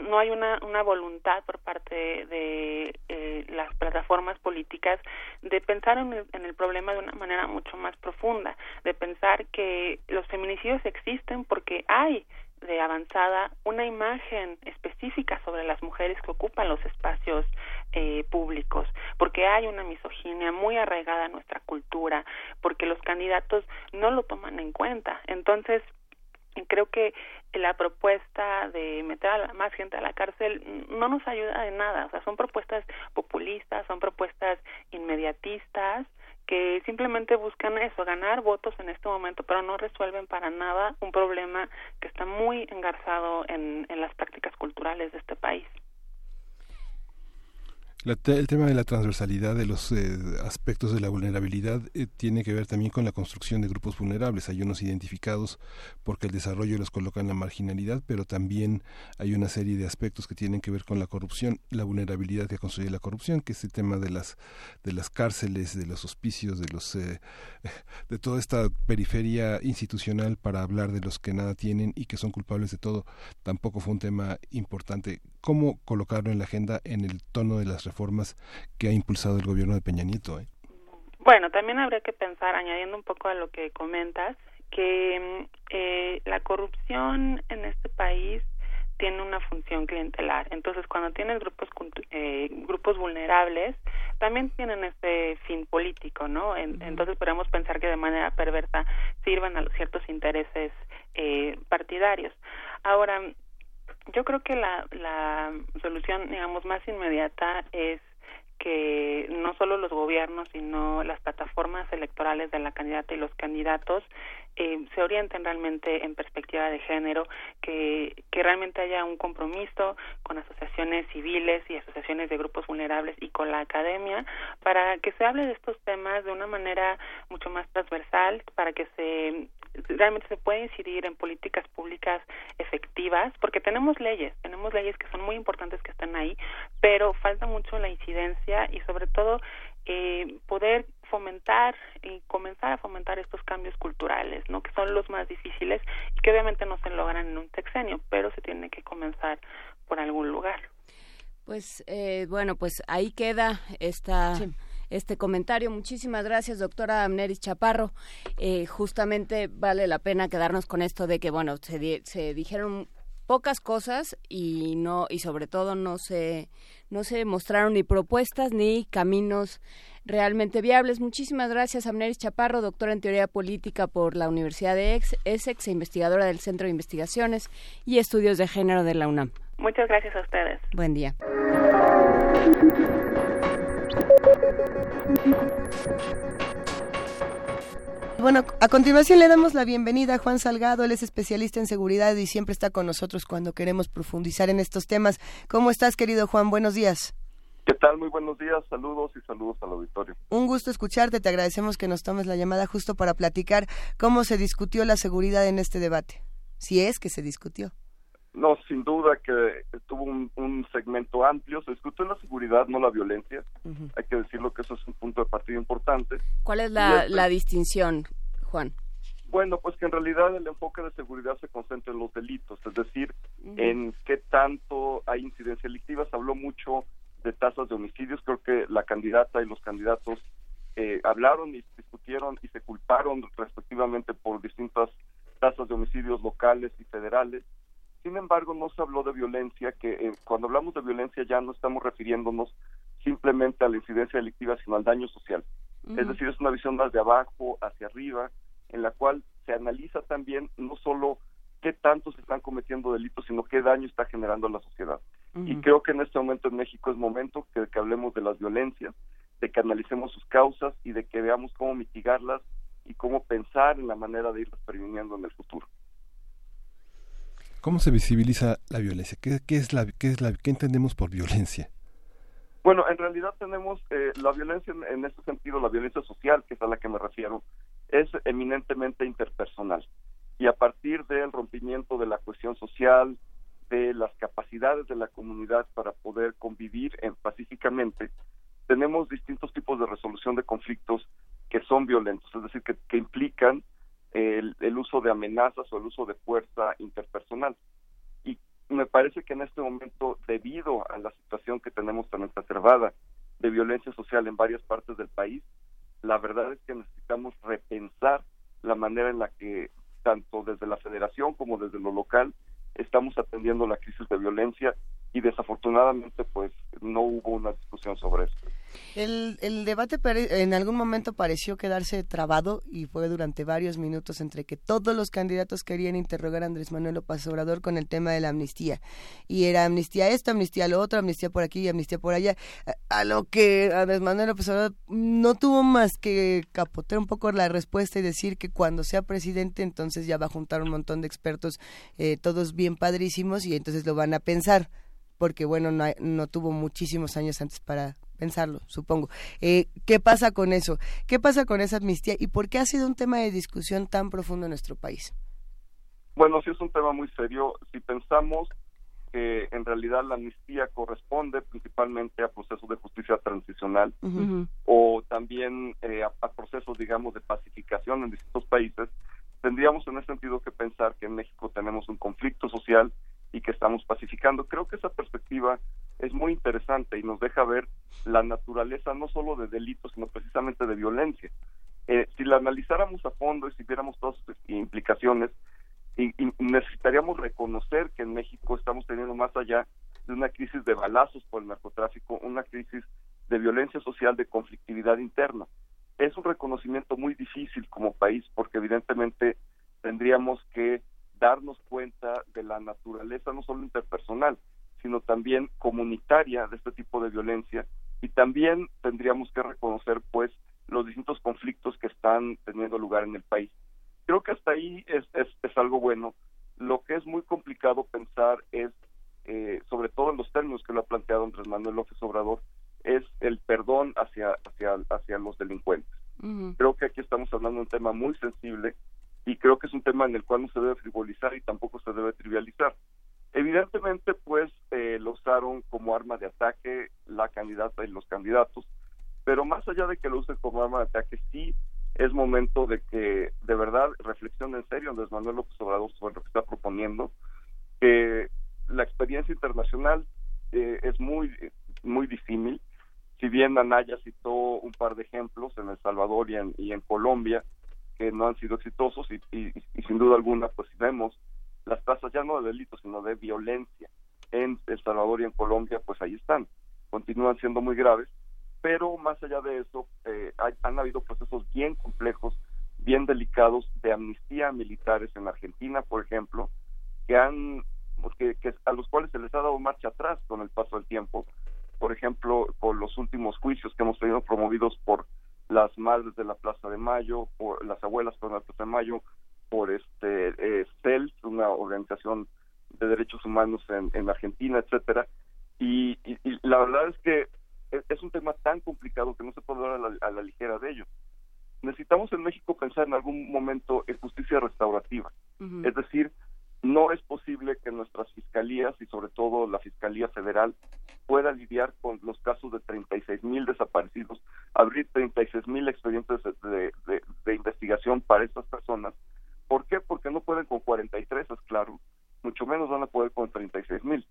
Speaker 26: no hay una, una voluntad por parte de eh, las plataformas políticas de pensar en el, en el problema de una manera mucho más profunda, de pensar que los feminicidios existen porque hay de avanzada una imagen específica sobre las mujeres que ocupan los espacios eh, públicos, porque hay una misoginia muy arraigada en nuestra cultura, porque los candidatos no lo toman en cuenta. Entonces, creo que la propuesta de meter a más gente a la cárcel no nos ayuda de nada, o sea, son propuestas populistas, son propuestas inmediatistas, que simplemente buscan eso, ganar votos en este momento, pero no resuelven para nada un problema que está muy engarzado en, en las prácticas culturales de este país
Speaker 1: el tema de la transversalidad de los eh, aspectos de la vulnerabilidad eh, tiene que ver también con la construcción de grupos vulnerables. Hay unos identificados porque el desarrollo los coloca en la marginalidad, pero también hay una serie de aspectos que tienen que ver con la corrupción, la vulnerabilidad que construye la corrupción, que es el tema de las de las cárceles, de los hospicios, de los eh, de toda esta periferia institucional para hablar de los que nada tienen y que son culpables de todo. Tampoco fue un tema importante. ¿Cómo colocarlo en la agenda en el tono de las reformas que ha impulsado el gobierno de Peña Nieto. ¿eh?
Speaker 26: Bueno, también habría que pensar, añadiendo un poco a lo que comentas, que eh, la corrupción en este país tiene una función clientelar. Entonces, cuando tienes grupos eh, grupos vulnerables, también tienen ese fin político, ¿no? Entonces, podemos pensar que de manera perversa sirvan a los ciertos intereses eh, partidarios. Ahora, yo creo que la, la solución, digamos, más inmediata es que no solo los gobiernos, sino las plataformas electorales de la candidata y los candidatos eh, se orienten realmente en perspectiva de género, que, que realmente haya un compromiso con asociaciones civiles y asociaciones de grupos vulnerables y con la academia para que se hable de estos temas de una manera mucho más transversal, para que se realmente se puede incidir en políticas públicas efectivas, porque tenemos leyes, tenemos leyes que son muy importantes que están ahí, pero falta mucho la incidencia y sobre todo eh, poder fomentar y comenzar a fomentar estos cambios culturales, ¿no? Que son los más difíciles y que obviamente no se logran en un sexenio, pero se tiene que comenzar por algún lugar.
Speaker 2: Pues eh, bueno, pues ahí queda esta este comentario. Muchísimas gracias, doctora Amneris Chaparro. Eh, justamente vale la pena quedarnos con esto de que, bueno, se, se dijeron pocas cosas y no y sobre todo no se no se mostraron ni propuestas ni caminos realmente viables. Muchísimas gracias, Amneris Chaparro, doctora en teoría política por la Universidad de Essex e investigadora del Centro de Investigaciones y Estudios de Género de la UNAM.
Speaker 26: Muchas gracias a ustedes.
Speaker 2: Buen día.
Speaker 3: Bueno, a continuación le damos la bienvenida a Juan Salgado, él es especialista en seguridad y siempre está con nosotros cuando queremos profundizar en estos temas. ¿Cómo estás, querido Juan? Buenos días.
Speaker 27: ¿Qué tal? Muy buenos días, saludos y saludos al auditorio.
Speaker 3: Un gusto escucharte, te agradecemos que nos tomes la llamada justo para platicar cómo se discutió la seguridad en este debate, si es que se discutió.
Speaker 27: No, sin duda que tuvo un, segmento amplio, se discutió la seguridad, no la violencia, hay que decirlo que eso es un punto de partida importante.
Speaker 2: ¿Cuál es la, la distinción, Juan?
Speaker 27: Bueno, pues que en realidad el enfoque de seguridad se concentra en los delitos, es decir, en qué tanto hay incidencia delictiva. Se habló mucho de tasas de homicidios. Creo que la candidata y los candidatos eh, hablaron y discutieron y se culparon respectivamente por distintas tasas de homicidios locales y federales. Sin embargo, no se habló de violencia, que eh, cuando hablamos de violencia ya no estamos refiriéndonos simplemente a la incidencia delictiva, sino al daño social. Es decir, es una visión más de abajo hacia arriba, en la cual se analiza también no solo qué tanto se están cometiendo delitos, sino qué daño está generando a la sociedad. Y creo que en este momento en México es momento que, que hablemos de las violencias, de que analicemos sus causas y de que veamos cómo mitigarlas y cómo pensar en la manera de irlas previniendo en el futuro.
Speaker 1: ¿Cómo se visibiliza la violencia? ¿Qué, es la, qué es la, qué entendemos por violencia?
Speaker 27: Bueno, en realidad tenemos eh, la violencia en, este sentido, la violencia social, que es a la que me refiero, es eminentemente interpersonal. Y a partir del rompimiento de la cuestión social, de las capacidades de la comunidad para poder convivir en, pacíficamente, tenemos distintos tipos de resolución de conflictos que son violentos, es decir, que, implican el, uso de amenazas o el uso de fuerza interpersonal. Y me parece que en este momento, debido a la situación que tenemos tan exacerbada de violencia social en varias partes del país, la verdad es que necesitamos repensar la manera en la que tanto desde la federación como desde lo local estamos atendiendo la crisis de violencia y desafortunadamente pues no hubo una discusión sobre esto.
Speaker 3: El, el debate en algún momento pareció quedarse trabado y fue durante varios minutos entre que todos los candidatos querían interrogar a Andrés Manuel López Obrador con el tema de la amnistía. Y era amnistía esto, amnistía lo otro, amnistía por aquí y amnistía por allá. A lo que Andrés Manuel López Obrador no tuvo más que capotear un poco la respuesta y decir que cuando sea presidente entonces ya va a juntar un montón de expertos, eh, todos bien padrísimos y entonces lo van a pensar porque bueno, no, no tuvo muchísimos años antes para pensarlo, supongo. Eh, ¿Qué pasa con eso? ¿Qué pasa con esa amnistía y por qué ha sido un tema de discusión tan profundo en nuestro país?
Speaker 27: Bueno, sí es un tema muy serio. Si pensamos que en realidad la amnistía corresponde principalmente a procesos de justicia transicional o también eh, a, procesos, digamos, de pacificación en distintos países, tendríamos en ese sentido que pensar que en México tenemos un conflicto social y que estamos pacificando. Creo que esa perspectiva es muy interesante y nos deja ver la naturaleza no solo de delitos, sino precisamente de violencia. Eh, si la analizáramos a fondo y si viéramos todas sus implicaciones, y, necesitaríamos reconocer que en México estamos teniendo más allá de una crisis de balazos por el narcotráfico, una crisis de violencia social, de conflictividad interna. Es un reconocimiento muy difícil como país porque evidentemente tendríamos que darnos cuenta de la naturaleza no solo interpersonal, sino también comunitaria de este tipo de violencia y también tendríamos que reconocer pues los distintos conflictos que están teniendo lugar en el país. Creo que hasta ahí es, es, algo bueno. Lo que es muy complicado pensar es, eh, sobre todo en los términos que lo ha planteado Andrés Manuel López Obrador, es el perdón hacia, hacia, hacia los delincuentes. Creo que aquí estamos hablando de un tema muy sensible y creo que es un tema en el cual no se debe frivolizar y tampoco se debe trivializar. Evidentemente, pues eh, lo usaron como arma de ataque la candidata y los candidatos, pero más allá de que lo usen como arma de ataque, sí es momento de que de verdad reflexionen en serio Andrés Manuel López Obrador sobre lo que está proponiendo, que la experiencia internacional eh, es muy, muy disímil. Si bien Anaya citó un par de ejemplos en El Salvador y en Colombia, que no han sido exitosos y, sin duda alguna pues si vemos las tasas ya no de delitos sino de violencia en El Salvador y en Colombia pues ahí están continúan siendo muy graves pero más allá de eso eh, han habido procesos bien complejos bien delicados de amnistía a militares en Argentina por ejemplo que han que, que a los cuales se les ha dado marcha atrás con el paso del tiempo. Por ejemplo por los últimos juicios que hemos tenido promovidos por las madres de la Plaza de Mayo, por las abuelas de la Plaza de Mayo, por este eh, CELS, una organización de derechos humanos en, en Argentina, etcétera. Y, la verdad es que es, un tema tan complicado que no se puede hablar a la, ligera de ello. Necesitamos en México pensar en algún momento en justicia restaurativa. Es decir, no es posible que nuestras fiscalías y sobre todo la Fiscalía Federal pueda lidiar con los casos de 36 mil desaparecidos, abrir 36 mil expedientes de, investigación para estas personas. ¿Por qué? Porque no pueden con 43, es claro, mucho menos van a poder con 36 mil.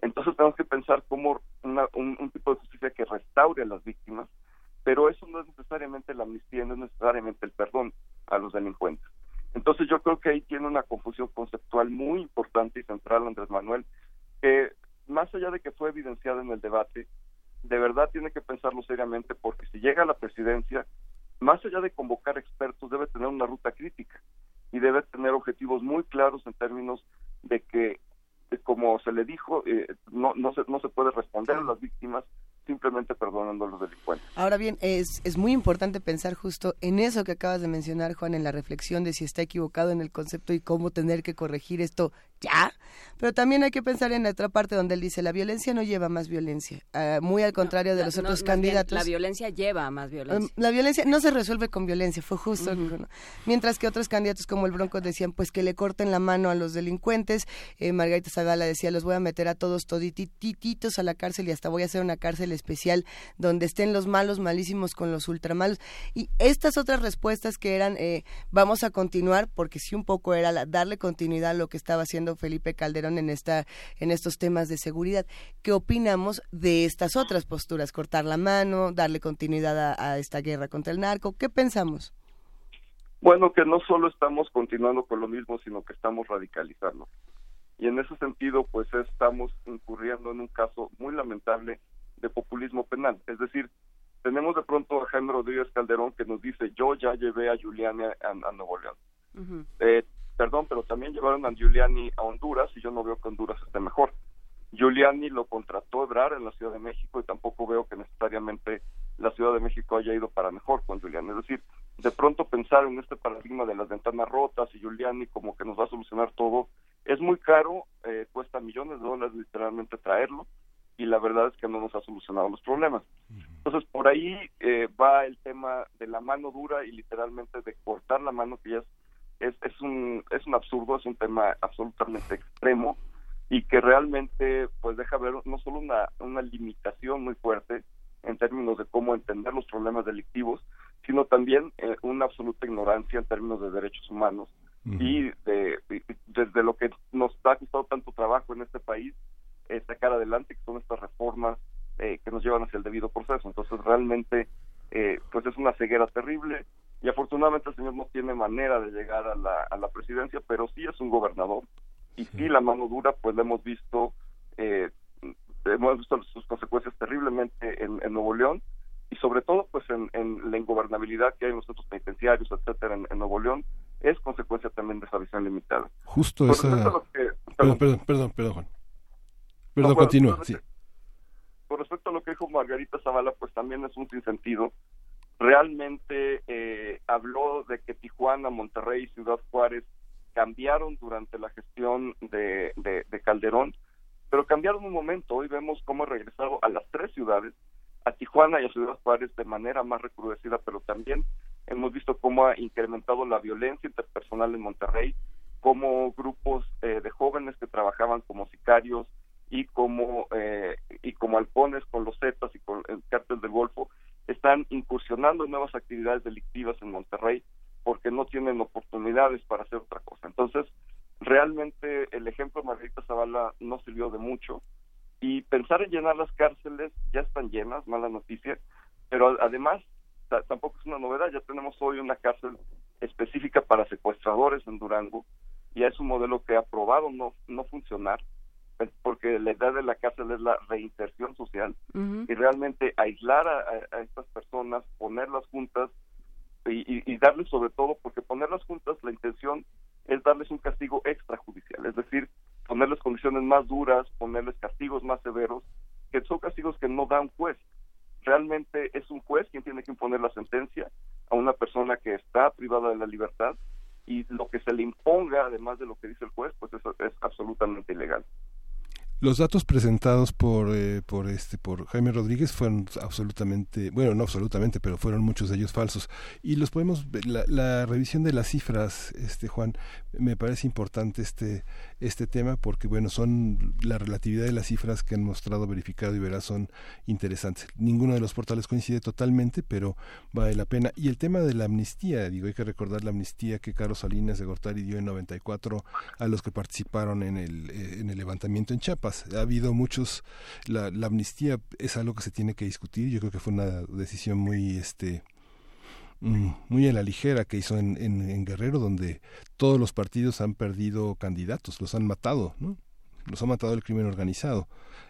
Speaker 27: Entonces tenemos que pensar cómo un, tipo de justicia que restaure a las víctimas, pero eso no es necesariamente la amnistía, no es necesariamente el perdón a los delincuentes. Entonces yo creo que ahí tiene una confusión conceptual muy importante y central Andrés Manuel, que más allá de que fue evidenciada en el debate, de verdad tiene que pensarlo seriamente porque si llega a la presidencia, más allá de convocar expertos, debe tener una ruta crítica y debe tener objetivos muy claros en términos de que, como se le dijo, eh, no, no, se, no se puede responder a las víctimas simplemente perdonando a los delincuentes.
Speaker 3: Ahora bien, es, es muy importante pensar justo en eso que acabas de mencionar, Juan, en la reflexión de si está equivocado en el concepto y cómo tener que corregir esto ya. Pero también hay que pensar en la otra parte donde él dice, la violencia no lleva más violencia. Ah, muy al contrario de los otros candidatos.
Speaker 2: la violencia lleva a más violencia.
Speaker 3: Um, la violencia no se resuelve con violencia, fue justo. Mientras que otros candidatos como el Bronco decían, pues que le corten la mano a los delincuentes. Eh, Margarita Zavala decía, los voy a meter a todos todititos a la cárcel y hasta voy a hacer una cárcel especial donde estén los malos malísimos con los ultramalos. Y estas otras respuestas que eran, eh, vamos a continuar, porque sí un poco era la, darle continuidad a lo que estaba haciendo Felipe Calderón en esta en estos temas de seguridad. ¿Qué opinamos de estas otras posturas? Cortar la mano, darle continuidad a, esta guerra contra el narco. ¿Qué pensamos?
Speaker 27: Bueno, que no solo estamos continuando con lo mismo, sino que estamos radicalizando. Y en ese sentido, pues estamos incurriendo en un caso muy lamentable de populismo penal. Es decir, tenemos de pronto a Jaime Rodríguez Calderón que nos dice, yo ya llevé a Juliana a, Nuevo León perdón, pero también llevaron a Giuliani a Honduras y yo no veo que Honduras esté mejor. Giuliani lo contrató Ebrar en la Ciudad de México y tampoco veo que necesariamente la Ciudad de México haya ido para mejor con Giuliani. Es decir, de pronto pensar en este paradigma de las ventanas rotas y Giuliani como que nos va a solucionar todo es muy caro, eh, cuesta millones de dólares literalmente traerlo y la verdad es que no nos ha solucionado los problemas. Entonces, por ahí eh, va el tema de la mano dura y literalmente de cortar la mano que ya es es, es, un, es un absurdo, es un tema absolutamente extremo y que realmente pues deja ver no solo una, una limitación muy fuerte en términos de cómo entender los problemas delictivos, sino también eh, una absoluta ignorancia en términos de derechos humanos y de, desde lo que nos ha costado tanto trabajo en este país sacar adelante, que son estas reformas eh, que nos llevan hacia el debido proceso. Entonces realmente pues es una ceguera terrible, y afortunadamente el señor no tiene manera de llegar a la, a la presidencia, pero sí es un gobernador y sí, la mano dura, pues la hemos visto, eh, hemos visto sus consecuencias terriblemente en, Nuevo León y sobre todo pues en, la ingobernabilidad que hay en los centros penitenciarios, etcétera, en, Nuevo León, es consecuencia también de esa visión limitada.
Speaker 1: Justo esa... perdón, perdón, perdón, perdón, Juan. Perdón, continúa, sí.
Speaker 27: Con respecto a lo que dijo Margarita Zavala, pues también es un sinsentido realmente eh, habló de que Tijuana, Monterrey y Ciudad Juárez cambiaron durante la gestión de, Calderón, pero cambiaron un momento. Hoy vemos cómo ha regresado a las tres ciudades, a Tijuana y a Ciudad Juárez de manera más recrudecida, pero también hemos visto cómo ha incrementado la violencia interpersonal en Monterrey, cómo grupos eh, de jóvenes que trabajaban como sicarios y como eh, y como halcones con los Zetas y con el cártel del Golfo están incursionando en nuevas actividades delictivas en Monterrey porque no tienen oportunidades para hacer otra cosa. Entonces, realmente el ejemplo de Margarita Zavala no sirvió de mucho y pensar en llenar las cárceles ya están llenas, mala noticia, pero además tampoco es una novedad, ya tenemos hoy una cárcel específica para secuestradores en Durango y es un modelo que ha probado no, no funcionar porque la idea de la cárcel es la reinserción social y realmente aislar a, estas personas, ponerlas juntas y, darles sobre todo, porque ponerlas juntas la intención es darles un castigo extrajudicial, es decir, ponerles condiciones más duras, ponerles castigos más severos, que son castigos que no da un juez. Realmente es un juez quien tiene que imponer la sentencia a una persona que está privada de la libertad y lo que se le imponga, además de lo que dice el juez, pues eso es absolutamente ilegal.
Speaker 1: Los datos presentados por, eh, por, este, por Jaime Rodríguez fueron absolutamente, bueno, no absolutamente, pero fueron muchos de ellos falsos. Y los podemos, la, la revisión de las cifras, este Juan, me parece importante este, este tema porque, bueno, son la relatividad de las cifras que han mostrado, verificado y verás son interesantes. Ninguno de los portales coincide totalmente, pero vale la pena. Y el tema de la amnistía, digo, hay que recordar la amnistía que Carlos Salinas de Gortari dio en 94 a los que participaron en el, eh, en el levantamiento en Chiapas ha habido muchos, la, amnistía es algo que se tiene que discutir, yo creo que fue una decisión muy, este, mm, muy a la ligera que hizo en, en, Guerrero, donde todos los partidos han perdido candidatos, los han matado, ¿no? Los ha matado el crimen organizado.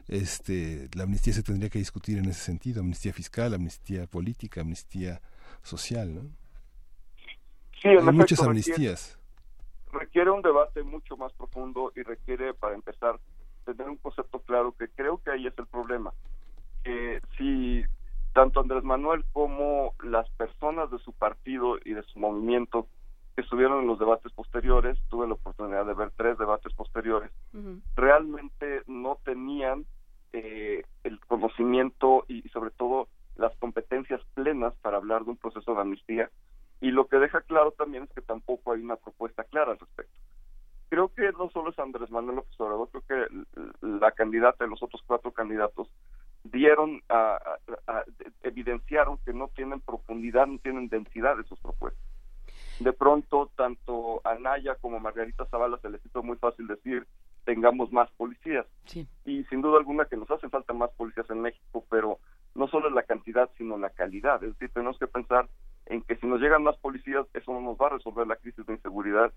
Speaker 1: Este, la amnistía se tendría que discutir en ese sentido, amnistía fiscal, amnistía política, amnistía social, ¿no?
Speaker 27: Sí,
Speaker 1: Hay muchas amnistías.
Speaker 27: requiere un debate mucho más profundo y requiere, para empezar, tener un concepto claro que creo que ahí es el problema. Que si tanto Andrés Manuel como las personas de su partido y de su movimiento que estuvieron en los debates posteriores, tuve la oportunidad de ver tres debates posteriores, realmente no tenían eh, el conocimiento y, sobre todo las competencias plenas para hablar de un proceso de amnistía. Y lo que deja claro también es que tampoco hay una propuesta clara al respecto creo que no solo es Andrés Manuel López Obrador, creo que la candidata y los otros cuatro candidatos dieron, a, evidenciaron que no tienen profundidad, no tienen densidad de sus propuestas. De pronto, tanto a Naya como a Margarita Zavala se les hizo muy fácil decir, tengamos más policías. Y sin duda alguna que nos hacen falta más policías en México, pero no solo la cantidad, sino la calidad. Es decir, tenemos que pensar en que si nos llegan más policías, eso no nos va a resolver la crisis de inseguridad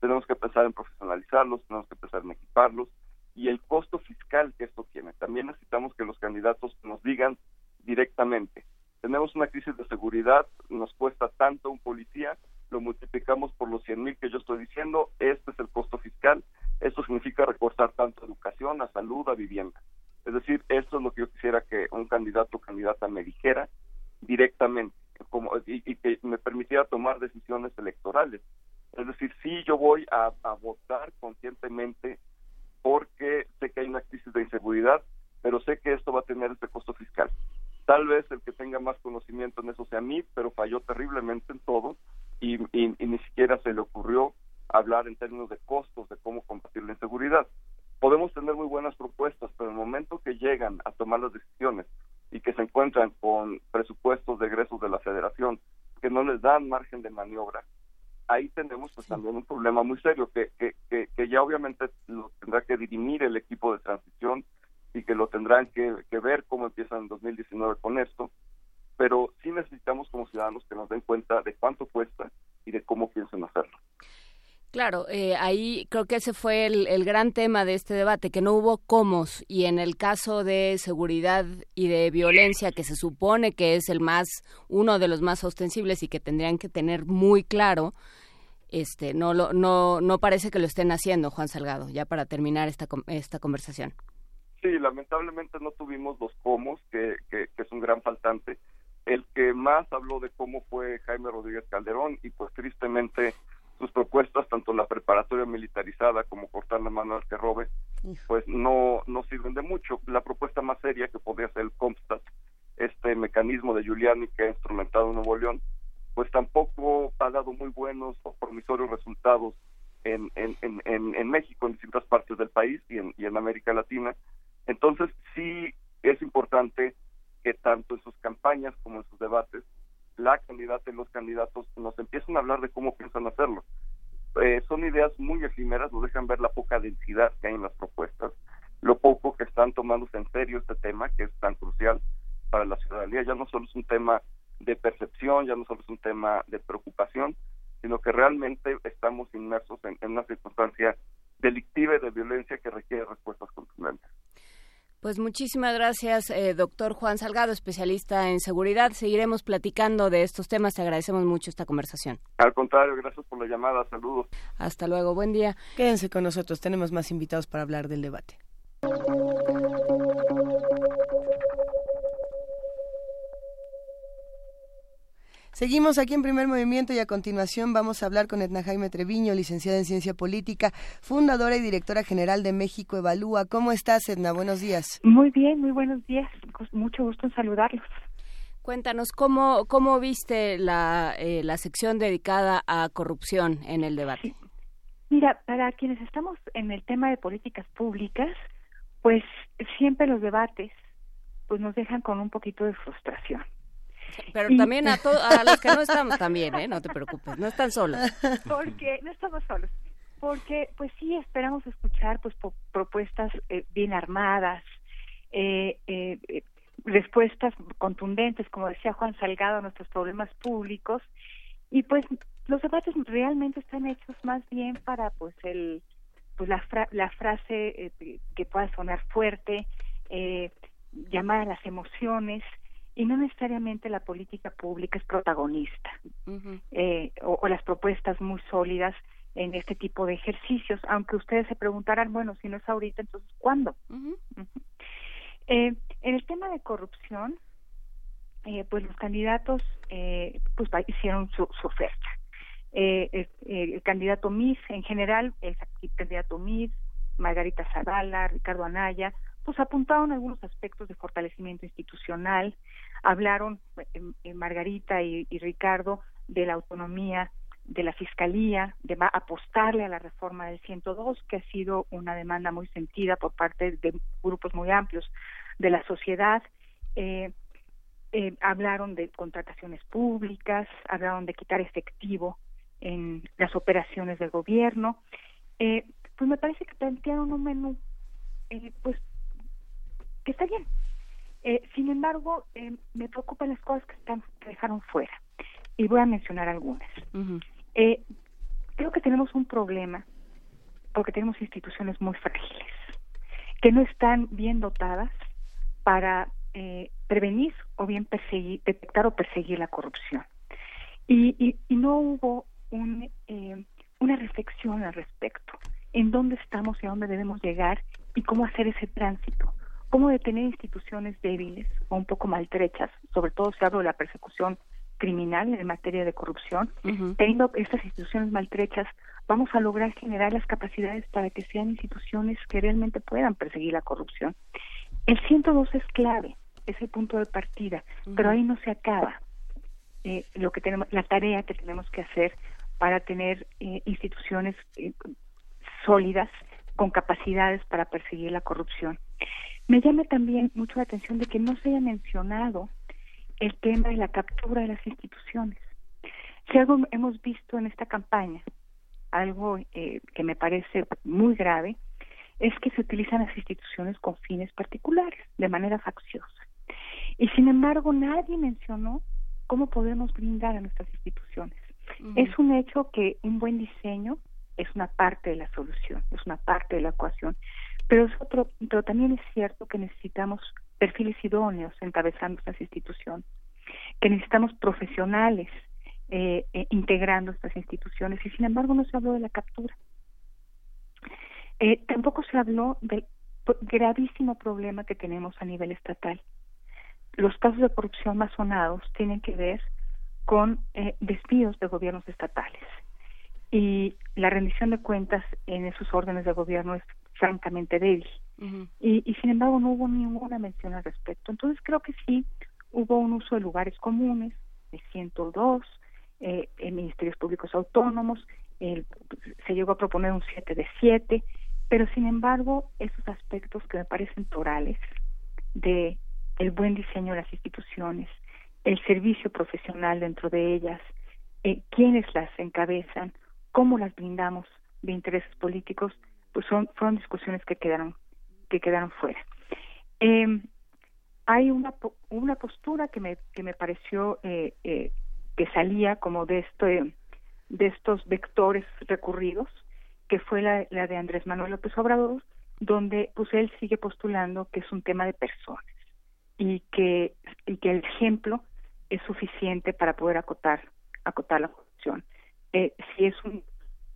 Speaker 27: tenemos que pensar en profesionalizarlos, tenemos que pensar en equiparlos y el costo fiscal que esto tiene. También necesitamos que los candidatos nos digan directamente, tenemos una crisis de seguridad, nos cuesta tanto un policía, lo multiplicamos por los 100 mil que yo estoy diciendo, este es el costo fiscal, esto significa recortar tanto educación, a salud, a vivienda. Es decir, esto es lo que yo quisiera que un candidato o candidata me dijera directamente como, y que me permitiera tomar decisiones electorales es decir, sí, yo voy a, votar conscientemente porque sé que hay una crisis de inseguridad, pero sé que esto va a tener este costo fiscal. Tal vez el que tenga más conocimiento en eso sea mí, pero falló terriblemente en todo y, ni siquiera se le ocurrió hablar en términos de costos de cómo combatir la inseguridad. Podemos tener muy buenas propuestas, pero en el momento que llegan a tomar las decisiones y que se encuentran con presupuestos de egresos de la federación que no les dan margen de maniobra, ahí tenemos pues también un problema muy serio que, que, que, ya obviamente lo tendrá que dirimir el equipo de transición y que lo tendrán que, ver cómo empiezan en 2019 con esto, pero sí necesitamos como ciudadanos que nos den cuenta de cuánto cuesta y de cómo piensan hacerlo.
Speaker 2: Claro, eh, ahí creo que ese fue el, gran tema de este debate, que no hubo cómo y en el caso de seguridad y de violencia, que se supone que es el más, uno de los más ostensibles y que tendrían que tener muy claro, este, no, lo, no, no parece que lo estén haciendo, Juan Salgado, ya para terminar esta, esta conversación.
Speaker 27: Sí, lamentablemente no tuvimos los cómo, que, que, es un gran faltante. El que más habló de cómo fue Jaime Rodríguez Calderón y pues tristemente sus propuestas, tanto la preparatoria militarizada como cortar la mano al que robe, pues no, no sirven de mucho. La propuesta más seria que podría ser el COMSTAT, este mecanismo de Giuliani que ha instrumentado en Nuevo León, pues tampoco ha dado muy buenos o promisorios resultados en, en, en, en México, en distintas partes del país y en, y en América Latina. Entonces, sí es importante que tanto en sus campañas como en sus debates, la candidata y los candidatos nos empiecen a hablar de cómo piensan hacerlo. Eh, son ideas muy efímeras, nos dejan ver la poca densidad que hay en las propuestas, lo poco que están tomándose en serio este tema, que es tan crucial para la ciudadanía. Ya no solo es un tema de percepción, ya no solo es un tema de preocupación, sino que realmente estamos inmersos en, una circunstancia delictiva y de violencia que requiere respuestas contundentes.
Speaker 2: Pues muchísimas gracias, eh, doctor Juan Salgado, especialista en seguridad. Seguiremos platicando de estos temas. Te agradecemos mucho esta conversación.
Speaker 27: Al contrario, gracias por la llamada. Saludos.
Speaker 2: Hasta luego. Buen día.
Speaker 3: Quédense con nosotros. Tenemos más invitados para hablar del debate. Seguimos aquí en primer movimiento y a continuación vamos a hablar con Edna Jaime Treviño, licenciada en Ciencia Política, fundadora y directora general de México Evalúa. ¿Cómo estás, Edna? Buenos días.
Speaker 28: Muy bien, muy buenos días. Mucho gusto en saludarlos.
Speaker 2: Cuéntanos, ¿cómo, cómo viste la, eh, la sección dedicada a corrupción en el debate?
Speaker 28: Mira, para quienes estamos en el tema de políticas públicas, pues siempre los debates pues nos dejan con un poquito de frustración.
Speaker 2: Pero también a, a los que no estamos también, ¿eh? No te preocupes, no están solos.
Speaker 28: Porque no estamos solos. Porque, pues sí, esperamos escuchar pues propuestas eh, bien armadas, eh, eh, eh, respuestas contundentes, como decía Juan Salgado, a nuestros problemas públicos. Y pues los debates realmente están hechos más bien para pues el pues la, la frase que pueda sonar fuerte, llamar a las emociones, y no necesariamente la política pública es protagonista eh, o, las propuestas muy sólidas en este tipo de ejercicios, aunque ustedes se preguntarán, bueno, si no es ahorita, entonces ¿cuándo? Eh, en el tema de corrupción, eh, pues los candidatos pues hicieron su, oferta. el candidato MIS en general, el candidato MIS, Margarita Zavala, Ricardo Anaya, pues apuntaron algunos aspectos de fortalecimiento institucional, hablaron eh, eh, Margarita y, Ricardo de la autonomía de la Fiscalía, de apostarle a la reforma del 102, que ha sido una demanda muy sentida por parte de grupos muy amplios de la sociedad. Eh, hablaron de contrataciones públicas, hablaron de quitar efectivo en las operaciones del gobierno. pues me parece que plantearon un menú pues que está bien. Eh, sin embargo, eh, me preocupan las cosas que, están, que dejaron fuera. Y voy a mencionar algunas. eh, creo que tenemos un problema porque tenemos instituciones muy frágiles, que no están bien dotadas para eh, prevenir o bien perseguir, detectar o perseguir la corrupción. Y, y, y no hubo un, eh, una reflexión al respecto, en dónde estamos y a dónde debemos llegar y cómo hacer ese tránsito cómo detener instituciones débiles o un poco maltrechas, sobre todo se habla de la persecución criminal en materia de corrupción, teniendo estas instituciones maltrechas, vamos a lograr generar las capacidades para que sean instituciones que realmente puedan perseguir la corrupción. El 102 es clave, es el punto de partida, pero ahí no se acaba eh, lo que tenemos, la tarea que tenemos que hacer para tener eh, instituciones eh, sólidas con capacidades para perseguir la corrupción. Me llama también mucho la atención de que no se haya mencionado el tema de la captura de las instituciones. Si algo hemos visto en esta campaña, algo eh, que me parece muy grave, es que se utilizan las instituciones con fines particulares, de manera facciosa. Y sin embargo, nadie mencionó cómo podemos brindar a nuestras instituciones. Es un hecho que un buen diseño es una parte de la solución, es una parte de la ecuación, pero, es otro, pero también es cierto que necesitamos perfiles idóneos encabezando estas instituciones, que necesitamos profesionales eh, eh, integrando estas instituciones y sin embargo no se habló de la captura. Eh, tampoco se habló del gravísimo problema que tenemos a nivel estatal. Los casos de corrupción más sonados tienen que ver con despidos de gobiernos estatales y la rendición de cuentas en esos órdenes de gobierno es francamente débil. y, y, sin embargo no hubo ninguna mención al respecto. Entonces creo que sí hubo un uso de lugares comunes, el 102, eh, en ministerios públicos autónomos, se llegó a proponer un 7 de 7, pero sin embargo esos aspectos que me parecen torales de el buen diseño de las instituciones, el servicio profesional dentro de ellas, eh, quienes las encabezan, cómo las brindamos de intereses políticos, pues son fueron discusiones que quedaron que quedaron fuera. Eh, hay una una postura que me que me pareció eh, eh, que salía como de este de estos vectores recurridos, que fue la, la de Andrés Manuel López Obrador, donde pues él sigue postulando que es un tema de personas y que y que el ejemplo es suficiente para poder acotar acotar la corrupción. Eh, si es un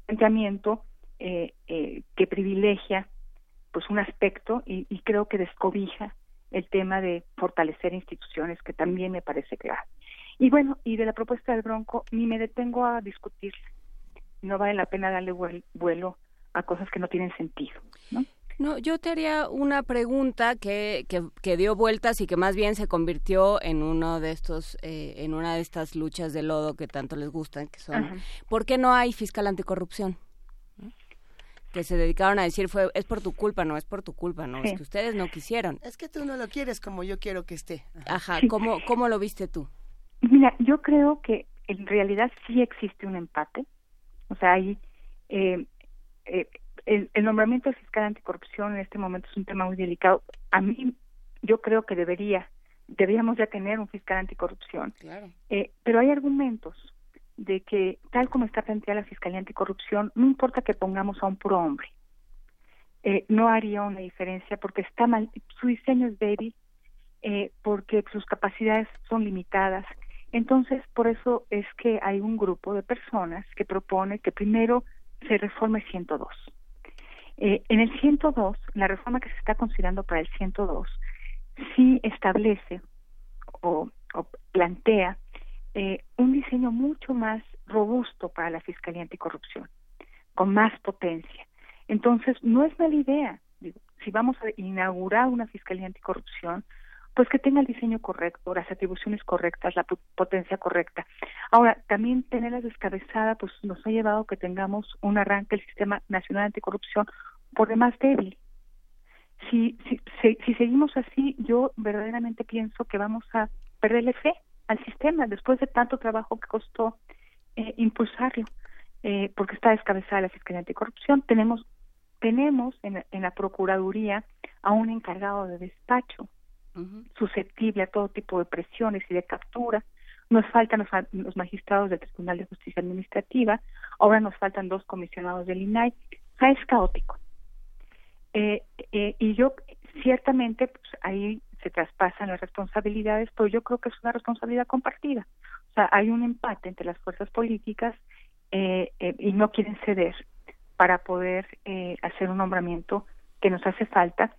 Speaker 28: planteamiento eh, eh, que privilegia pues un aspecto y, creo que descobija el tema de fortalecer instituciones que también me parece clave. Y bueno, y de la propuesta del Bronco ni me detengo a discutirla. No vale la pena darle vuelo a cosas que no tienen sentido, ¿no?
Speaker 2: No, yo te haría una pregunta que, que, dio vueltas y que más bien se convirtió en uno de estos, eh, en una de estas luchas de lodo que tanto les gustan, que son, ¿por qué no hay fiscal anticorrupción? Que se dedicaron a decir fue es por tu culpa, no es por tu culpa, no, es que ustedes no quisieron.
Speaker 3: Es que tú no lo quieres como yo quiero que esté.
Speaker 2: Ajá, ¿cómo, ¿cómo lo viste tú?
Speaker 28: Mira, yo creo que en realidad sí existe un empate. O sea, hay eh, eh, el, nombramiento del fiscal anticorrupción en este momento es un tema muy delicado. A mí, yo creo que debería, deberíamos ya tener un fiscal anticorrupción. Claro. Eh, pero hay argumentos de que, tal como está planteada la Fiscalía Anticorrupción, no importa que pongamos a un puro hombre, eh, no haría una diferencia porque está mal, su diseño es débil, eh, porque sus capacidades son limitadas. Entonces, por eso es que hay un grupo de personas que propone que primero se reforme el 102. Eh, en el 102, la reforma que se está considerando para el 102, sí establece o, o plantea eh, un diseño mucho más robusto para la Fiscalía Anticorrupción, con más potencia. Entonces, no es mala idea. si vamos a inaugurar una Fiscalía Anticorrupción, pues que tenga el diseño correcto, las atribuciones correctas, la potencia correcta. Ahora, también tenerla descabezada, pues nos ha llevado a que tengamos un arranque del Sistema Nacional Anticorrupción por demás débil. Si, si, si seguimos así, yo verdaderamente pienso que vamos a perderle fe al sistema después de tanto trabajo que costó eh, impulsarlo, eh, porque está descabezada la Fiscalía Anticorrupción. Tenemos, tenemos en, en la Procuraduría a un encargado de despacho susceptible a todo tipo de presiones y de captura. Nos faltan los, los, magistrados del Tribunal de Justicia Administrativa, ahora nos faltan dos comisionados del INAI. O sea, es caótico. Eh, eh, y yo, ciertamente, pues, ahí se traspasan las responsabilidades, pero yo creo que es una responsabilidad compartida. O sea, hay un empate entre las fuerzas políticas eh, eh, y no quieren ceder para poder eh, hacer un nombramiento que nos hace falta,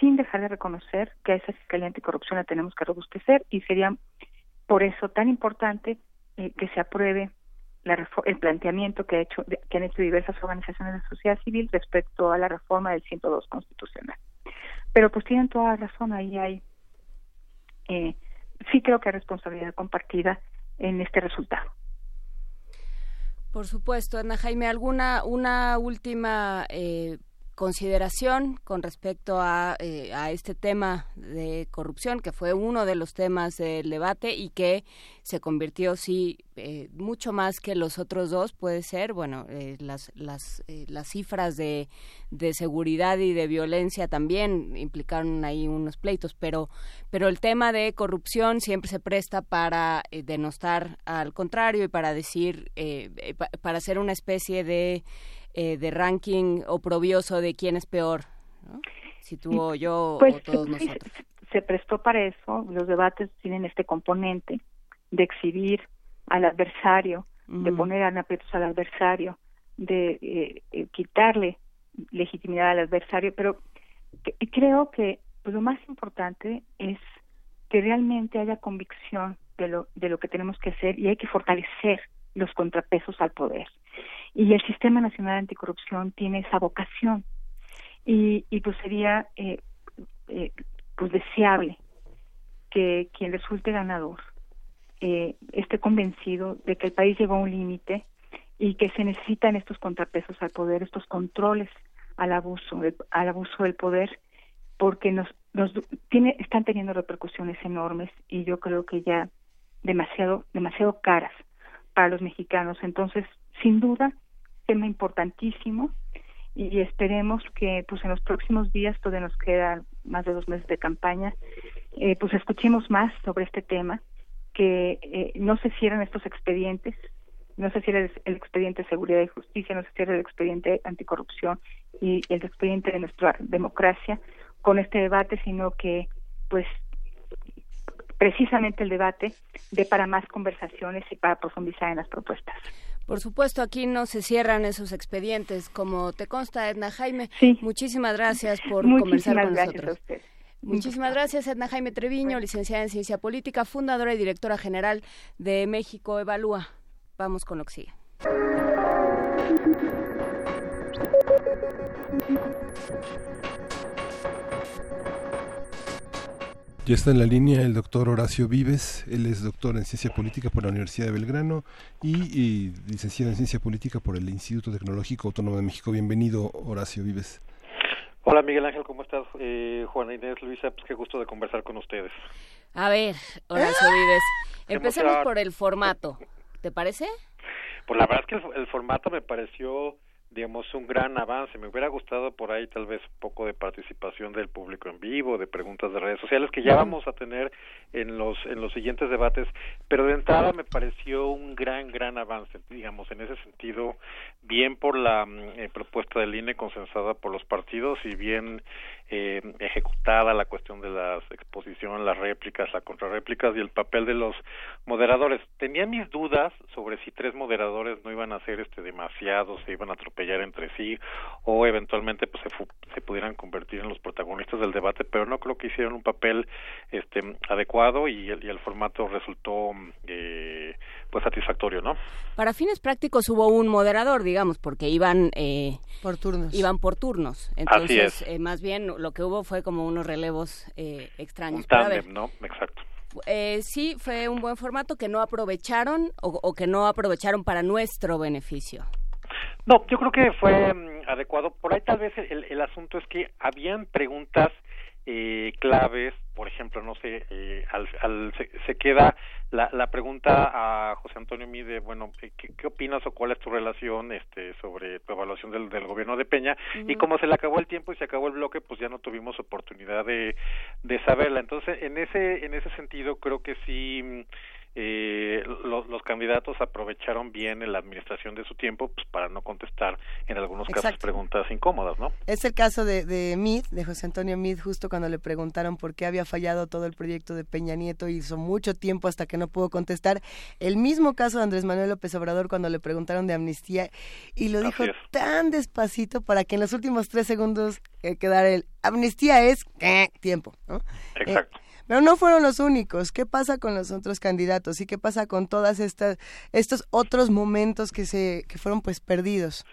Speaker 28: sin dejar de reconocer que a esa Fiscalía Anticorrupción la tenemos que robustecer y sería por eso tan importante que se apruebe la, el planteamiento que, ha hecho, que han hecho diversas organizaciones de sociedad civil respecto a la reforma del 102 constitucional. Pero pues tienen toda la razón, ahí hay, eh, sí creo que hay responsabilidad compartida en este resultado.
Speaker 2: Por supuesto, Ana Jaime, ¿alguna una última eh, consideración con respecto a, eh, a, este tema de corrupción, que fue uno de los temas del debate y que se convirtió, sí, eh, mucho más que los otros dos, puede ser, bueno, eh, las, las, las cifras de, de seguridad y de violencia también implicaron ahí unos pleitos, pero, pero el tema de corrupción siempre se presta para denostar al contrario y para decir, para hacer una especie de eh, de ranking oprobioso de quién es peor, si tú o yo o
Speaker 28: pues,
Speaker 2: todos nosotros.
Speaker 28: Se prestó para eso, los debates tienen este componente de exhibir al adversario, de poner a aprietos al adversario, de eh, eh, quitarle legitimidad al adversario, pero creo que pues, lo más importante es que realmente haya convicción de lo, de lo que tenemos que hacer y hay que fortalecer los contrapesos al poder. Y el Sistema Nacional Anticorrupción tiene esa vocación. Y, y pues sería eh, eh, pues deseable que quien resulte ganador eh, esté convencido de que el país llegó a un límite y que se necesitan estos contrapesos al poder, estos controles al abuso, al abuso del poder, porque nos, nos tiene, están teniendo repercusiones enormes y yo creo que ya demasiado, demasiado caras para los mexicanos. Entonces, sin duda, tema importantísimo y esperemos que pues en los próximos días, todavía nos quedan más de dos meses de campaña, eh, pues escuchemos más sobre este tema, que eh, no se cierren estos expedientes, no se cierre el, expediente de seguridad y justicia, no se cierre el expediente anticorrupción y el expediente de nuestra democracia con este debate, sino que pues precisamente el debate de para más conversaciones y para profundizar en las propuestas.
Speaker 2: Por supuesto, aquí no se cierran esos expedientes, como te consta, Edna Jaime. Muchísimas gracias por conversar con nosotros. Muchísimas gracias, Edna Jaime Treviño, licenciada en Ciencia Política, fundadora y directora general de México Evalúa. Vamos con lo que sigue.
Speaker 1: Ya está en la línea el doctor Horacio Vives, él es doctor en Ciencia Política por la Universidad de Belgrano y, licenciado en Ciencia Política por el Instituto Tecnológico Autónomo de México. Bienvenido, Horacio Vives.
Speaker 29: Hola Miguel Ángel, ¿cómo estás? Eh, Juana Inés, Luisa, pues qué gusto de conversar con ustedes.
Speaker 2: A ver, Horacio Vives, empecemos por el formato, ¿te parece?
Speaker 29: Pues la verdad es que el formato me pareció digamos, un gran avance. Me hubiera gustado por ahí tal vez un poco de participación del público en vivo, de preguntas de redes sociales que ya vamos a tener en los en los siguientes debates, pero de entrada me pareció un gran gran avance, digamos, en ese sentido, bien por la mm, eh, propuesta del INE consensada por los partidos y bien eh, ejecutada la cuestión de la exposición, las réplicas, las contrarréplicas y el papel de los moderadores. Tenía mis dudas sobre si tres moderadores no iban a ser este demasiado, se iban a atropellar entre sí o eventualmente pues se, se pudieran convertir en los protagonistas del debate, pero no creo que hicieron un papel este adecuado y el, y el formato resultó eh, pues satisfactorio, ¿no?
Speaker 2: Para fines prácticos hubo un moderador, digamos, porque iban eh,
Speaker 3: por turnos.
Speaker 2: Iban por turnos. Entonces, eh, más bien lo que hubo fue como unos relevos eh, extraños.
Speaker 29: Un ¿no? Exacto.
Speaker 2: Eh, sí, fue un buen formato que no aprovecharon o, que no aprovecharon para nuestro beneficio.
Speaker 29: No, yo creo que fue mm, adecuado. Por ahí tal vez el, el asunto es que habían preguntas eh, claves, por ejemplo, no sé, eh, al, se, queda la, la, pregunta a José Antonio Mide, bueno, ¿qué, ¿qué, opinas o cuál es tu relación este, sobre tu evaluación del, del gobierno de Peña? Y como se le acabó el tiempo y se acabó el bloque, pues ya no tuvimos oportunidad de, de saberla. Entonces, en ese, en ese sentido, creo que sí eh, los, los, candidatos aprovecharon bien en la administración de su tiempo pues, para no contestar en algunos casos preguntas incómodas, ¿no?
Speaker 3: Es el caso de, de de José Antonio Mid, justo cuando le preguntaron por qué había fallado todo el proyecto de Peña Nieto, hizo mucho tiempo hasta que no pudo contestar. El mismo caso de Andrés Manuel López Obrador cuando le preguntaron de amnistía y lo dijo tan despacito para que en los últimos tres segundos eh, quedara el amnistía es eh, tiempo, ¿no?
Speaker 29: Exacto.
Speaker 3: Pero no fueron los únicos. ¿Qué pasa con los otros candidatos? ¿Y qué pasa con todas estas estos otros momentos que se que fueron pues perdidos?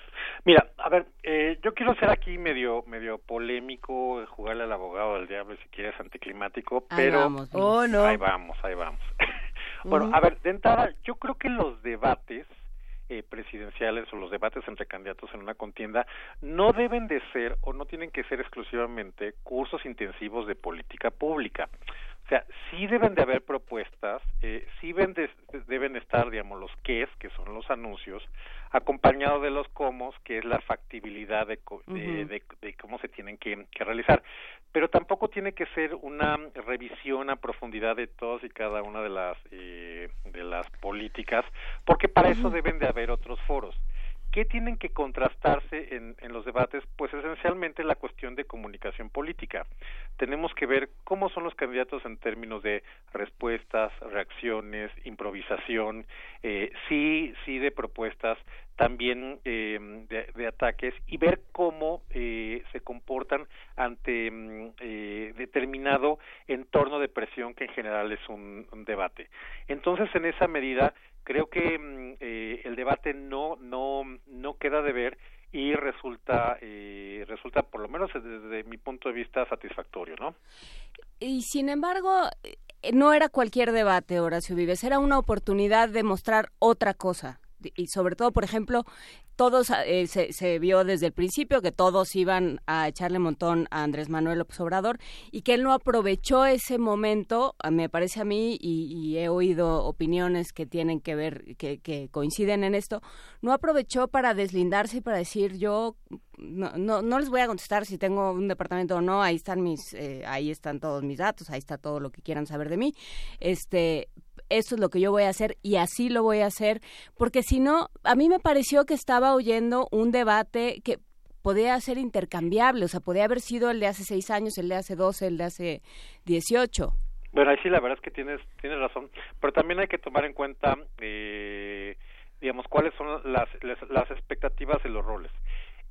Speaker 29: Mira, a ver, eh, yo quiero ser aquí medio medio polémico, jugarle al abogado del diablo si quieres anticlimático, pero
Speaker 2: vamos, oh, no.
Speaker 29: ahí vamos, ahí vamos. bueno, a ver, de entrada, yo creo que los debates eh, presidenciales o los debates entre candidatos en una contienda no deben de ser o no tienen que ser exclusivamente cursos intensivos de política pública. O sea, sí deben de haber propuestas, eh, sí deben, de, deben estar, digamos, los qué que son los anuncios, acompañado de los cómo, que es la factibilidad de, de, cómo se tienen que, realizar. Pero tampoco tiene que ser una revisión a profundidad de todas y cada una de las, eh, de las políticas, porque para eso deben de haber otros foros. ¿Qué tienen que contrastarse en, en, los debates? Pues esencialmente la cuestión de comunicación política. Tenemos que ver cómo son los candidatos en términos de respuestas, reacciones, improvisación, eh, sí, sí de propuestas, también eh, de, ataques y ver cómo eh, se comportan ante mm, eh, determinado entorno de presión que en general es un debate. Entonces, en esa medida, creo que mm, eh, el debate no no no queda de ver y resulta eh, resulta por lo menos desde mi punto de vista satisfactorio no
Speaker 2: y sin embargo eh, no era cualquier debate Horacio Vives era una oportunidad de mostrar otra cosa y sobre todo, por ejemplo, todos eh, se, se, vio desde el principio que todos iban a echarle montón a Andrés Manuel López Obrador y que él no aprovechó ese momento, me parece a mí, y, he oído opiniones que tienen que ver, que, coinciden en esto, no aprovechó para deslindarse y para decir yo no, no, no les voy a contestar si tengo un departamento o no, ahí están mis, eh, ahí están todos mis datos, ahí está todo lo que quieran saber de mí, este, esto es lo que yo voy a hacer y así lo voy a hacer, porque si no, a mí me pareció que estaba oyendo un debate que podía ser intercambiable, o sea, podía haber sido el de hace seis años, el de hace doce, el de hace dieciocho.
Speaker 29: Bueno, ahí sí la verdad es que tienes, tienes razón, pero también hay que tomar en cuenta, eh, digamos, cuáles son las, las, las expectativas y los roles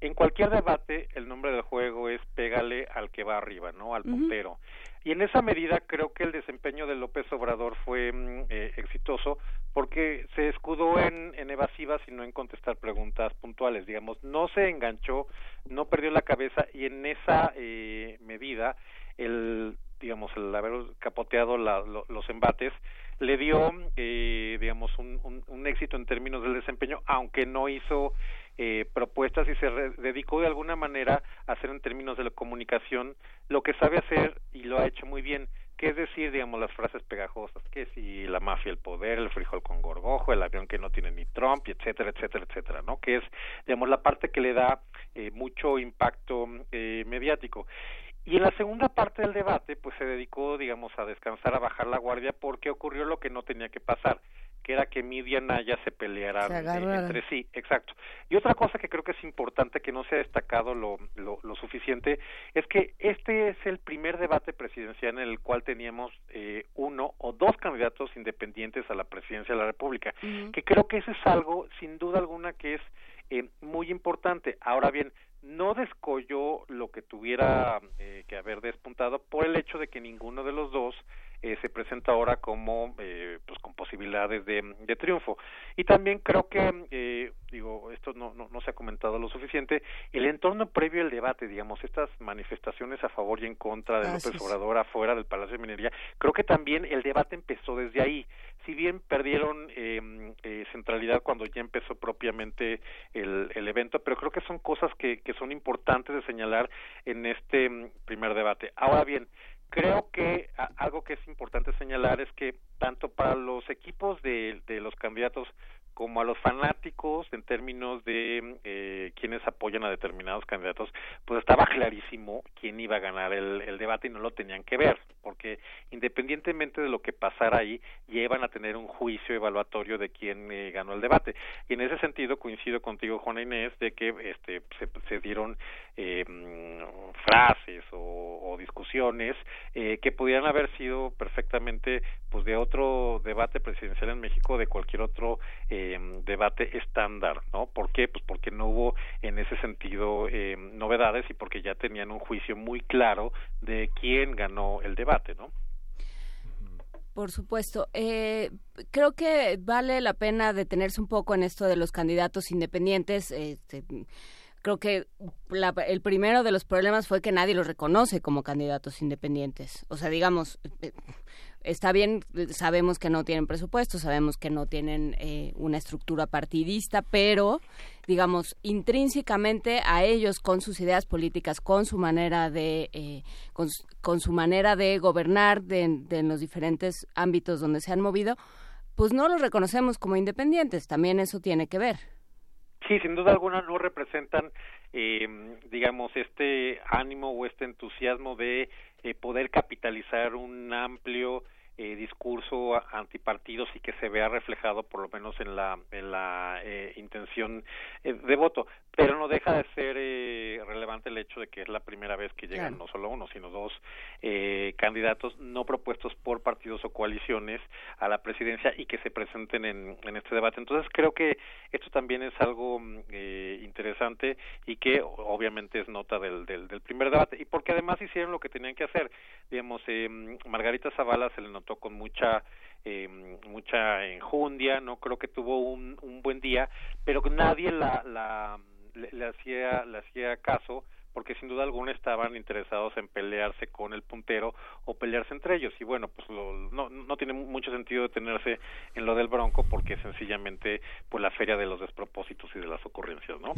Speaker 29: en cualquier debate el nombre del juego es pégale al que va arriba, ¿no? Al puntero. Y en esa medida creo que el desempeño de López Obrador fue mm, eh, exitoso porque se escudó en, en evasivas y no en contestar preguntas puntuales, digamos, no se enganchó, no perdió la cabeza y en esa eh, medida el digamos el haber capoteado los embates le dio eh, digamos un, un, éxito en términos del desempeño aunque no hizo eh, propuestas y se dedicó de alguna manera a hacer en términos de la comunicación lo que sabe hacer y lo ha hecho muy bien que es decir, digamos, las frases pegajosas, que si la mafia, el poder, el frijol con gorgojo, el avión que no tiene ni Trump, etcétera, etcétera, etcétera, ¿no? Que es, digamos, la parte que le da eh, mucho impacto eh, mediático. Y en la segunda parte del debate, pues se dedicó, digamos, a descansar, a bajar la guardia, porque ocurrió lo que no tenía que pasar, que era que Midia y Naya se pelearan entre sí, exacto. Y otra cosa que creo que es importante, que no se ha destacado lo, lo, lo, suficiente, es que este es el primer debate presidencial en el cual teníamos eh, uno o dos candidatos independientes a la presidencia de la República, que creo que eso es algo, sin duda alguna, que es eh, muy importante. Ahora bien, no descolló lo que tuviera eh, que haber despuntado por el hecho de que ninguno de los dos eh, se presenta ahora como eh, pues con posibilidades de, de, triunfo. Y también creo que eh, digo esto no, no, no se ha comentado lo suficiente el entorno previo al debate digamos estas manifestaciones a favor y en contra de López Obrador afuera del Palacio de Minería creo que también el debate empezó desde ahí. Si bien perdieron em, eh, centralidad cuando ya empezó propiamente el, el evento pero creo que son cosas que, que son importantes de señalar en este mm, primer debate. Ahora bien creo que algo que es importante señalar es que tanto para los equipos de, de los candidatos como a los fanáticos en términos de eh, quienes apoyan a determinados candidatos, pues estaba clarísimo quién iba a ganar el, el, debate y no lo tenían que ver, porque independientemente de lo que pasara ahí, llevan a tener un juicio evaluatorio de quién eh, ganó el debate. Y en ese sentido coincido contigo, Juana Inés, de que este, se, se dieron eh, frases o, o discusiones eh, que pudieran haber sido perfectamente pues de otro debate presidencial en México, de cualquier otro eh, eh, debate estándar, ¿no? ¿Por qué? Pues porque no hubo en ese sentido eh, novedades y porque ya tenían un juicio muy claro de quién ganó el debate, ¿no?
Speaker 2: Por supuesto. Eh, creo que vale la pena detenerse un poco en esto de los candidatos independientes. Este, creo que el primero de los problemas fue que nadie los reconoce como candidatos independientes. O sea, digamos, está bien, sabemos que no tienen presupuesto, sabemos que no tienen eh, una estructura partidista, pero digamos intrínsecamente a ellos con sus ideas políticas, con su manera de eh, con, su manera de gobernar de, de en los diferentes ámbitos donde se han movido, pues no los reconocemos como independientes. También eso tiene que ver.
Speaker 29: Sí, sin duda alguna no representan, eh, digamos, este ánimo o este entusiasmo de eh, poder capitalizar un amplio eh, discurso antipartidos y que se vea reflejado por lo menos en la en la eh, intención eh, de voto. Pero no deja de ser eh, relevante el hecho de que es la primera vez que llegan no solo uno sino dos eh, candidatos no propuestos por partidos o coaliciones a la presidencia y que se presenten en, en este debate. Entonces creo que esto también es algo eh, interesante y que obviamente es nota del, del, primer debate. Y porque además hicieron lo que tenían que hacer. Digamos eh, Margarita Zavala se le notó con mucha eh, mucha enjundia, no creo que tuvo un, un buen día, pero nadie la, la le, le hacía le hacía caso porque sin duda alguna estaban interesados en pelearse con el puntero o pelearse entre ellos. Y bueno pues lo, no no tiene mucho sentido detenerse en lo del Bronco porque sencillamente pues la feria de los despropósitos y de las ocurrencias no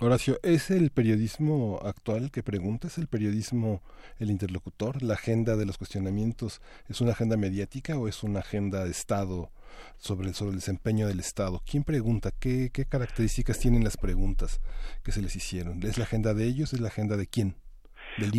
Speaker 1: Horacio es el periodismo actual que pregunta es el periodismo el interlocutor la agenda de los cuestionamientos es una agenda mediática o es una agenda de estado sobre, sobre el desempeño del Estado. ¿Quién pregunta? ¿Qué, ¿Qué características tienen las preguntas que se les hicieron? ¿Es la agenda de ellos? ¿Es la agenda de quién? ¿Del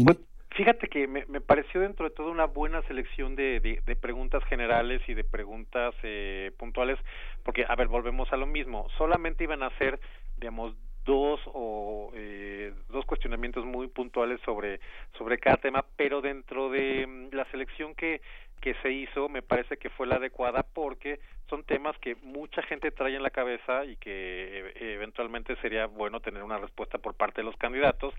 Speaker 29: fíjate que me, me, pareció dentro de todo una buena selección de, de, de preguntas generales y de preguntas eh, puntuales, porque, a ver, volvemos a lo mismo. Solamente iban a ser, digamos, dos o eh, dos cuestionamientos muy puntuales sobre sobre cada tema pero dentro de mm, la selección que que se hizo me parece que fue la adecuada porque son temas que mucha gente trae en la cabeza y que eh, eventualmente sería bueno tener una respuesta por parte de los candidatos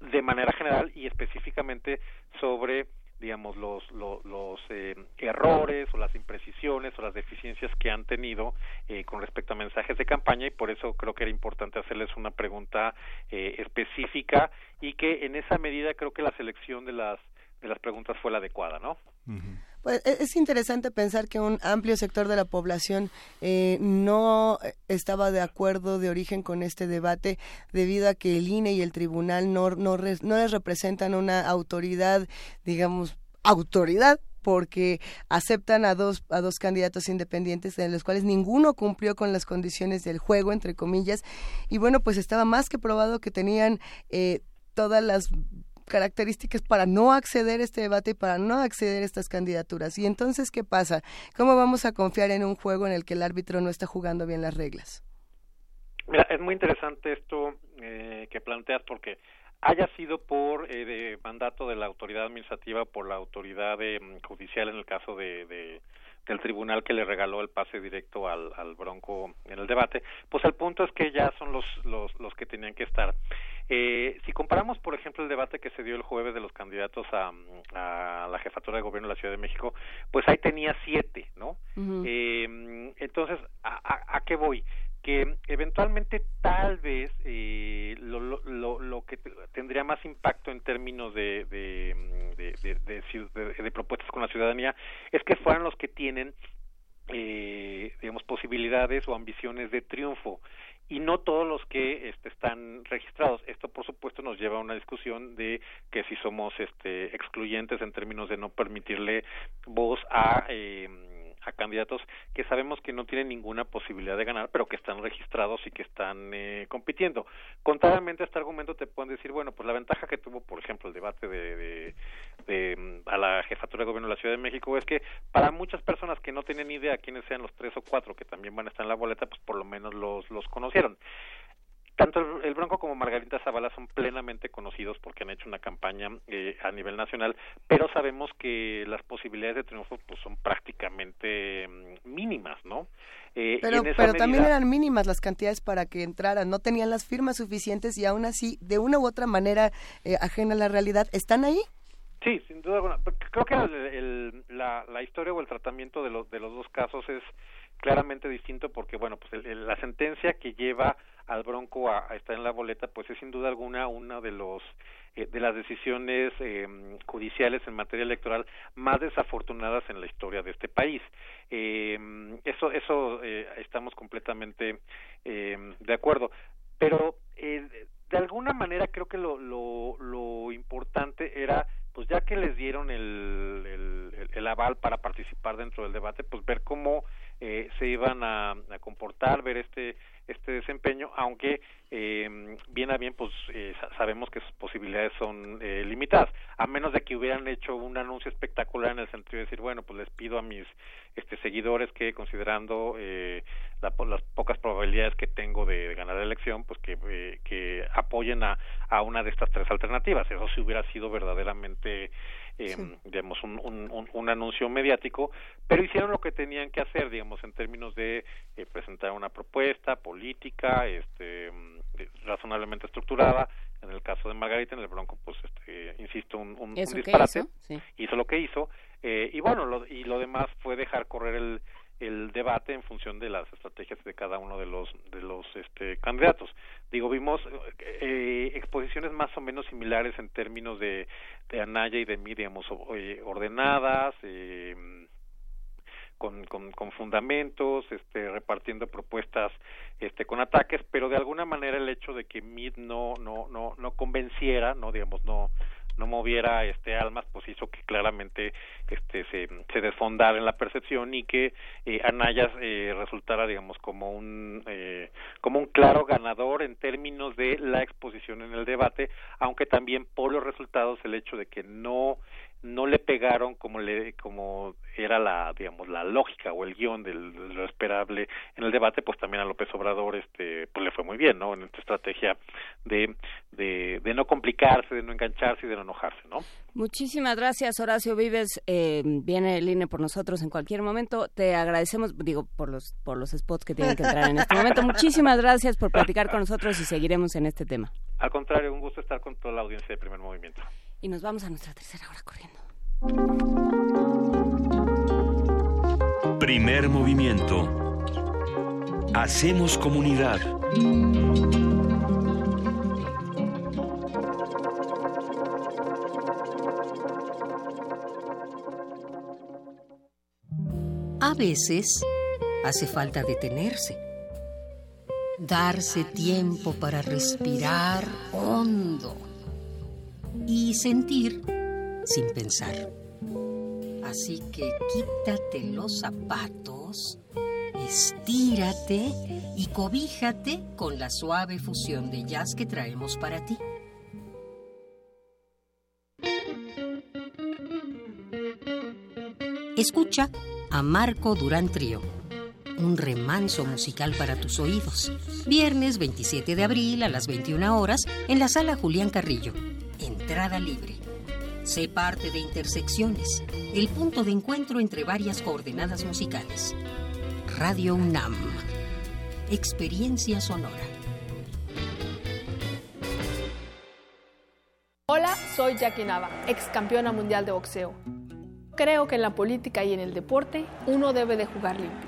Speaker 29: de manera general y específicamente sobre digamos los los, eh, errores o las imprecisiones o las deficiencias que han tenido eh, con respecto a mensajes de campaña y por eso creo que era importante hacerles una pregunta eh, específica y que en esa medida creo que la selección de las de las preguntas fue la adecuada, ¿no?
Speaker 3: Pues e, es interesante pensar que un amplio sector de la población no estaba de acuerdo de origen con este debate debido a que el INE y el tribunal no, no, no les representan una autoridad, digamos, autoridad porque aceptan a dos a dos candidatos independientes de los cuales ninguno cumplió con las condiciones del juego entre comillas. Y bueno pues estaba más que probado que tenían eh, todas las características para no acceder a este debate y para no acceder a estas candidaturas. Y entonces, ¿qué pasa? ¿Cómo vamos a confiar en un juego en el que el árbitro no está jugando bien las reglas?
Speaker 29: Mira, es muy interesante esto eh, que planteas porque haya sido por eh, de mandato de la autoridad administrativa por la autoridad mm, judicial en el caso de, de, del tribunal que le regaló el pase directo al, al Bronco en el debate, pues el punto es que ya son los, los, los que tenían que estar. Eh, si comparamos, por ejemplo, el debate que se dio el jueves de los candidatos a, a la jefatura de gobierno de la Ciudad de México, pues ahí tenía siete, ¿no? eh, entonces, ¿a, a qué voy? que eventualmente tal vez eh, lo, lo, lo, que tendría más impacto en términos de de, de, de, propuestas con la ciudadanía es que fueran los que tienen eh, digamos posibilidades o ambiciones de triunfo y no todos los que este, están registrados. Esto, por supuesto, nos lleva a una discusión de que si somos este, excluyentes en términos de no permitirle voz a eh, a candidatos que sabemos que no tienen ninguna posibilidad de ganar, pero que están registrados y que están eh, compitiendo. Contrariamente a este argumento te pueden decir, bueno, pues la ventaja que tuvo, por ejemplo, el debate de, de, mm, a la jefatura de gobierno de la Ciudad de México es que para muchas personas que no tienen idea quiénes sean los tres o cuatro que también van a estar en la boleta, pues por lo menos los, los conocieron tanto el Bronco como Margarita Zavala son plenamente conocidos porque han hecho una campaña eh, a nivel nacional, pero sabemos que las posibilidades de triunfo pues son prácticamente mm, mínimas, ¿no?
Speaker 3: Eh, pero pero también eran mínimas las cantidades para que entraran, no tenían las firmas suficientes y aún así, de una u otra manera eh, ajena a la realidad, ¿están ahí?
Speaker 29: Sí, sin duda alguna. Creo que el, la, la historia o el tratamiento de los, de los dos casos es claramente distinto porque, bueno, pues la sentencia que lleva al Bronco a, estar en la boleta, pues es sin duda alguna una de los eh, de las decisiones eh, judiciales en materia electoral más desafortunadas en la historia de este país. Eh, eso eso eh, estamos completamente eh, de acuerdo, pero de alguna manera creo que lo, lo, lo importante era pues ya que les dieron el, el, el, aval para participar dentro del debate, pues ver cómo eh, se iban a, a, comportar, ver este este desempeño, aunque eh, bien a bien pues eh, sabemos que sus posibilidades son eh, limitadas, a menos de que hubieran hecho un anuncio espectacular en el sentido de decir, bueno, pues les pido a mis este seguidores que considerando eh, la, las pocas probabilidades que tengo de, ganar la elección, pues que, eh, que apoyen a, a una de estas tres alternativas. Eso sí hubiera sido verdaderamente eh, digamos, un, un, un, anuncio mediático, pero hicieron lo que tenían que hacer, digamos, en términos de eh, presentar una propuesta política, este, razonablemente estructurada. En el caso de Margarita, en el Bronco, pues, este, insisto, un, un, disparate. Hizo? hizo? lo que hizo. Eh, y bueno, lo, y lo demás fue dejar correr el, el debate en función de las estrategias de cada uno de los de los este, candidatos. Digo, vimos eh, exposiciones más o menos similares en términos de, de Anaya y de mí, digamos, eh, ordenadas, eh, con, con, con, fundamentos, este, repartiendo propuestas este, con ataques, pero de alguna manera el hecho de que Mid no, no, no, no convenciera, no digamos, no, no moviera este almas pues hizo que claramente este se, se desfondara en la percepción y que eh, Anaya eh, resultara digamos como un eh, como un claro ganador en términos de la exposición en el debate aunque también por los resultados el hecho de que no no le pegaron como le como era la digamos la lógica o el guion de lo esperable en el debate pues también a López Obrador este pues le fue muy bien no en esta estrategia de de, de no complicarse de no engancharse y de no enojarse no
Speaker 2: muchísimas gracias Horacio Vives. Eh, viene el INE por nosotros en cualquier momento. Te agradecemos digo por los por los spots que tienen que entrar en este momento. Muchísimas gracias por platicar con nosotros y seguiremos en este tema.
Speaker 29: Al contrario un gusto estar con toda la audiencia de Primer Movimiento
Speaker 2: y nos vamos a nuestra tercera hora corriendo.
Speaker 4: Primer movimiento. Hacemos comunidad.
Speaker 25: A veces hace falta detenerse, darse tiempo para respirar hondo y sentir sin pensar. Así que quítate los zapatos, estírate y cobíjate con la suave fusión de jazz que traemos para ti. Escucha a Marco Durán Trío, un remanso musical para tus oídos. Viernes 27 de abril a las 21 horas en la sala Julián Carrillo entrada libre. Sé parte de Intersecciones, el punto de encuentro entre varias coordenadas musicales. Radio UNAM. Experiencia sonora.
Speaker 30: Hola, soy Jackie Nava, ex campeona mundial de boxeo. Creo que en la política y en el deporte uno debe de jugar limpio,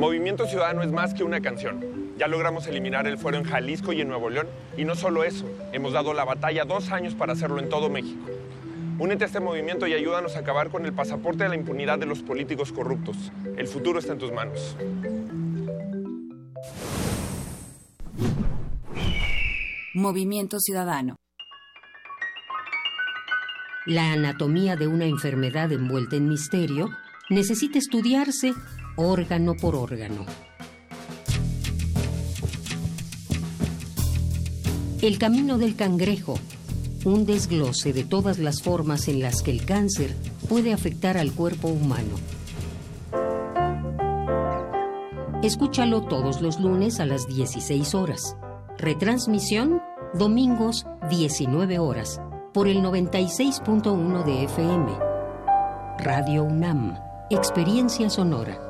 Speaker 31: Movimiento Ciudadano es más que una canción. Ya logramos eliminar el fuero en Jalisco y en Nuevo León. Y no solo eso, hemos dado la batalla dos años para hacerlo en todo México. Únete a este movimiento y ayúdanos a acabar con el pasaporte de la impunidad de los políticos corruptos. El futuro está en tus manos.
Speaker 21: Movimiento Ciudadano.
Speaker 25: La anatomía de una enfermedad envuelta en misterio necesita estudiarse órgano por órgano. El camino del cangrejo, un desglose de todas las formas en las que el cáncer puede afectar al cuerpo humano. Escúchalo todos los lunes a las 16 horas. Retransmisión domingos 19 horas por el 96.1 de FM. Radio UNAM, Experiencia Sonora.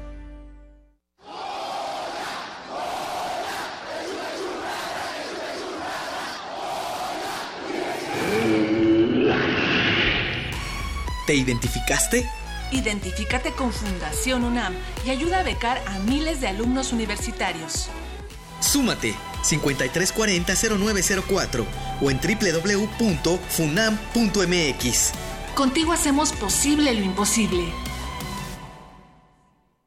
Speaker 32: ¿Te identificaste?
Speaker 33: Identifícate con Fundación UNAM y ayuda a becar a miles de alumnos universitarios.
Speaker 32: Súmate 5340-0904 o en www.funam.mx.
Speaker 33: Contigo hacemos posible lo imposible.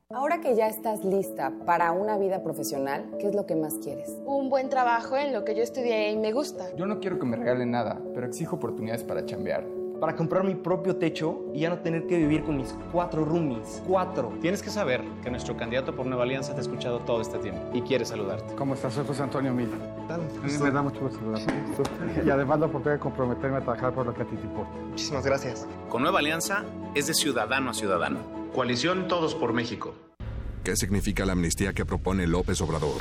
Speaker 34: Ahora que
Speaker 35: que ya estás lista para una vida profesional, ¿qué es lo que más quieres?
Speaker 36: Un buen trabajo en lo que yo estudié y me gusta.
Speaker 37: Yo no quiero que me regalen nada, pero exijo oportunidades para chambear para comprar mi propio techo y ya no tener que vivir con mis cuatro roomies. Cuatro.
Speaker 38: Tienes que saber que nuestro candidato por Nueva Alianza te ha escuchado todo este tiempo y quiere saludarte.
Speaker 39: ¿Cómo estás? Soy José Antonio Mila. Me da mucho gusto saludarte. Y además la oportunidad de comprometerme a trabajar por lo que a ti te importa.
Speaker 37: Muchísimas gracias.
Speaker 38: Con Nueva Alianza es de ciudadano a ciudadano.
Speaker 40: Coalición Todos por México.
Speaker 41: ¿Qué significa la amnistía que propone López Obrador?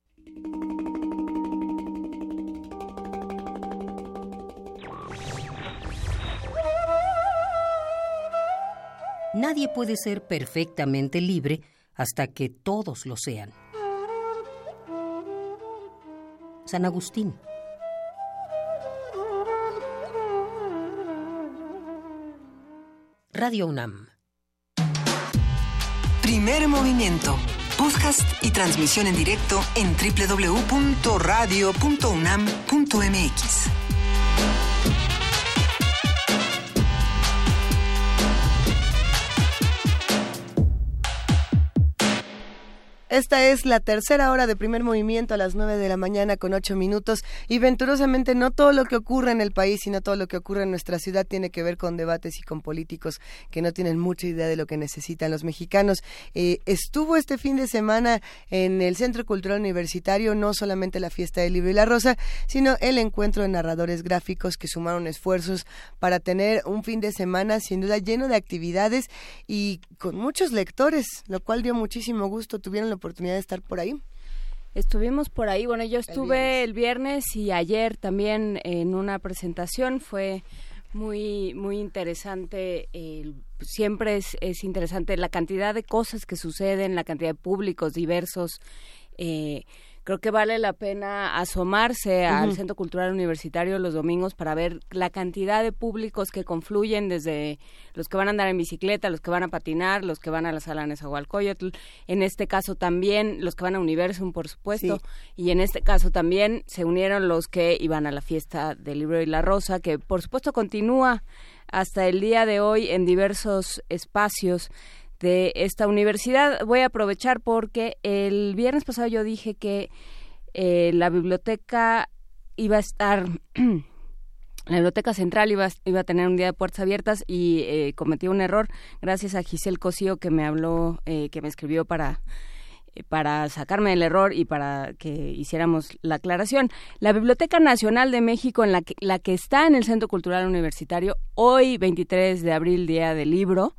Speaker 25: Nadie puede ser perfectamente libre hasta que todos lo sean. San Agustín. Radio UNAM.
Speaker 42: Primer movimiento. Podcast y transmisión en directo en www.radio.unam.mx.
Speaker 3: Esta es la tercera hora de primer movimiento a las nueve de la mañana con ocho minutos y venturosamente no todo lo que ocurre en el país, sino todo lo que ocurre en nuestra ciudad tiene que ver con debates y con políticos que no tienen mucha idea de lo que necesitan los mexicanos. Eh, estuvo este fin de semana en el Centro Cultural Universitario no solamente la fiesta del libro y la rosa, sino el encuentro de narradores gráficos que sumaron esfuerzos para tener un fin de semana sin duda lleno de actividades y con muchos lectores, lo cual dio muchísimo gusto. Tuvieron oportunidad de estar por ahí.
Speaker 2: Estuvimos por ahí, bueno, yo estuve el viernes, y ayer también en una presentación, fue muy muy interesante siempre es, es, interesante la cantidad de cosas que suceden la cantidad de públicos diversos eh, creo que vale la pena asomarse al Centro Cultural Universitario los domingos para ver la cantidad de públicos que confluyen desde los que van a andar en bicicleta, los que van a patinar, los que van a la sala Nezahualcóyotl, en este caso también los que van a Universum, por supuesto, y en este caso también se unieron los que iban a la fiesta del libro y la rosa, que por supuesto continúa hasta el día de hoy en diversos espacios de esta universidad. Voy a aprovechar porque el viernes pasado yo dije que eh, la biblioteca iba a estar, la biblioteca central iba, iba a tener un día de puertas abiertas y eh, cometí un error gracias a Giselle Cosío que me habló, eh, que me escribió para para sacarme del error y para que hiciéramos la aclaración. La Biblioteca Nacional de México, en la que, la que está en el Centro Cultural Universitario, hoy 23 de abril, Día del Libro,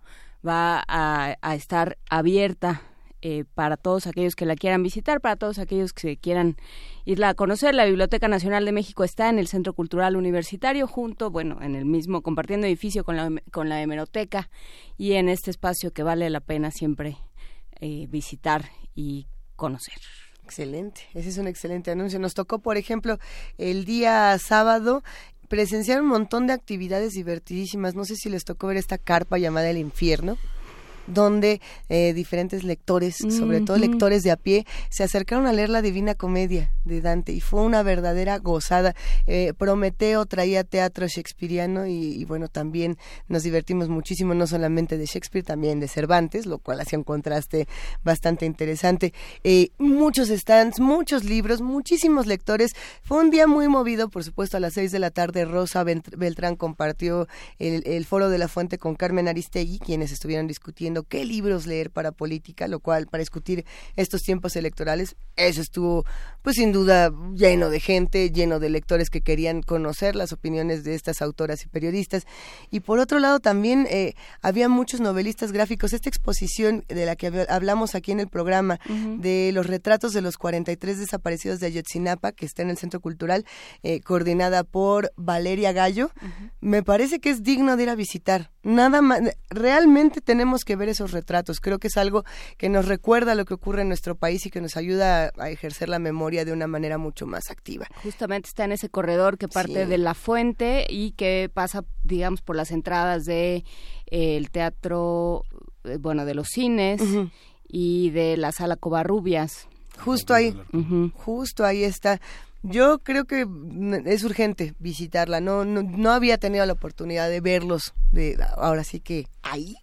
Speaker 2: va a, estar abierta eh, para todos aquellos que la quieran visitar, para todos aquellos que quieran irla a conocer. La Biblioteca Nacional de México está en el Centro Cultural Universitario, junto, bueno, en el mismo, compartiendo edificio con la, con la hemeroteca y en este espacio que vale la pena siempre eh, visitar y conocer.
Speaker 3: Excelente, ese es un excelente anuncio. Nos tocó, por ejemplo, el día sábado presenciar un montón de actividades divertidísimas. No sé si les tocó ver esta carpa llamada El Infierno donde eh, diferentes lectores, sobre todo lectores de a pie, se acercaron a leer la Divina Comedia de Dante y fue una verdadera gozada. Eh, Prometeo traía teatro shakespeariano y, bueno, también nos divertimos muchísimo, no solamente de Shakespeare, también de Cervantes, lo cual hacía un contraste bastante interesante. Eh, muchos stands, muchos libros, muchísimos lectores. Fue un día muy movido, por supuesto, a las seis de la tarde Rosa Beltrán compartió el, el foro de la fuente con Carmen Aristegui, quienes estuvieron discutiendo qué libros leer para política, lo cual para discutir estos tiempos electorales, eso estuvo pues sin duda lleno de gente, lleno de lectores que querían conocer las opiniones de estas autoras y periodistas. Y por otro lado también eh, había muchos novelistas gráficos. Esta exposición de la que hablamos aquí en el programa, de los retratos de los 43 desaparecidos de Ayotzinapa, que está en el Centro Cultural, eh, coordinada por Valeria Gallo, me parece que es digno de ir a visitar Nada más, realmente tenemos que ver esos retratos. Creo que es algo que nos recuerda lo que ocurre en nuestro país y que nos ayuda a ejercer la memoria de una manera mucho más activa.
Speaker 2: Justamente está en ese corredor que parte de la fuente y que pasa, digamos, por las entradas de eh, el teatro, eh, bueno, de los cines y de la sala Covarrubias.
Speaker 3: Justo ahí, justo ahí está. Yo creo que es urgente visitarla. No, no, había tenido la oportunidad de verlos. De, ahora sí que ahí.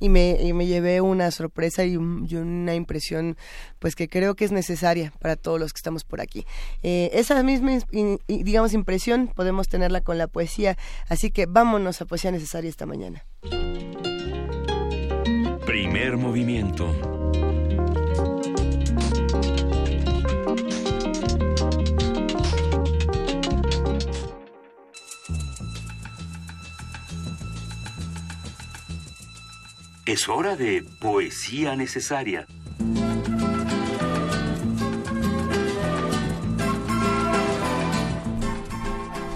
Speaker 3: Y me, y me llevé una sorpresa y, una impresión pues que creo que es necesaria para todos los que estamos por aquí. Eh, esa misma, digamos, impresión podemos tenerla con la poesía. Así que vámonos a Poesía Necesaria esta mañana.
Speaker 43: Primer movimiento Es hora de poesía necesaria.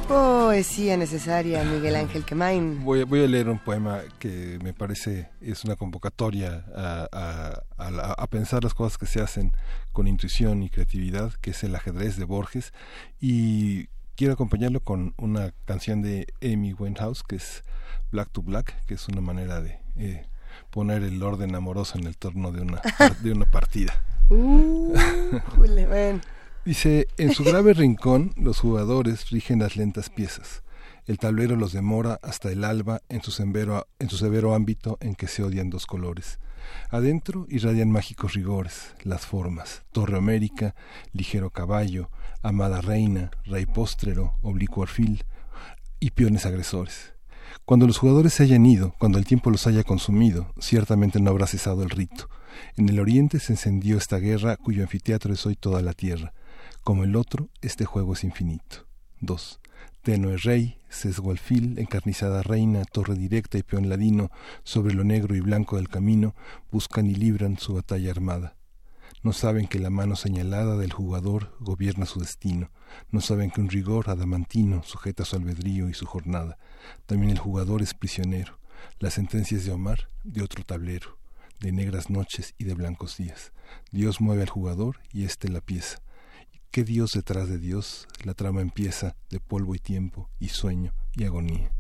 Speaker 3: Poesía necesaria, Miguel Ángel Quemain.
Speaker 1: Voy, voy a leer un poema que me parece es una convocatoria a, a, pensar las cosas que se hacen con intuición y creatividad, que es el ajedrez de Borges. Y quiero acompañarlo con una canción de Amy Winehouse, que es Black to Black, que es una manera de eh, poner el orden amoroso en el torno de una, de una partida. Uh, Dice, en su grave rincón los jugadores rigen las lentas piezas. El tablero los demora hasta el alba en su, severo, en su severo ámbito en que se odian dos colores. Adentro irradian mágicos rigores, las formas, torre América, ligero caballo, amada reina, rey póstrero, oblicuo arfil y peones agresores. Cuando los jugadores se hayan ido, cuando el tiempo los haya consumido, ciertamente no habrá cesado el rito. En el oriente se encendió esta guerra cuyo anfiteatro es hoy toda la tierra. Como el otro, este juego es infinito. 2. Tenue rey, sesgo alfil, encarnizada reina, torre directa y peón ladino, sobre lo negro y blanco del camino, buscan y libran su batalla armada. No saben que la mano señalada del jugador gobierna su destino. No saben que un rigor adamantino sujeta su albedrío y su jornada. También el jugador es prisionero. La sentencia es de Omar, de otro tablero, de negras noches y de blancos días. Dios mueve al jugador y éste la pieza. ¿Qué Dios detrás de Dios? La trama empieza de polvo y tiempo y sueño y agonía.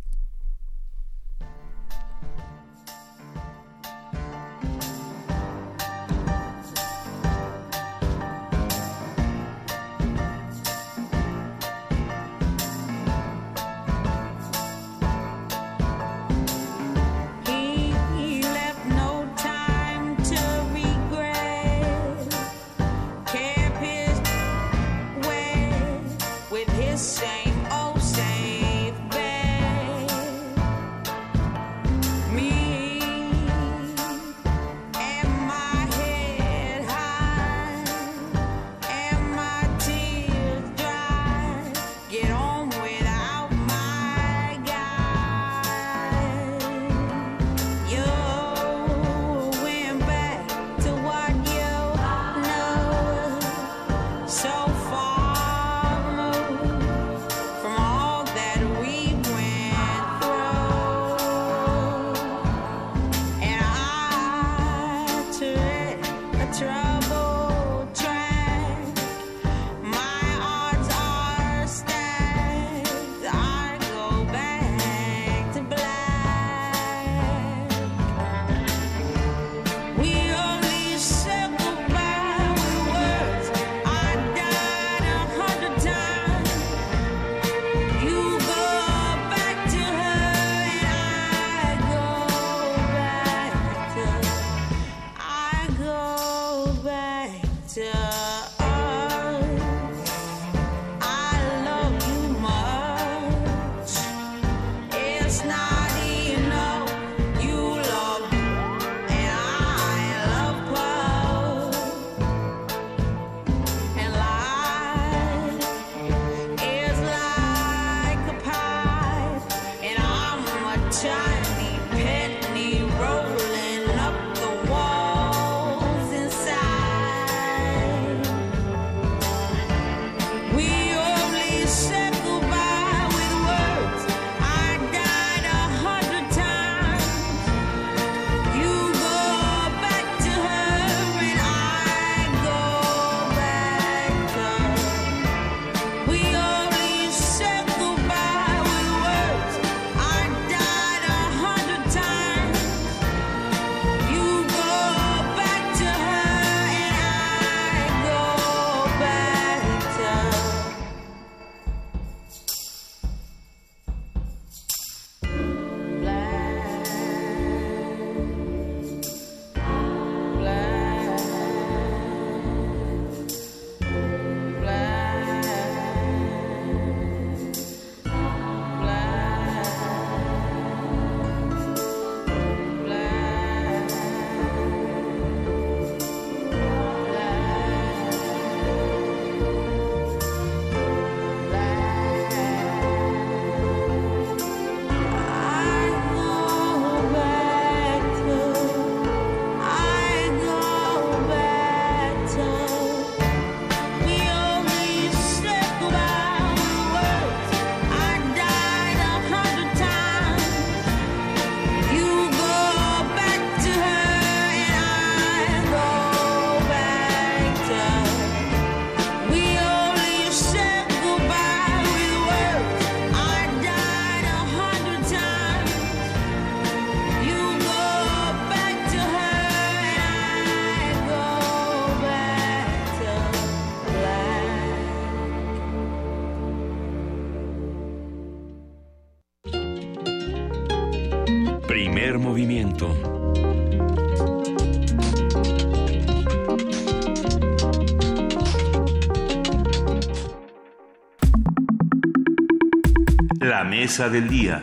Speaker 44: Mesa del día.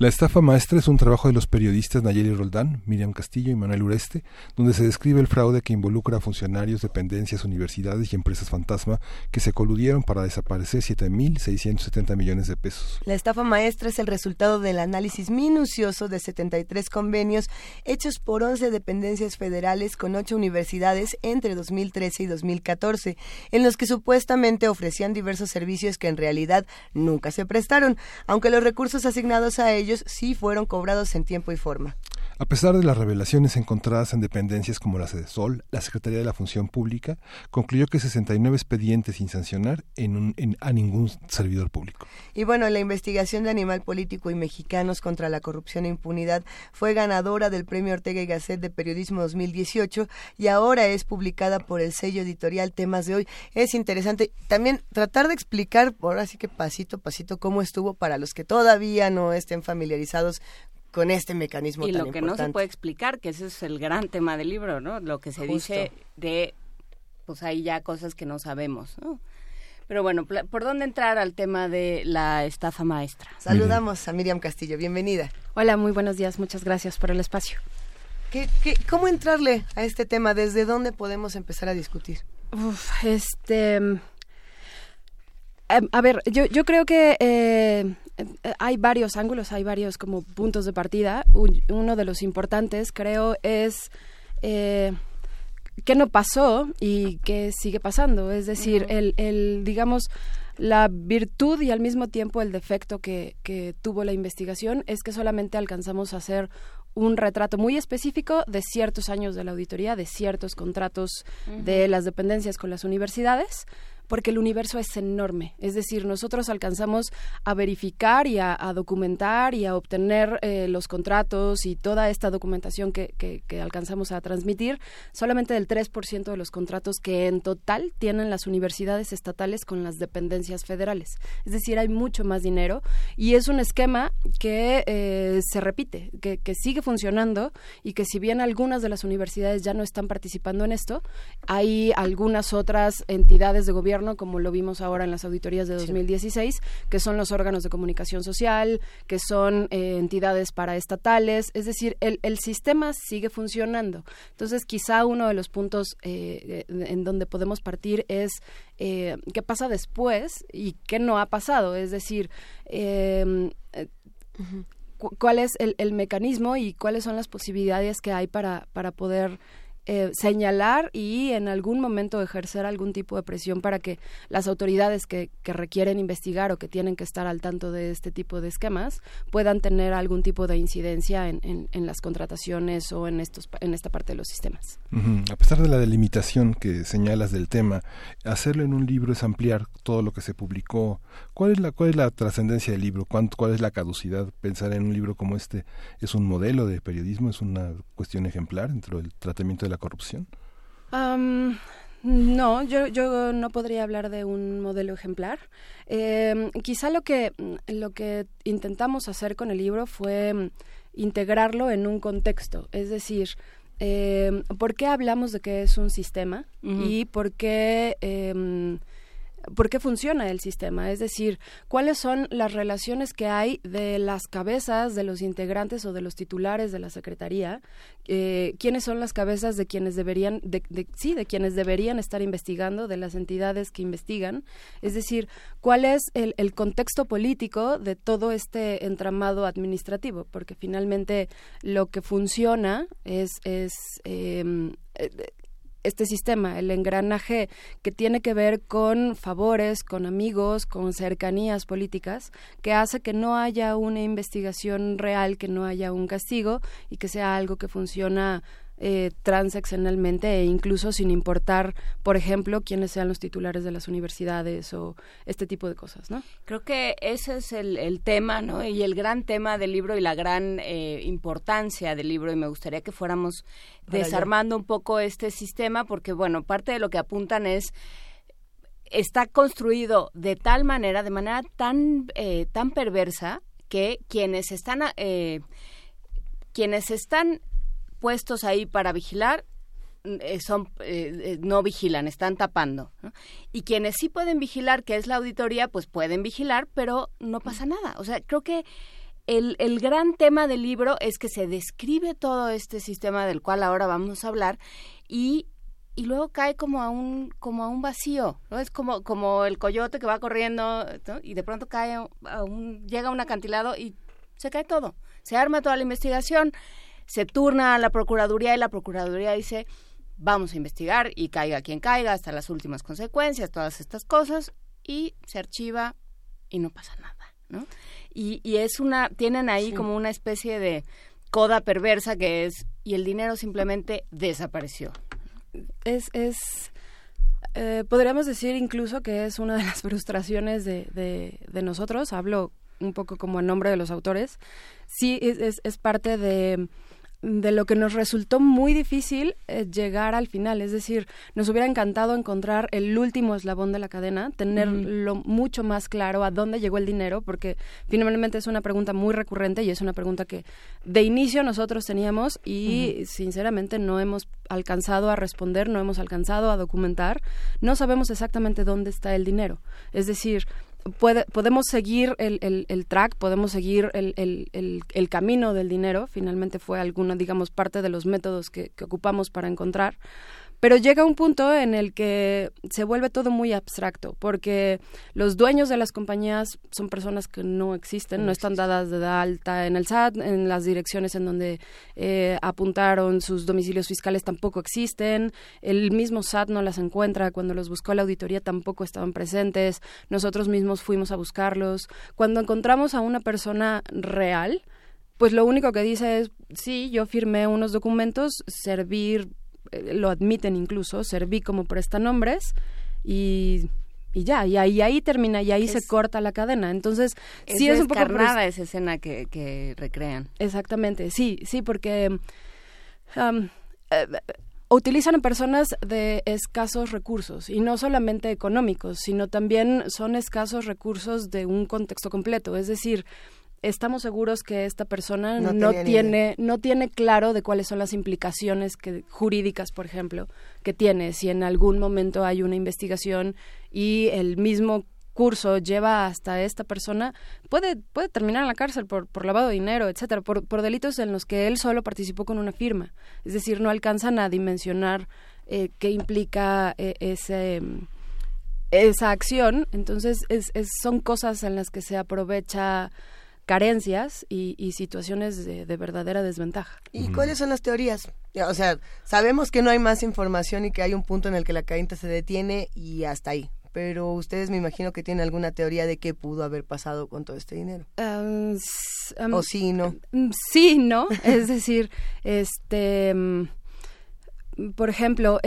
Speaker 45: La estafa maestra es un trabajo de los periodistas Nayeli Roldán, Miriam Castillo y Manuel Ureste, donde se describe el fraude que involucra a funcionarios, dependencias, universidades y empresas fantasma que se coludieron para desaparecer 7.670 millones de pesos.
Speaker 3: La estafa maestra es el resultado del análisis minucioso de 73 convenios hechos por 11 dependencias federales con 8 universidades entre 2013 y 2014, en los que supuestamente ofrecían diversos servicios que en realidad nunca se prestaron, aunque los recursos asignados a ellos ellos sí fueron cobrados en tiempo y forma.
Speaker 45: A pesar de las revelaciones encontradas en dependencias como la Sol, la Secretaría de la Función Pública concluyó que 69 expedientes sin sancionar en a ningún servidor público.
Speaker 3: Y bueno, la investigación de Animal Político y Mexicanos contra la Corrupción e Impunidad fue ganadora del Premio Ortega y Gasset de Periodismo 2018 y ahora es publicada por el sello editorial Temas de Hoy. Es interesante también tratar de explicar, ahora sí que pasito a pasito, cómo estuvo para los que todavía no estén familiarizados con este mecanismo
Speaker 2: y lo que no se puede explicar que ese es el gran tema del libro no lo que se dice de pues hay ya cosas que no sabemos no pero bueno por dónde entrar al tema de la estafa maestra
Speaker 3: saludamos a Miriam Castillo bienvenida.
Speaker 46: Hola muy buenos días muchas gracias por el espacio.
Speaker 3: ¿Qué, qué, cómo entrarle a este tema desde dónde podemos empezar a discutir
Speaker 46: Uf, este em, a ver, yo, yo creo que eh, hay varios ángulos, hay varios como puntos de partida. uno de los importantes, creo, es eh, qué no pasó y qué sigue pasando. Es decir, el, el, digamos, la virtud y al mismo tiempo el defecto que, que tuvo la investigación es que solamente alcanzamos a hacer un retrato muy específico de ciertos años de la auditoría, de ciertos contratos de las dependencias con las universidades porque el universo es enorme. Es decir, nosotros alcanzamos a verificar y a, documentar y a obtener eh, los contratos y toda esta documentación que, que, alcanzamos a transmitir solamente del 3% de los contratos que en total tienen las universidades estatales con las dependencias federales. Es decir, hay mucho más dinero y es un esquema que eh, se repite, que, que sigue funcionando y que si bien algunas de las universidades ya no están participando en esto, hay algunas otras entidades de gobierno como lo vimos ahora en las auditorías de 2016, que son los órganos de comunicación social, que son eh, entidades paraestatales, es decir, el, el, sistema sigue funcionando. Entonces, quizá uno de los puntos eh, en donde podemos partir es eh, qué pasa después y qué no ha pasado, es decir, em, cuál es el, el, mecanismo y cuáles son las posibilidades que hay para, para poder eh, señalar y en algún momento ejercer algún tipo de presión para que las autoridades que, requieren investigar o que tienen que estar al tanto de este tipo de esquemas puedan tener algún tipo de incidencia en, las contrataciones o en, estos, en esta parte de los sistemas.
Speaker 45: A pesar de la delimitación que señalas del tema, hacerlo en un libro es ampliar todo lo que se publicó. ¿Cuál es la, cuál es la trascendencia del libro? ¿Cuál, ¿Cuál es la caducidad? Pensar en un libro como este es un modelo de periodismo, es una cuestión ejemplar dentro del tratamiento de la corrupción?
Speaker 46: no, yo, yo no podría hablar de un modelo ejemplar. Em, quizá lo que, lo que intentamos hacer con el libro fue integrarlo en un contexto, es decir, em, ¿por qué hablamos de que es un sistema? Y por qué em, por qué funciona el sistema, es decir, cuáles son las relaciones que hay de las cabezas de los integrantes o de los titulares de la secretaría, eh, quiénes son las cabezas de quienes deberían, de, sí, de quienes deberían estar investigando, de las entidades que investigan, es decir, cuál es el, contexto político de todo este entramado administrativo, porque finalmente lo que funciona es, es em, eh, este sistema, el engranaje que tiene que ver con favores, con amigos, con cercanías políticas, que hace que no haya una investigación real, que no haya un castigo y que sea algo que funciona eh, transaccionalmente e incluso sin importar, por ejemplo, quiénes sean los titulares de las universidades o este tipo de cosas, ¿no?
Speaker 2: Creo que ese es el, tema, ¿no? Y el gran tema del libro y la gran eh, importancia del libro y me gustaría que fuéramos desarmando un poco este sistema porque, bueno, parte de lo que apuntan es está construido de tal manera, de manera tan, eh, tan perversa que quienes están, eh, quienes están puestos ahí para vigilar eh, son eh, no vigilan, están tapando. Y quienes sí pueden vigilar, que es la auditoría, pues pueden vigilar, pero no pasa nada. O sea, creo que el, el, gran tema del libro es que se describe todo este sistema del cual ahora vamos a hablar y, y luego cae como a un como a un vacío, ¿no? Es como como el coyote que va corriendo y de pronto cae a un llega a un acantilado y se cae todo. Se arma toda la investigación, se turna a la procuraduría y la procuraduría dice vamos a investigar y caiga quien caiga hasta las últimas consecuencias, todas estas cosas y se archiva y no pasa nada, ¿no? Y, y es una, tienen ahí como una especie de coda perversa que es, y el dinero simplemente desapareció.
Speaker 46: Es, es, eh, podríamos decir incluso que es una de las frustraciones de, de, de nosotros, hablo un poco como en nombre de los autores, sí es, es, es parte de de lo que nos resultó muy difícil eh, llegar al final. Es decir, nos hubiera encantado encontrar el último eslabón de la cadena, tenerlo mucho más claro a dónde llegó el dinero, porque finalmente es una pregunta muy recurrente y es una pregunta que de inicio nosotros teníamos y sinceramente no hemos alcanzado a responder, no hemos alcanzado a documentar, no sabemos exactamente dónde está el dinero. Es decir, puede, podemos seguir el, el, el, track, podemos seguir el, el, camino del dinero, finalmente fue alguna, digamos, parte de los métodos que, que ocupamos para encontrar, pero llega un punto en el que se vuelve todo muy abstracto, porque los dueños de las compañías son personas que no existen, no, están dadas de alta en el SAT, en las direcciones en donde eh, apuntaron sus domicilios fiscales tampoco existen, el mismo SAT no las encuentra, cuando los buscó la auditoría tampoco estaban presentes, nosotros mismos fuimos a buscarlos. Cuando encontramos a una persona real, pues lo único que dice es, sí, yo firmé unos documentos, servir eh, lo admiten incluso, serví como prestanombres y y ya, y ahí, ahí termina, y ahí se corta la cadena. Entonces,
Speaker 2: es
Speaker 46: sí
Speaker 2: es
Speaker 46: un poco...
Speaker 2: esa escena que, que recrean.
Speaker 46: Exactamente, sí, sí, porque um, eh, utilizan a personas de escasos recursos, y no solamente económicos, sino también son escasos recursos de un contexto completo. Es decir, estamos seguros que esta persona no, tiene no tiene claro de cuáles son las implicaciones que, jurídicas, por ejemplo, que tiene. Si en algún momento hay una investigación y el mismo curso lleva hasta esta persona puede puede terminar en la cárcel por, por lavado de dinero, etcétera, por, por delitos en los que él solo participó con una firma, es decir, no alcanzan a dimensionar eh, qué implica eh, ese esa acción, entonces es, es, son cosas en las que se aprovecha carencias y, situaciones de, verdadera desventaja.
Speaker 3: ¿Y cuáles son las teorías? O sea, sabemos que no hay más información y que hay un punto en el que la cadena se detiene y hasta ahí. Pero ustedes me imagino que tienen alguna teoría de qué pudo haber pasado con todo este dinero.
Speaker 46: Um, um,
Speaker 3: o sí, no.
Speaker 46: Mm, sí, no. es decir, este por ejemplo,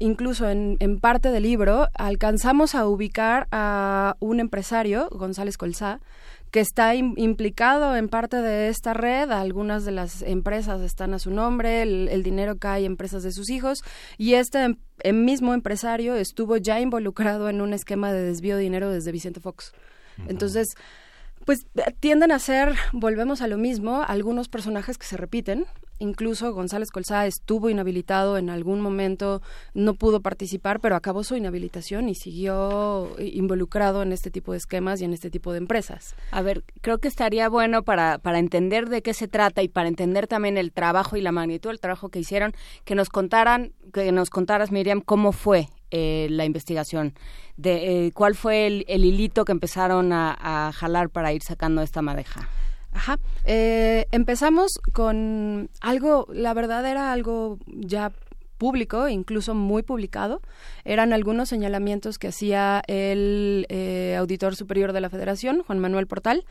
Speaker 46: incluso en, en, parte del libro, alcanzamos a ubicar a un empresario, González Colzá, que está implicado en parte de esta red. Algunas de las empresas están a su nombre, el, dinero cae en empresas de sus hijos y este em, em, mismo empresario estuvo ya involucrado en un esquema de desvío de dinero desde Vicente Fox. Entonces, pues tienden a ser, volvemos a lo mismo, algunos personajes que se repiten. Incluso González Colzá estuvo inhabilitado en algún momento, no pudo participar, pero acabó su inhabilitación y siguió involucrado en este tipo de esquemas y en este tipo de empresas.
Speaker 2: A ver, creo que estaría bueno para, para entender de qué se trata y para entender también el trabajo y la magnitud del trabajo que hicieron, que nos contaran, que nos contaras, Miriam, cómo fue eh, la investigación, de eh, cuál fue el, hilito que empezaron a jalar para ir sacando esta madeja.
Speaker 46: Ajá. Eh, empezamos con algo, la verdad era algo ya público, incluso muy publicado. Eran algunos señalamientos que hacía el eh, auditor superior de la Federación, Juan Manuel Portal.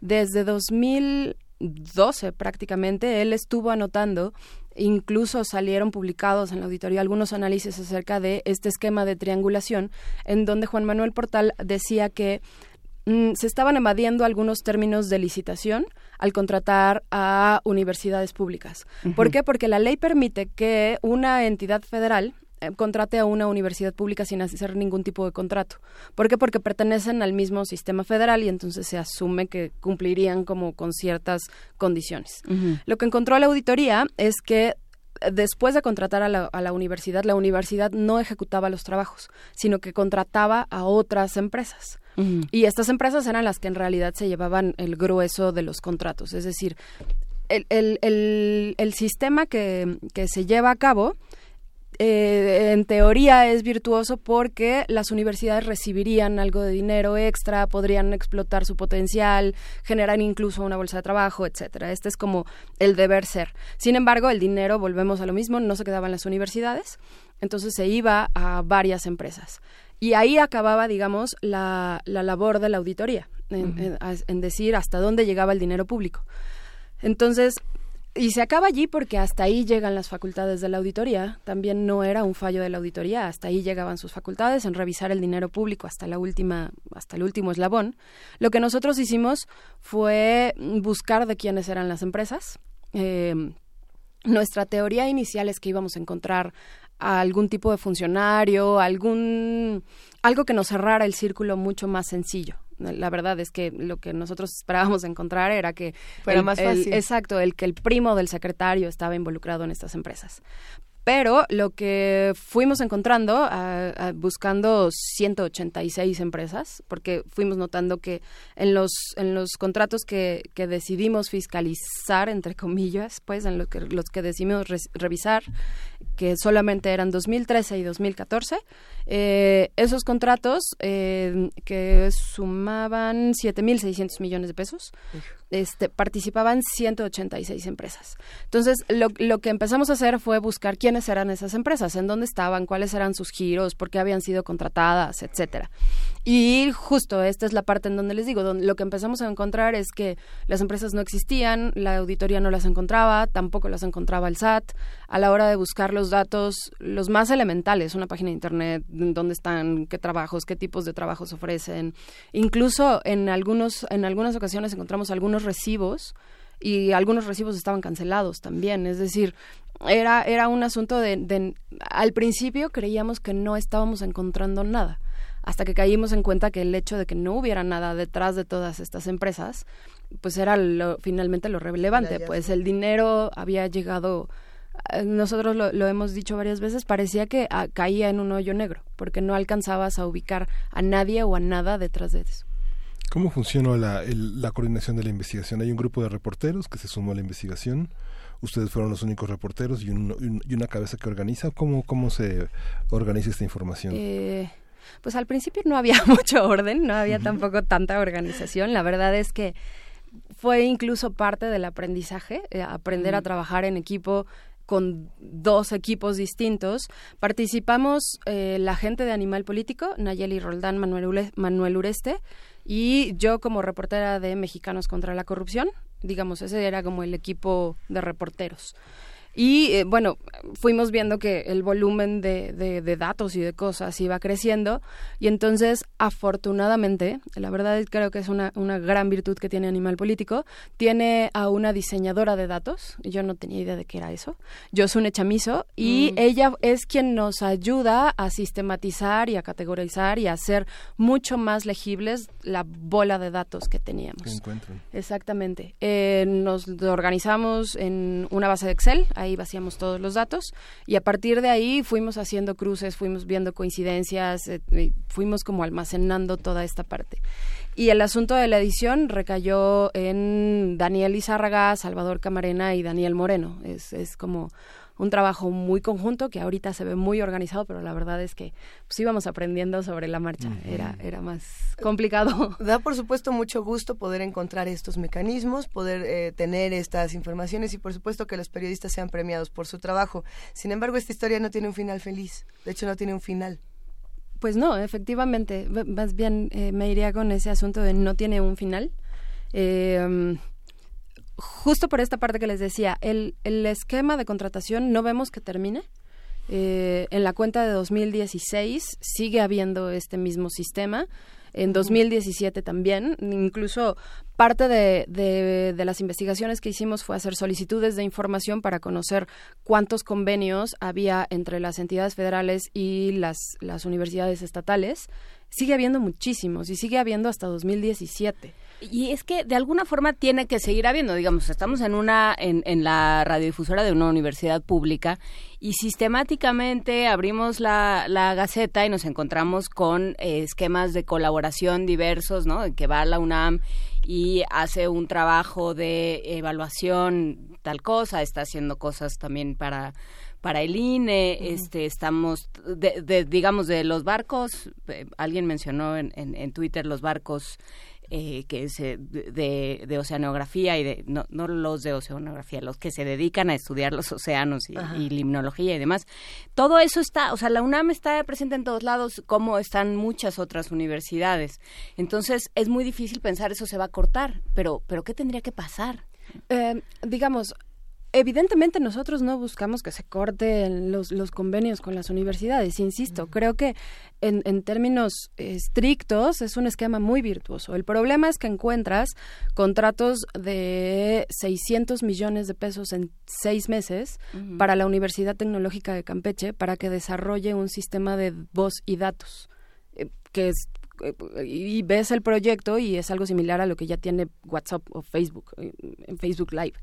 Speaker 46: Desde 2012 prácticamente, él estuvo anotando incluso salieron publicados en la auditoría algunos análisis acerca de este esquema de triangulación, en donde Juan Manuel Portal decía que Mm, se estaban evadiendo algunos términos de licitación al contratar a universidades públicas. ¿Por qué? Porque la ley permite que una entidad federal eh, contrate a una universidad pública sin hacer ningún tipo de contrato. ¿Por qué? Porque pertenecen al mismo sistema federal y entonces se asume que cumplirían como con ciertas condiciones. Lo que encontró la auditoría es que eh, después de contratar a la, a la, universidad, la universidad no ejecutaba los trabajos, sino que contrataba a otras empresas. Y estas empresas eran las que en realidad se llevaban el grueso de los contratos. Es decir, el, el, el, el sistema que, que se lleva a cabo eh, en teoría es virtuoso porque las universidades recibirían algo de dinero extra, podrían explotar su potencial, generar incluso una bolsa de trabajo, etcétera. Este es como el deber ser. Sin embargo, el dinero, volvemos a lo mismo, no se quedaba en las universidades, entonces se iba a varias empresas. Y ahí acababa, digamos, la, la labor de la auditoría, en, en decir hasta dónde llegaba el dinero público. Entonces, y se acaba allí porque hasta ahí llegan las facultades de la auditoría. También no era un fallo de la auditoría, hasta ahí llegaban sus facultades en revisar el dinero público hasta la última, hasta el último eslabón. Lo que nosotros hicimos fue buscar de quiénes eran las empresas. Eh, nuestra teoría inicial es que íbamos a encontrar a algún tipo de funcionario, algún algo que nos cerrara el círculo mucho más sencillo. La verdad es que lo que nosotros esperábamos encontrar era que
Speaker 3: fuera más fácil.
Speaker 46: exacto, el que el primo del secretario estaba involucrado en estas empresas. Pero lo que fuimos encontrando, a, a, buscando 186 empresas, porque fuimos notando que en los, en los contratos que, que decidimos fiscalizar, entre comillas, pues en lo que, los que decidimos re, revisar, que solamente eran 2013 y 2014, eh, esos contratos eh, que sumaban 7.600 millones de pesos, este, participaban 186 empresas. Entonces, lo, lo, que empezamos a hacer fue buscar quiénes eran esas empresas, en dónde estaban, cuáles eran sus giros, por qué habían sido contratadas, etcétera. Y justo esta es la parte en donde les digo, donde lo que empezamos a encontrar es que las empresas no existían, la auditoría no las encontraba, tampoco las encontraba el SAT. A la hora de buscar los datos, los más elementales, una página de internet, dónde están, qué trabajos, qué tipos de trabajos ofrecen. Incluso en algunos, en algunas ocasiones encontramos algunos recibos y algunos recibos estaban cancelados también. Es decir, era, era un asunto de, de al principio creíamos que no estábamos encontrando nada hasta que caímos en cuenta que el hecho de que no hubiera nada detrás de todas estas empresas, pues era lo, finalmente lo relevante, pues el dinero había llegado nosotros lo, lo, hemos dicho varias veces, parecía que a, caía en un hoyo negro, porque no alcanzabas a ubicar a nadie o a nada detrás de eso.
Speaker 45: ¿Cómo funciona la, el, la coordinación de la investigación? Hay un grupo de reporteros que se sumó a la investigación. Ustedes fueron los únicos reporteros y, un, y una cabeza que organiza. ¿Cómo, cómo se organiza esta información?
Speaker 46: Eh, pues al principio no había mucho orden, no había uh -huh. tampoco tanta organización. La verdad es que fue incluso parte del aprendizaje, eh, aprender uh -huh. a trabajar en equipo con dos equipos distintos. Participamos eh, la gente de Animal Político, Nayeli Roldán, Manuel, Manuel Ureste, y yo como reportera de Mexicanos contra la Corrupción. Digamos, ese era como el equipo de reporteros. Y eh, bueno, fuimos viendo que el volumen de, de, de, datos y de cosas iba creciendo y entonces afortunadamente, la verdad creo que es una, una gran virtud que tiene Animal Político, tiene a una diseñadora de datos, yo no tenía idea de qué era eso, Yosune Chamizo, y mm. ella es quien nos ayuda a sistematizar y a categorizar y a hacer mucho más legibles la bola de datos que teníamos.
Speaker 45: Que encuentran.
Speaker 46: Exactamente. Eh, nos organizamos en una base de Excel, ahí vaciamos todos los datos y a partir de ahí fuimos haciendo cruces, fuimos viendo coincidencias, eh, fuimos como almacenando toda esta parte. Y el asunto de la edición recayó en Daniel Izárraga, Salvador Camarena y Daniel Moreno. Es, es como un trabajo muy conjunto que ahorita se ve muy organizado, pero la verdad es que pues íbamos aprendiendo sobre la marcha. Uh -huh. Era, era más complicado.
Speaker 3: Da, por supuesto, mucho gusto poder encontrar estos mecanismos, poder eh, tener estas informaciones y, por supuesto, que los periodistas sean premiados por su trabajo. Sin embargo, esta historia no tiene un final feliz. De hecho, no tiene un final.
Speaker 46: Pues no, efectivamente. Más bien eh, me iría con ese asunto de no tiene un final. Eh, justo por esta parte que les decía, el, el esquema de contratación no vemos que termine. Eh, en la cuenta de 2016 sigue habiendo este mismo sistema. en 2017 también. Incluso parte de, de, las investigaciones que hicimos fue hacer solicitudes de información para conocer cuántos convenios había entre las entidades federales y las, las universidades estatales. Sigue habiendo muchísimos y sigue habiendo hasta 2017.
Speaker 2: Y es que de alguna forma tiene que seguir habiendo, digamos, estamos en una en, en la radiodifusora de una universidad pública y sistemáticamente abrimos la, la Gaceta y nos encontramos con eh, esquemas de colaboración diversos, ¿no? En que va la UNAM y hace un trabajo de evaluación tal cosa, está haciendo cosas también para para el INE, este, estamos, de, digamos, de los barcos, eh, alguien mencionó en, en, en Twitter los barcos eh, que es de, de, oceanografía y de no, no los de oceanografía, los que se dedican a estudiar los océanos y, y, limnología y demás. Todo eso está, o sea, la UNAM está presente en todos lados, como están muchas otras universidades. Entonces es muy difícil pensar eso se va a cortar, pero, pero ¿qué tendría que pasar?
Speaker 46: Eh, digamos, Evidentemente nosotros no buscamos que se corten los, los convenios con las universidades, insisto, creo que en, en, términos estrictos es un esquema muy virtuoso. El problema es que encuentras contratos de 600 millones de pesos en seis meses para la Universidad Tecnológica de Campeche para que desarrolle un sistema de voz y datos, eh, que es eh, y ves el proyecto y es algo similar a lo que ya tiene WhatsApp o Facebook, eh, en Facebook Live.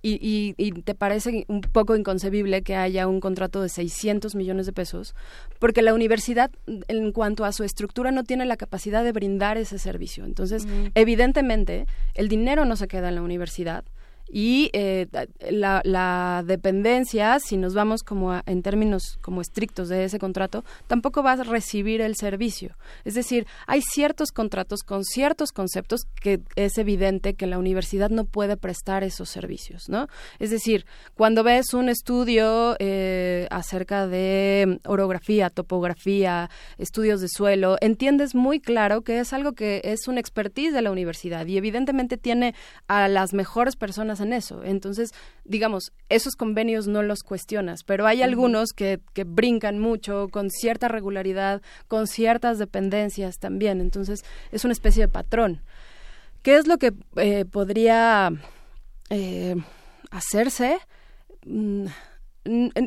Speaker 46: Y, y, te parece un poco inconcebible que haya un contrato de 600 millones de pesos, porque la universidad, en cuanto a su estructura, no tiene la capacidad de brindar ese servicio. Entonces, evidentemente, el dinero no se queda en la universidad, y eh, la, dependencia, si nos vamos como en términos como estrictos de ese contrato, tampoco va a recibir el servicio. Es decir, hay ciertos contratos con ciertos conceptos que es evidente que la universidad no puede prestar esos servicios, ¿no? Es decir, cuando ves un estudio eh, acerca de orografía, topografía, estudios de suelo, entiendes muy claro que es algo que es un expertise de la universidad y evidentemente tiene a las mejores personas en eso. Entonces, digamos, esos convenios no los cuestionas, pero hay algunos que, que brincan mucho, con cierta regularidad, con ciertas dependencias también. Entonces, es una especie de patrón. ¿Qué es lo que eh, podría eh, hacerse? Mm,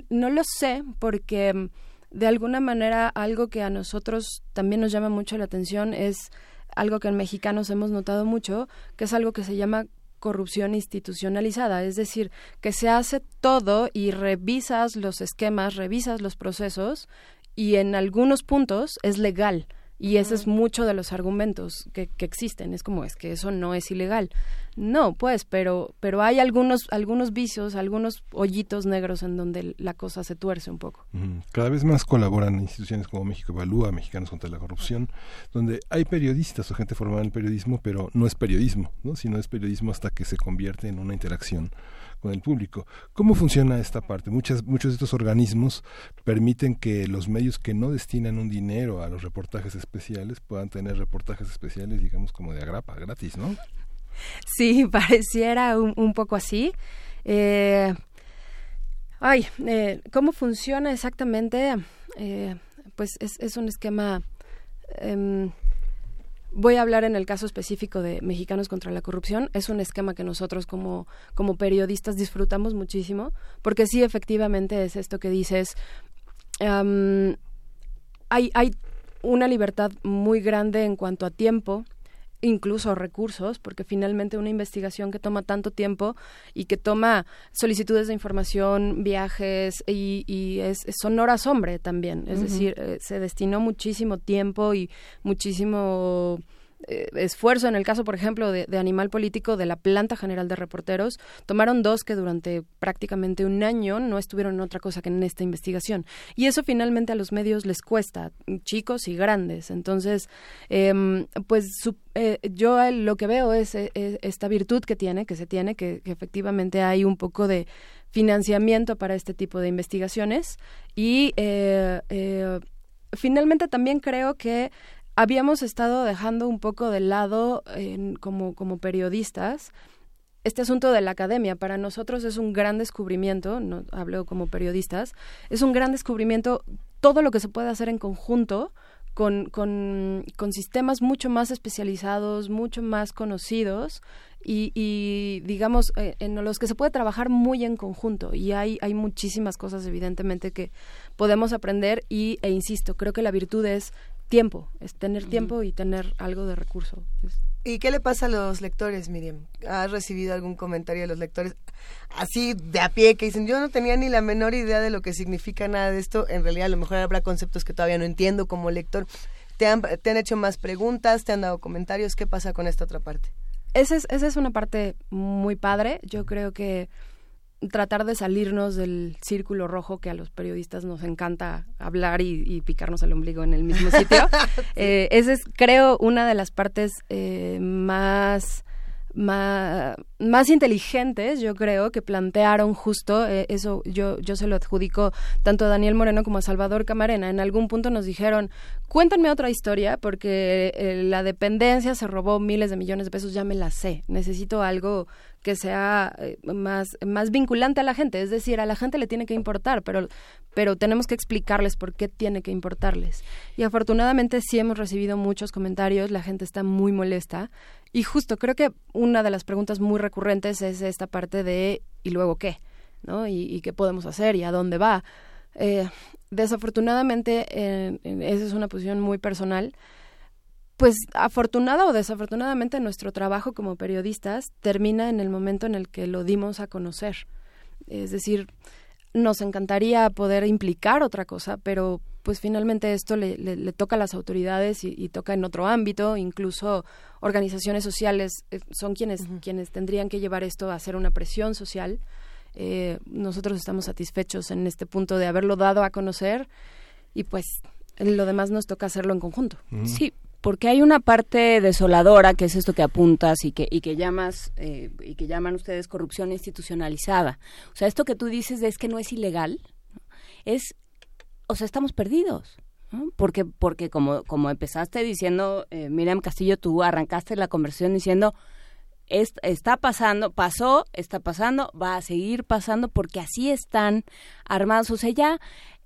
Speaker 46: no lo sé, porque mm, de alguna manera algo que a nosotros también nos llama mucho la atención es algo que en mexicanos hemos notado mucho, que es algo que se llama corrupción institucionalizada, es decir, que se hace todo y revisas los esquemas, revisas los procesos y en algunos puntos es legal y ese es mucho de los argumentos que, que, existen. Es como, es que eso no es ilegal. No, pues, pero, pero hay algunos, algunos vicios, algunos hoyitos negros en donde la cosa se tuerce un poco.
Speaker 45: Cada vez más colaboran instituciones como México Evalúa, Mexicanos contra la Corrupción, donde hay periodistas o gente formada en el periodismo, pero no es periodismo, ¿no? sino es periodismo hasta que se convierte en una interacción con el público. ¿Cómo funciona esta parte? Muchas, muchos de estos organismos permiten que los medios que no destinan un dinero a los reportajes especiales puedan tener reportajes especiales, digamos, como de agrapa, gratis, ¿no?
Speaker 46: Sí, pareciera un, poco así. Eh, ay, eh, ¿cómo funciona exactamente? Eh, pues es, es, un esquema em, Voy a hablar en el caso específico de Mexicanos contra la Corrupción. Es un esquema que nosotros como, como periodistas disfrutamos muchísimo, porque sí, efectivamente es esto que dices. hay, hay una libertad muy grande en cuanto a tiempo, incluso recursos, porque finalmente una investigación que toma tanto tiempo y que toma solicitudes de información, viajes y, y es, son horas hombre también, es decir, eh, se destinó muchísimo tiempo y muchísimo eh, esfuerzo en el caso, por ejemplo, de, Animal Político de la Planta General de Reporteros, tomaron dos que durante prácticamente un año no estuvieron en otra cosa que en esta investigación. Y eso finalmente a los medios les cuesta, chicos y grandes. Entonces, em, pues eh, yo lo que veo es, e, e, esta virtud que tiene, que se tiene, que, que efectivamente hay un poco de financiamiento para este tipo de investigaciones y eh, finalmente también creo que habíamos estado dejando un poco de lado como, como periodistas este asunto de la academia para nosotros es un gran descubrimiento, no hablo como periodistas, es un gran descubrimiento todo lo que se puede hacer en conjunto con, con, con, sistemas mucho más especializados, mucho más conocidos y, y digamos, eh, en los que se puede trabajar muy en conjunto. Y hay, hay muchísimas cosas, evidentemente, que podemos aprender y, e insisto, creo que la virtud es tiempo, es tener tiempo y tener algo de recurso.
Speaker 3: ¿Y qué le pasa a los lectores, Miriam? ¿Has recibido algún comentario de los lectores así de a pie que dicen, yo no tenía ni la menor idea de lo que significa nada de esto? En realidad a lo mejor habrá conceptos que todavía no entiendo como lector. ¿Te han, te han hecho más preguntas? ¿Te han dado comentarios? ¿Qué pasa con esta otra parte?
Speaker 46: Esa es, esa es una parte muy padre. Yo creo que tratar de salirnos del círculo rojo que a los periodistas nos encanta hablar y, picarnos el ombligo en el mismo sitio. eh, esa es, creo, una de las partes eh, más más, inteligentes, yo creo, que plantearon justo eh, eso. Yo, yo se lo adjudico tanto a Daniel Moreno como a Salvador Camarena. En algún punto nos dijeron, cuéntenme otra historia porque eh, la dependencia se robó miles de millones de pesos, ya me la sé. Necesito algo que sea eh, más, más vinculante a la gente. Es decir, a la gente le tiene que importar, pero, pero tenemos que explicarles por qué tiene que importarles. Y afortunadamente sí hemos recibido muchos comentarios, la gente está muy molesta y justo creo que una de las preguntas muy recurrentes es esta parte de ¿y luego qué? ¿no? ¿Y, qué podemos hacer? ¿Y a dónde va? Eh, desafortunadamente, esa es una posición muy personal. Pues afortunada o desafortunadamente nuestro trabajo como periodistas termina en el momento en el que lo dimos a conocer. Es decir, nos encantaría poder implicar otra cosa, pero pues finalmente esto le, le, toca a las autoridades y, toca en otro ámbito, incluso organizaciones sociales eh, son quienes, quienes tendrían que llevar esto a hacer una presión social. Eh, nosotros estamos satisfechos en este punto de haberlo dado a conocer y pues lo demás nos toca hacerlo en conjunto.
Speaker 2: Sí, porque hay una parte desoladora que es esto que apuntas y que y que llamas eh, y que llaman ustedes corrupción institucionalizada. O sea esto que tú dices es que no es ilegal es o sea estamos perdidos porque porque como como empezaste diciendo eh, Miriam Castillo tú arrancaste la conversación diciendo está pasando, pasó, está pasando, va a seguir pasando porque así están armados. O sea, ya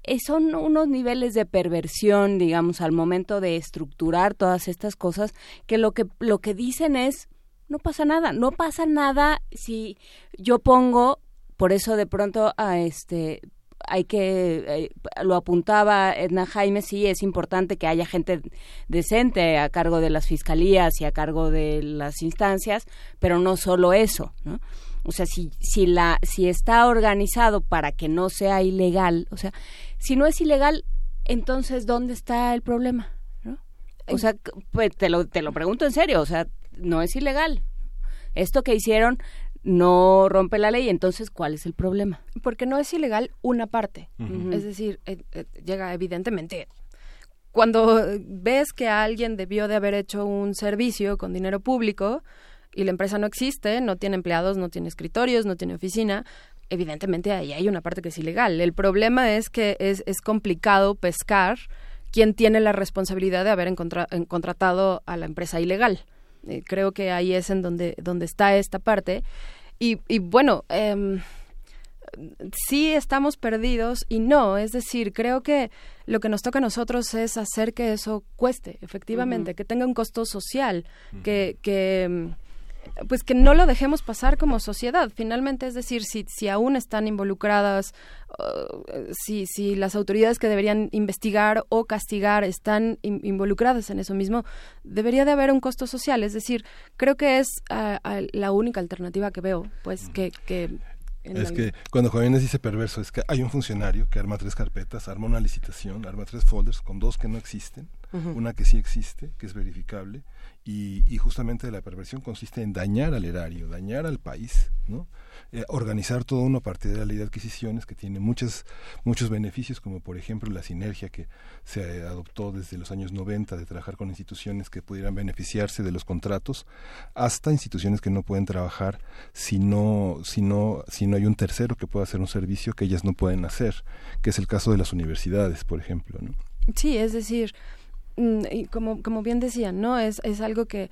Speaker 2: eh, son unos niveles de perversión, digamos, al momento de estructurar todas estas cosas, que lo que, lo que dicen es, no pasa nada, no pasa nada si yo pongo, por eso de pronto a este hay que, eh, lo apuntaba Edna Jaime, sí es importante que haya gente decente a cargo de las fiscalías y a cargo de las instancias, pero no solo eso, ¿no? O sea, si, si, la, si está organizado para que no sea ilegal, o sea, si no es ilegal, entonces, ¿dónde está el problema? ¿no? O sea, pues te lo, te lo pregunto en serio, o sea, no es ilegal. Esto que hicieron no rompe la ley, entonces, ¿cuál es el problema?
Speaker 46: Porque no es ilegal una parte. Es decir, eh, eh, llega evidentemente cuando ves que alguien debió de haber hecho un servicio con dinero público, y la empresa no existe, no tiene empleados, no tiene escritorios, no tiene oficina, evidentemente ahí hay una parte que es ilegal. El problema es que es, es complicado pescar quién tiene la responsabilidad de haber contratado a la empresa ilegal. Eh, creo que ahí es en donde, donde está esta parte. Y, y bueno, eh, sí estamos perdidos y no, es decir, creo que lo que nos toca a nosotros es hacer que eso cueste, efectivamente, que tenga un costo social, que, que pues que no lo dejemos pasar como sociedad. Finalmente, es decir, si, si aún están involucradas, uh, si, si las autoridades que deberían investigar o castigar están involucradas en eso mismo, debería de haber un costo social. Es decir, creo que es uh, la única alternativa que veo, pues que... que
Speaker 45: es que cuando Jóvenes dice perverso, es que hay un funcionario que arma tres carpetas, arma una licitación, arma tres folders con dos que no existen, una que sí existe, que es verificable, y, justamente la perversión consiste en dañar al erario, dañar al país, ¿no? Eh, organizar todo uno a partir de la ley de adquisiciones que tiene muchas, muchos beneficios, como por ejemplo la sinergia que se adoptó desde los años 90 de trabajar con instituciones que pudieran beneficiarse de los contratos, hasta instituciones que no pueden trabajar si no, si no, si no hay un tercero que pueda hacer un servicio que ellas no pueden hacer, que es el caso de las universidades, por ejemplo. ¿no?
Speaker 46: Sí, es decir, y como, como bien decían, ¿no? Es, es algo que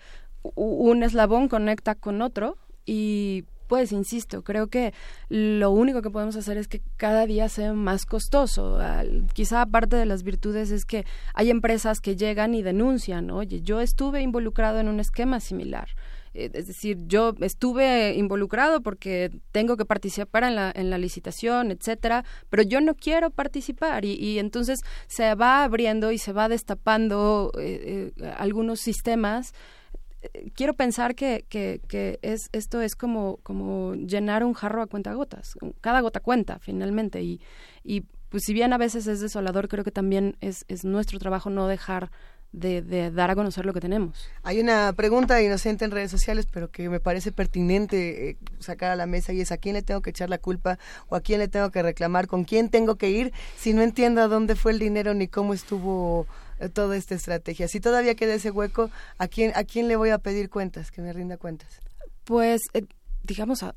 Speaker 46: un eslabón conecta con otro y después, insisto, creo que lo único que podemos hacer es que cada día sea más costoso. quizá parte de las virtudes es que hay empresas que llegan y denuncian, oye, yo estuve involucrado en un esquema similar es decir, yo estuve involucrado porque tengo que participar en la, en la licitación, etcétera, pero yo no quiero participar y, y entonces se va abriendo y se va destapando eh, eh, algunos sistemas quiero pensar que, que, que, es, esto es como, como llenar un jarro a cuenta gotas. Cada gota cuenta, finalmente. Y, y pues si bien a veces es desolador, creo que también es, es nuestro trabajo no dejar de, dar a conocer lo que tenemos.
Speaker 3: Hay una pregunta inocente en redes sociales, pero que me parece pertinente eh, sacar a la mesa y es a quién le tengo que echar la culpa o a quién le tengo que reclamar, con quién tengo que ir si no entiendo a dónde fue el dinero ni cómo estuvo eh, toda esta estrategia. Si todavía queda ese hueco, ¿a quién, a quién le voy a pedir cuentas, que me rinda cuentas?
Speaker 46: Pues eh, digamos, a,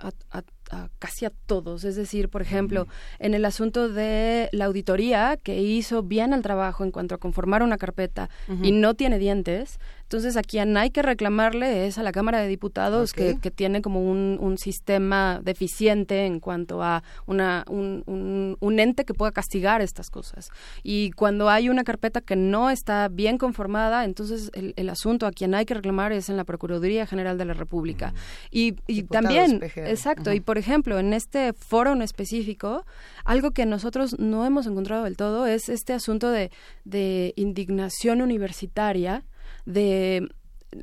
Speaker 46: casi a todos. Es decir, por ejemplo, en el asunto de la auditoría, que hizo bien el trabajo en cuanto a conformar una carpeta y no tiene dientes, entonces, a quien hay que reclamarle es a la Cámara de Diputados, que, tiene como un, un, sistema deficiente en cuanto a una, un, un, ente que pueda castigar estas cosas. Y cuando hay una carpeta que no está bien conformada, entonces el, el asunto a quien hay que reclamar es en la Procuraduría General de la República. Y, y también, exacto, y por ejemplo, en este foro en específico, algo que nosotros no hemos encontrado del todo es este asunto de, de indignación universitaria de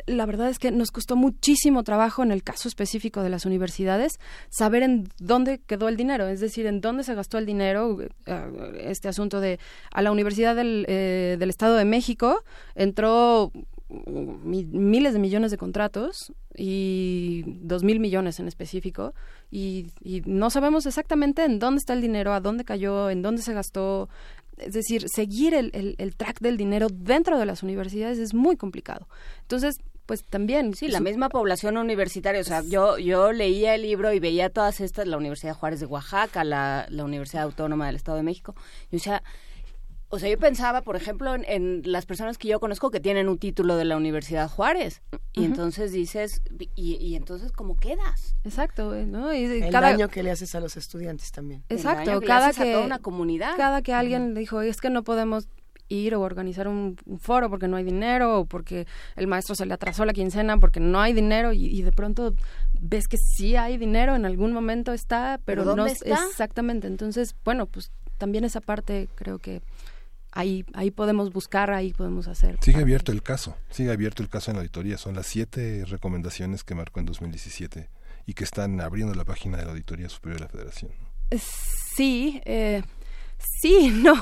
Speaker 46: la verdad es que nos costó muchísimo trabajo en el caso específico de las universidades saber en dónde quedó el dinero, es decir, en dónde se gastó el dinero. Eh, este asunto de a la Universidad del, eh, del Estado de México entró miles de millones de contratos y dos mil millones en específico y, y, no sabemos exactamente en dónde está el dinero, a dónde cayó, en dónde se gastó, es decir, seguir el, el, track del dinero dentro de las universidades es muy complicado. Entonces, pues también.
Speaker 2: Sí, la misma población universitaria. O sea, yo, yo leía el libro y veía todas estas, la Universidad Juárez de Oaxaca, la, la Universidad Autónoma del Estado de México. Y o sea, o sea, yo pensaba, por ejemplo, en, las personas que yo conozco que tienen un título de la Universidad Juárez. Y entonces dices, y, entonces, ¿cómo quedas?
Speaker 46: Exacto, ¿no? Y,
Speaker 3: el cada... daño que le haces a los estudiantes también.
Speaker 46: Exacto, cada que... A toda una comunidad. Cada que alguien dijo, es que no podemos ir o organizar un, foro porque no hay dinero o porque el maestro se le atrasó la quincena porque no hay dinero y, de pronto ves que sí hay dinero en algún momento está pero, no está? exactamente entonces bueno pues también esa parte creo que ahí, ahí podemos buscar, ahí podemos hacer.
Speaker 45: Sigue abierto el caso, sigue abierto el caso en la auditoría. Son las siete recomendaciones que marcó en 2017 y que están abriendo la página de la Auditoría Superior de la Federación.
Speaker 46: Sí, eh, sí, no.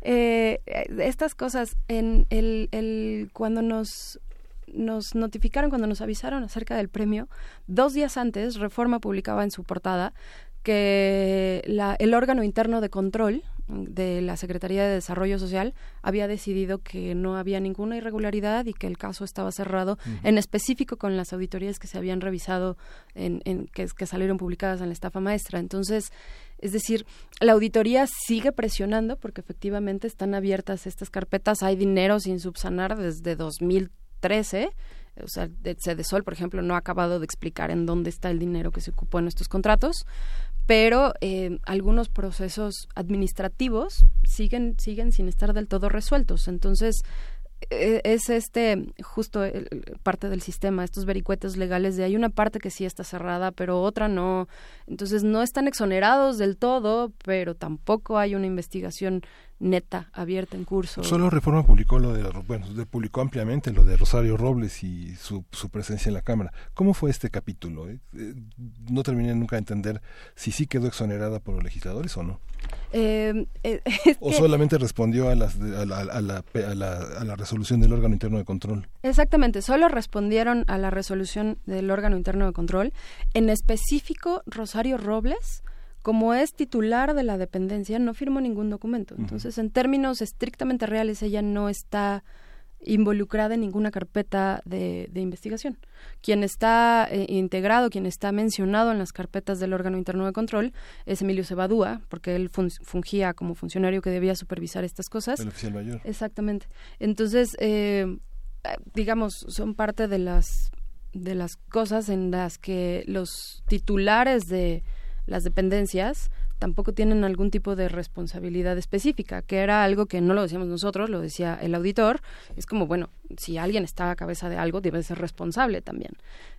Speaker 46: Eh, estas cosas, en el, el, cuando nos nos notificaron, cuando nos avisaron acerca del premio, dos días antes, Reforma publicaba en su portada que la, el órgano interno de control de la Secretaría de Desarrollo Social había decidido que no había ninguna irregularidad y que el caso estaba cerrado, en específico con las auditorías que se habían revisado, en, en que, que salieron publicadas en la estafa maestra. Entonces, es decir, la auditoría sigue presionando porque efectivamente están abiertas estas carpetas, hay dinero sin subsanar desde 2013 o sea, Cedesol, por ejemplo, no ha acabado de explicar en dónde está el dinero que se ocupó en estos contratos, pero eh, algunos procesos administrativos siguen siguen sin estar del todo resueltos. Entonces es este justo parte del sistema, estos vericuetos legales de hay una parte que sí está cerrada, pero otra no. Entonces no están exonerados del todo, pero tampoco hay una investigación neta, abierta en curso.
Speaker 45: Solo Reforma publicó lo de, bueno, publicó ampliamente lo de Rosario Robles y su, su presencia en la Cámara. ¿Cómo fue este capítulo? Eh, eh, no terminé nunca de entender si sí quedó exonerada por los legisladores o no. Eh, ¿O solamente respondió a, las, a, la, a, la, a, la, resolución del órgano interno de control?
Speaker 46: Exactamente, solo respondieron a la resolución del órgano interno de control. En específico, Rosario Robles como es titular de la dependencia, no firmó ningún documento. Entonces, en términos estrictamente reales, ella no está involucrada en ninguna carpeta de, investigación. Quien está eh, integrado, quien está mencionado en las carpetas del órgano interno de control es Emilio Cebadúa, porque él fungía como funcionario que debía supervisar estas cosas.
Speaker 45: El oficial mayor.
Speaker 46: Exactamente. Entonces, eh, digamos, son parte de las de las cosas en las que los titulares de las dependencias tampoco tienen algún tipo de responsabilidad específica, que era algo que no lo decíamos nosotros, lo decía el auditor. Es como, bueno, si alguien está a cabeza de algo, debe ser responsable también.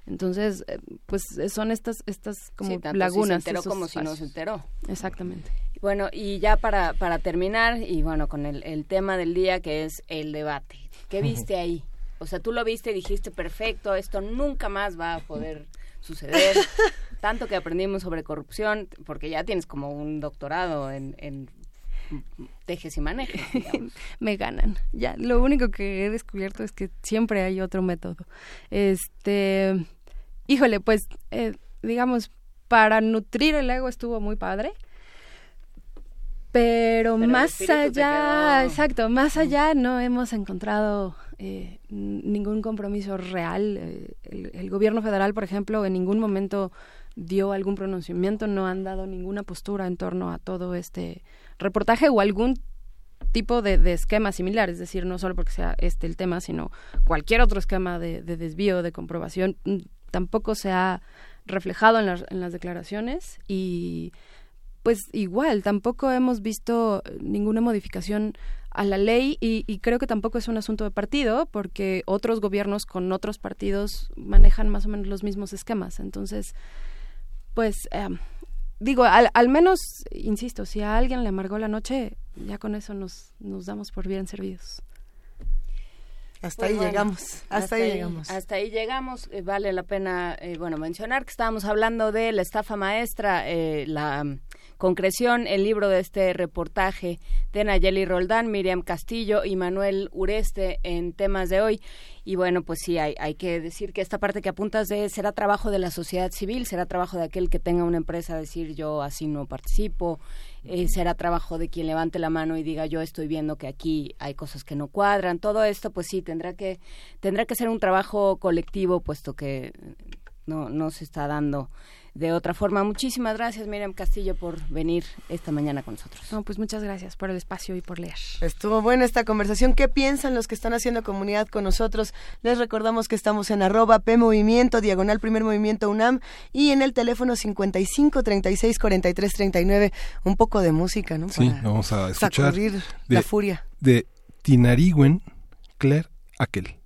Speaker 46: Entonces, eh, pues son estas, estas como lagunas.
Speaker 2: Si se enteró como si no se enteró.
Speaker 46: Exactamente.
Speaker 2: Bueno, y ya para, para terminar, y bueno, con el, el tema del día que es el debate. ¿Qué viste ahí? O sea, tú lo viste y dijiste, perfecto, esto nunca más va a poder suceder. Tanto que aprendimos sobre corrupción, porque ya tienes como un doctorado en, en tejes y manejes.
Speaker 46: Me ganan. Ya, lo único que he descubierto es que siempre hay otro método. Este, híjole, pues, eh, digamos, para nutrir el ego estuvo muy padre. Pero, más allá, exacto, más allá no hemos encontrado eh, ningún compromiso real. Eh, el, gobierno federal, por ejemplo, en ningún momento dio algún pronunciamiento, no han dado ninguna postura en torno a todo este reportaje o algún tipo de, esquema similar, es decir, no solo porque sea este el tema, sino cualquier otro esquema de, desvío, de comprobación, mm, tampoco se ha reflejado en en las declaraciones y pues igual, tampoco hemos visto ninguna modificación a la ley y, creo que tampoco es un asunto de partido porque otros gobiernos con otros partidos manejan más o menos los mismos esquemas. Entonces, pues em, digo, al, al, menos, insisto, si a alguien le amargó la noche, ya con eso nos, nos damos por bien servidos.
Speaker 3: Hasta pues ahí llegamos. Hasta, ahí, llegamos.
Speaker 2: Hasta ahí llegamos. Eh, vale la pena, eh, bueno, mencionar que estábamos hablando de la estafa maestra, eh, la concreción, el libro de este reportaje de Nayeli Roldán, Miriam Castillo y Manuel Ureste en temas de hoy. Y bueno, pues sí, hay, hay que decir que esta parte que apuntas de será trabajo de la sociedad civil, será trabajo de aquel que tenga una empresa, decir yo así no participo, eh, será trabajo de quien levante la mano y diga yo estoy viendo que aquí hay cosas que no cuadran. Todo esto, pues sí, tendrá que, tendrá que ser un trabajo colectivo, puesto que no, no se está dando de otra forma. Muchísimas gracias, Miriam Castillo, por venir esta mañana con nosotros.
Speaker 46: No, pues muchas gracias por el espacio y por leer.
Speaker 3: Estuvo buena esta conversación. ¿Qué piensan los que están haciendo comunidad con nosotros? Les recordamos que estamos en arroba P Movimiento, diagonal Primer Movimiento UNAM y en el teléfono 55 36 43 39. Un poco de música, ¿no?
Speaker 45: sí, vamos a escuchar.
Speaker 3: la furia.
Speaker 45: De Tinarigüen, Claire Aquel.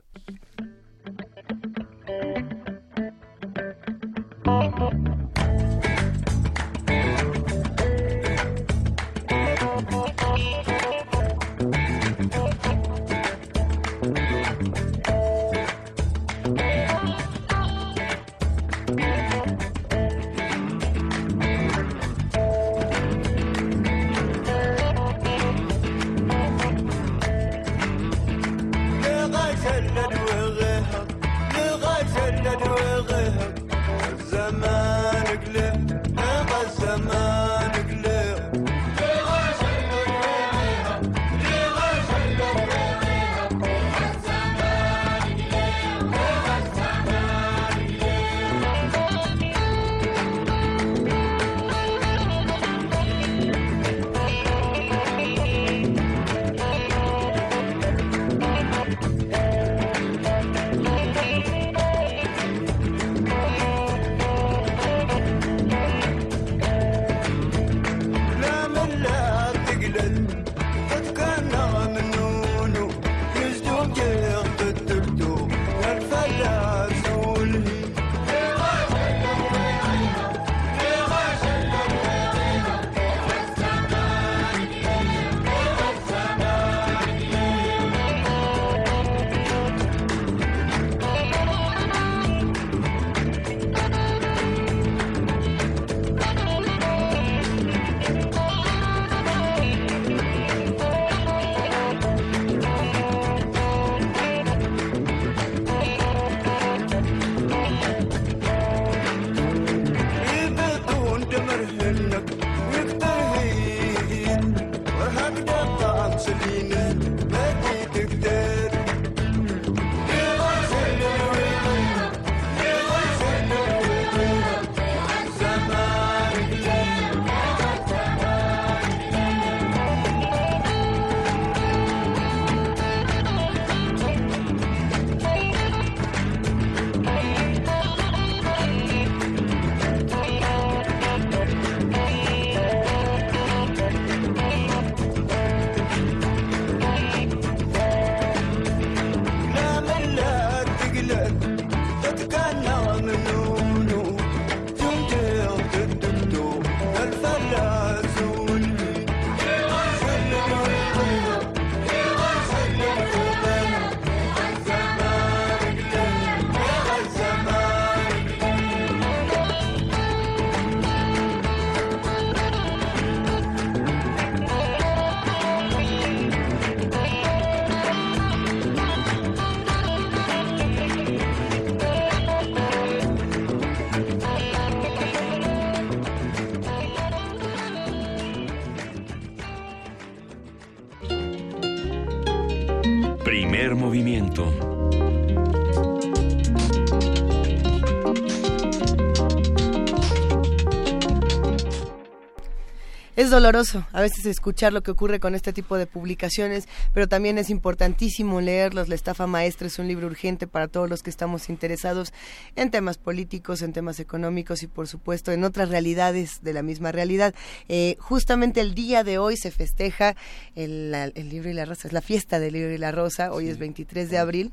Speaker 3: Es doloroso a veces escuchar lo que ocurre con este tipo de publicaciones, pero también es importantísimo leerlos. La estafa maestra es un libro urgente para todos los que estamos interesados en temas políticos, en temas económicos y por supuesto en otras realidades de la misma realidad. Eh, justamente el día de hoy se festeja el, libro y la rosa, es la fiesta del libro y la rosa, hoy es 23 de abril.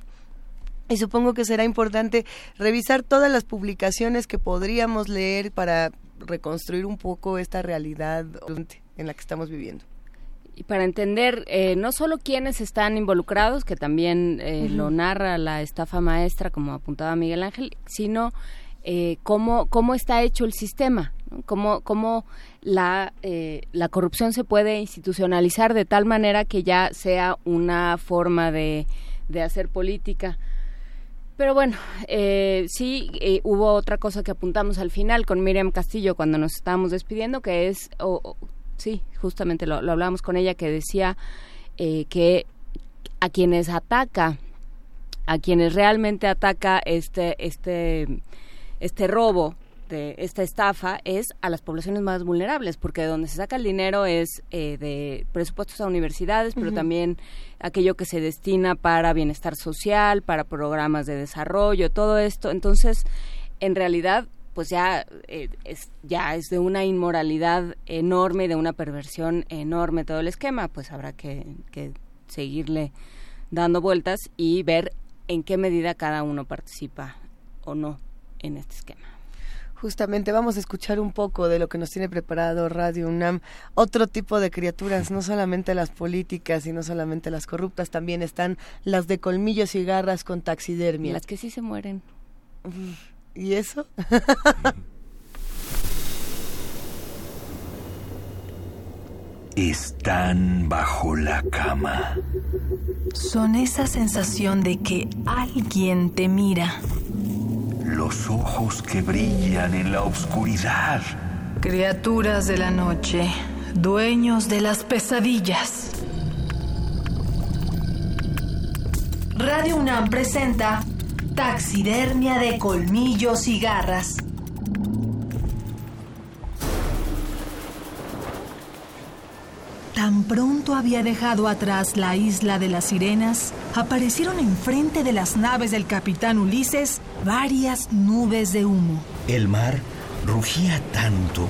Speaker 3: Y supongo que será importante revisar todas las publicaciones que podríamos leer para reconstruir un poco esta realidad en la que estamos viviendo.
Speaker 2: Y para entender eh, no solo quiénes están involucrados, que también eh, lo narra la estafa maestra, como apuntaba Miguel Ángel, sino eh, cómo, cómo está hecho el sistema, cómo, cómo la, la corrupción se puede institucionalizar de tal manera que ya sea una forma de, de hacer política. Pero bueno, eh, sí eh, hubo otra cosa que apuntamos al final con Miriam Castillo cuando nos estábamos despidiendo, que es, sí, justamente lo, lo, hablábamos con ella, que decía eh, que a quienes ataca, a quienes realmente ataca este, este, este robo, de esta estafa es a las poblaciones más vulnerables, porque donde se saca el dinero es de presupuestos a universidades, pero también aquello que se destina para bienestar social, para programas de desarrollo, todo esto. Entonces, en realidad, pues ya eh, es ya es de una inmoralidad enorme, de una perversión enorme todo el esquema, pues habrá que, que seguirle dando vueltas y ver en qué medida cada uno participa o no en este esquema.
Speaker 3: Justamente vamos a escuchar un poco de lo que nos tiene preparado Radio UNAM. Otro tipo de criaturas, no solamente las políticas y no solamente las corruptas, también están las de colmillos y garras con taxidermia.
Speaker 2: Las que sí se mueren.
Speaker 3: ¿Y eso?
Speaker 43: Están bajo la cama.
Speaker 47: Son esa sensación de que alguien te mira
Speaker 43: los ojos que brillan en la oscuridad.
Speaker 47: Criaturas de la noche, dueños de las pesadillas. Radio UNAM presenta Taxidermia de colmillos y garras. Pronto había dejado atrás la isla de las sirenas, aparecieron enfrente de las naves del capitán Ulises varias nubes de humo.
Speaker 43: El mar rugía tanto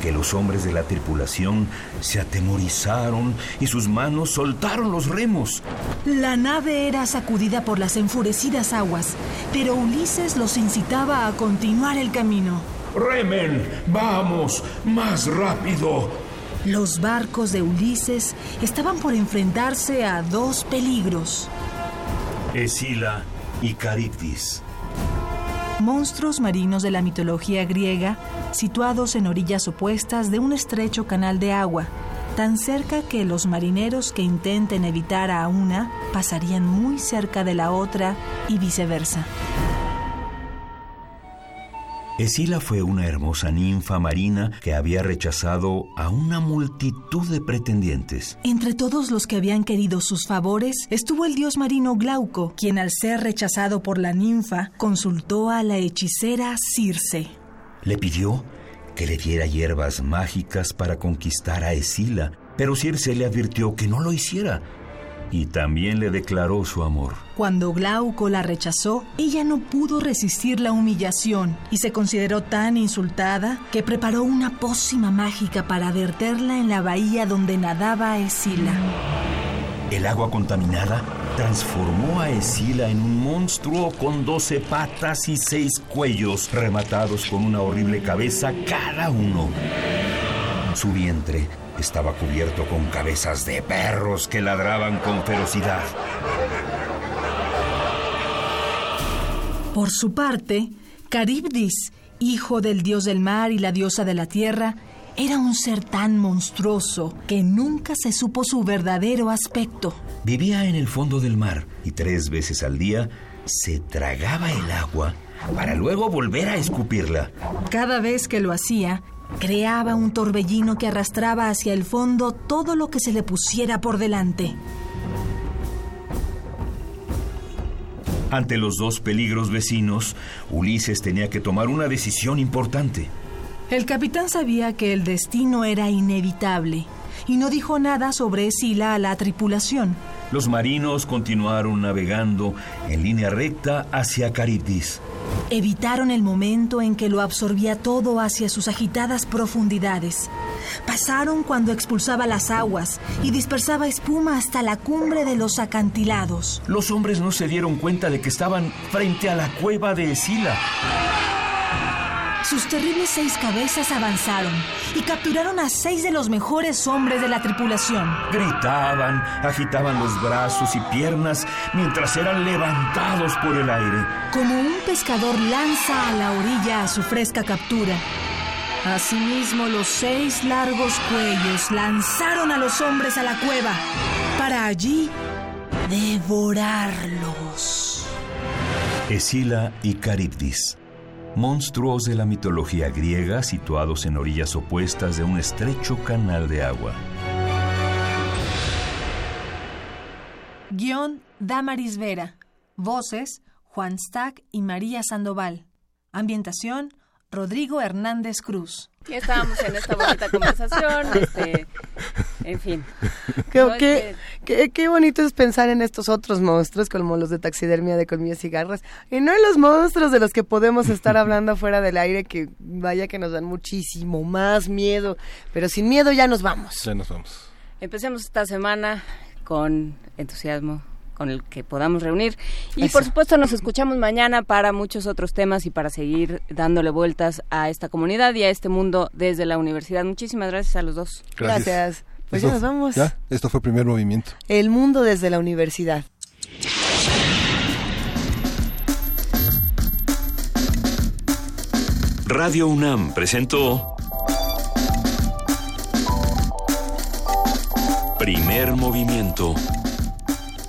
Speaker 43: que los hombres de la tripulación se atemorizaron y sus manos soltaron los remos.
Speaker 47: La nave era sacudida por las enfurecidas aguas, pero Ulises los incitaba a continuar el camino.
Speaker 43: Remen, vamos, más rápido.
Speaker 47: Los barcos de Ulises estaban por enfrentarse a dos peligros.
Speaker 43: Escila y Caribdis.
Speaker 47: Monstruos marinos de la mitología griega, situados en orillas opuestas de un estrecho canal de agua, tan cerca que los marineros que intenten evitar a una pasarían muy cerca de la otra y viceversa.
Speaker 43: Escila fue una hermosa ninfa marina que había rechazado a una multitud de pretendientes.
Speaker 47: Entre todos los que habían querido sus favores estuvo el dios marino Glauco, quien al ser rechazado por la ninfa consultó a la hechicera Circe.
Speaker 43: Le pidió que le diera hierbas mágicas para conquistar a Escila, pero Circe le advirtió que no lo hiciera y también le declaró su amor.
Speaker 47: Cuando Glauco la rechazó, ella no pudo resistir la humillación y se consideró tan insultada que preparó una pócima mágica para verterla en la bahía donde nadaba Escila.
Speaker 43: El agua contaminada transformó a Escila en un monstruo con doce patas y seis cuellos rematados con una horrible cabeza cada uno. Su vientre estaba cubierto con cabezas de perros que ladraban con ferocidad.
Speaker 47: Por su parte, Caribdis, hijo del dios del mar y la diosa de la tierra, era un ser tan monstruoso que nunca se supo su verdadero aspecto.
Speaker 43: Vivía en el fondo del mar y tres veces al día se tragaba el agua para luego volver a escupirla.
Speaker 47: Cada vez que lo hacía, Creaba un torbellino que arrastraba hacia el fondo todo lo que se le pusiera por delante.
Speaker 43: Ante los dos peligros vecinos, Ulises tenía que tomar una decisión importante.
Speaker 47: El capitán sabía que el destino era inevitable y no dijo nada sobre Escila a la tripulación.
Speaker 43: Los marinos continuaron navegando en línea recta hacia Caribdis.
Speaker 47: Evitaron el momento en que lo absorbía todo hacia sus agitadas profundidades. Pasaron cuando expulsaba las aguas y dispersaba espuma hasta la cumbre de los acantilados.
Speaker 43: Los hombres no se dieron cuenta de que estaban frente a la cueva de Escila.
Speaker 47: Sus terribles seis cabezas avanzaron y capturaron a seis de los mejores hombres de la tripulación.
Speaker 43: Gritaban, agitaban los brazos y piernas mientras eran levantados por el aire.
Speaker 47: Como un pescador lanza a la orilla a su fresca captura. Asimismo, los seis largos cuellos lanzaron a los hombres a la cueva para allí devorarlos.
Speaker 43: Escila y Caribdis monstruos de la mitología griega situados en orillas opuestas de un estrecho canal de agua.
Speaker 47: Guión Damaris Vera. Voces Juan Stack y María Sandoval. Ambientación Rodrigo Hernández Cruz.
Speaker 2: Ya estábamos en esta bonita conversación, este, en fin.
Speaker 3: Qué, bonito es pensar en estos otros monstruos como los de taxidermia de colmillos y garras y no en los monstruos de los que podemos estar hablando fuera del aire que vaya que nos dan muchísimo más miedo, pero sin miedo ya nos vamos.
Speaker 45: Ya nos vamos.
Speaker 2: Empecemos esta semana con entusiasmo, con el que podamos reunir. Y por supuesto nos escuchamos mañana para muchos otros temas y para seguir dándole vueltas a esta comunidad y a este mundo desde la universidad. Muchísimas gracias a los dos.
Speaker 3: Gracias. Pues ya nos vamos.
Speaker 45: Ya, esto fue el primer movimiento.
Speaker 3: El mundo desde la universidad.
Speaker 44: Radio UNAM presentó Primer movimiento.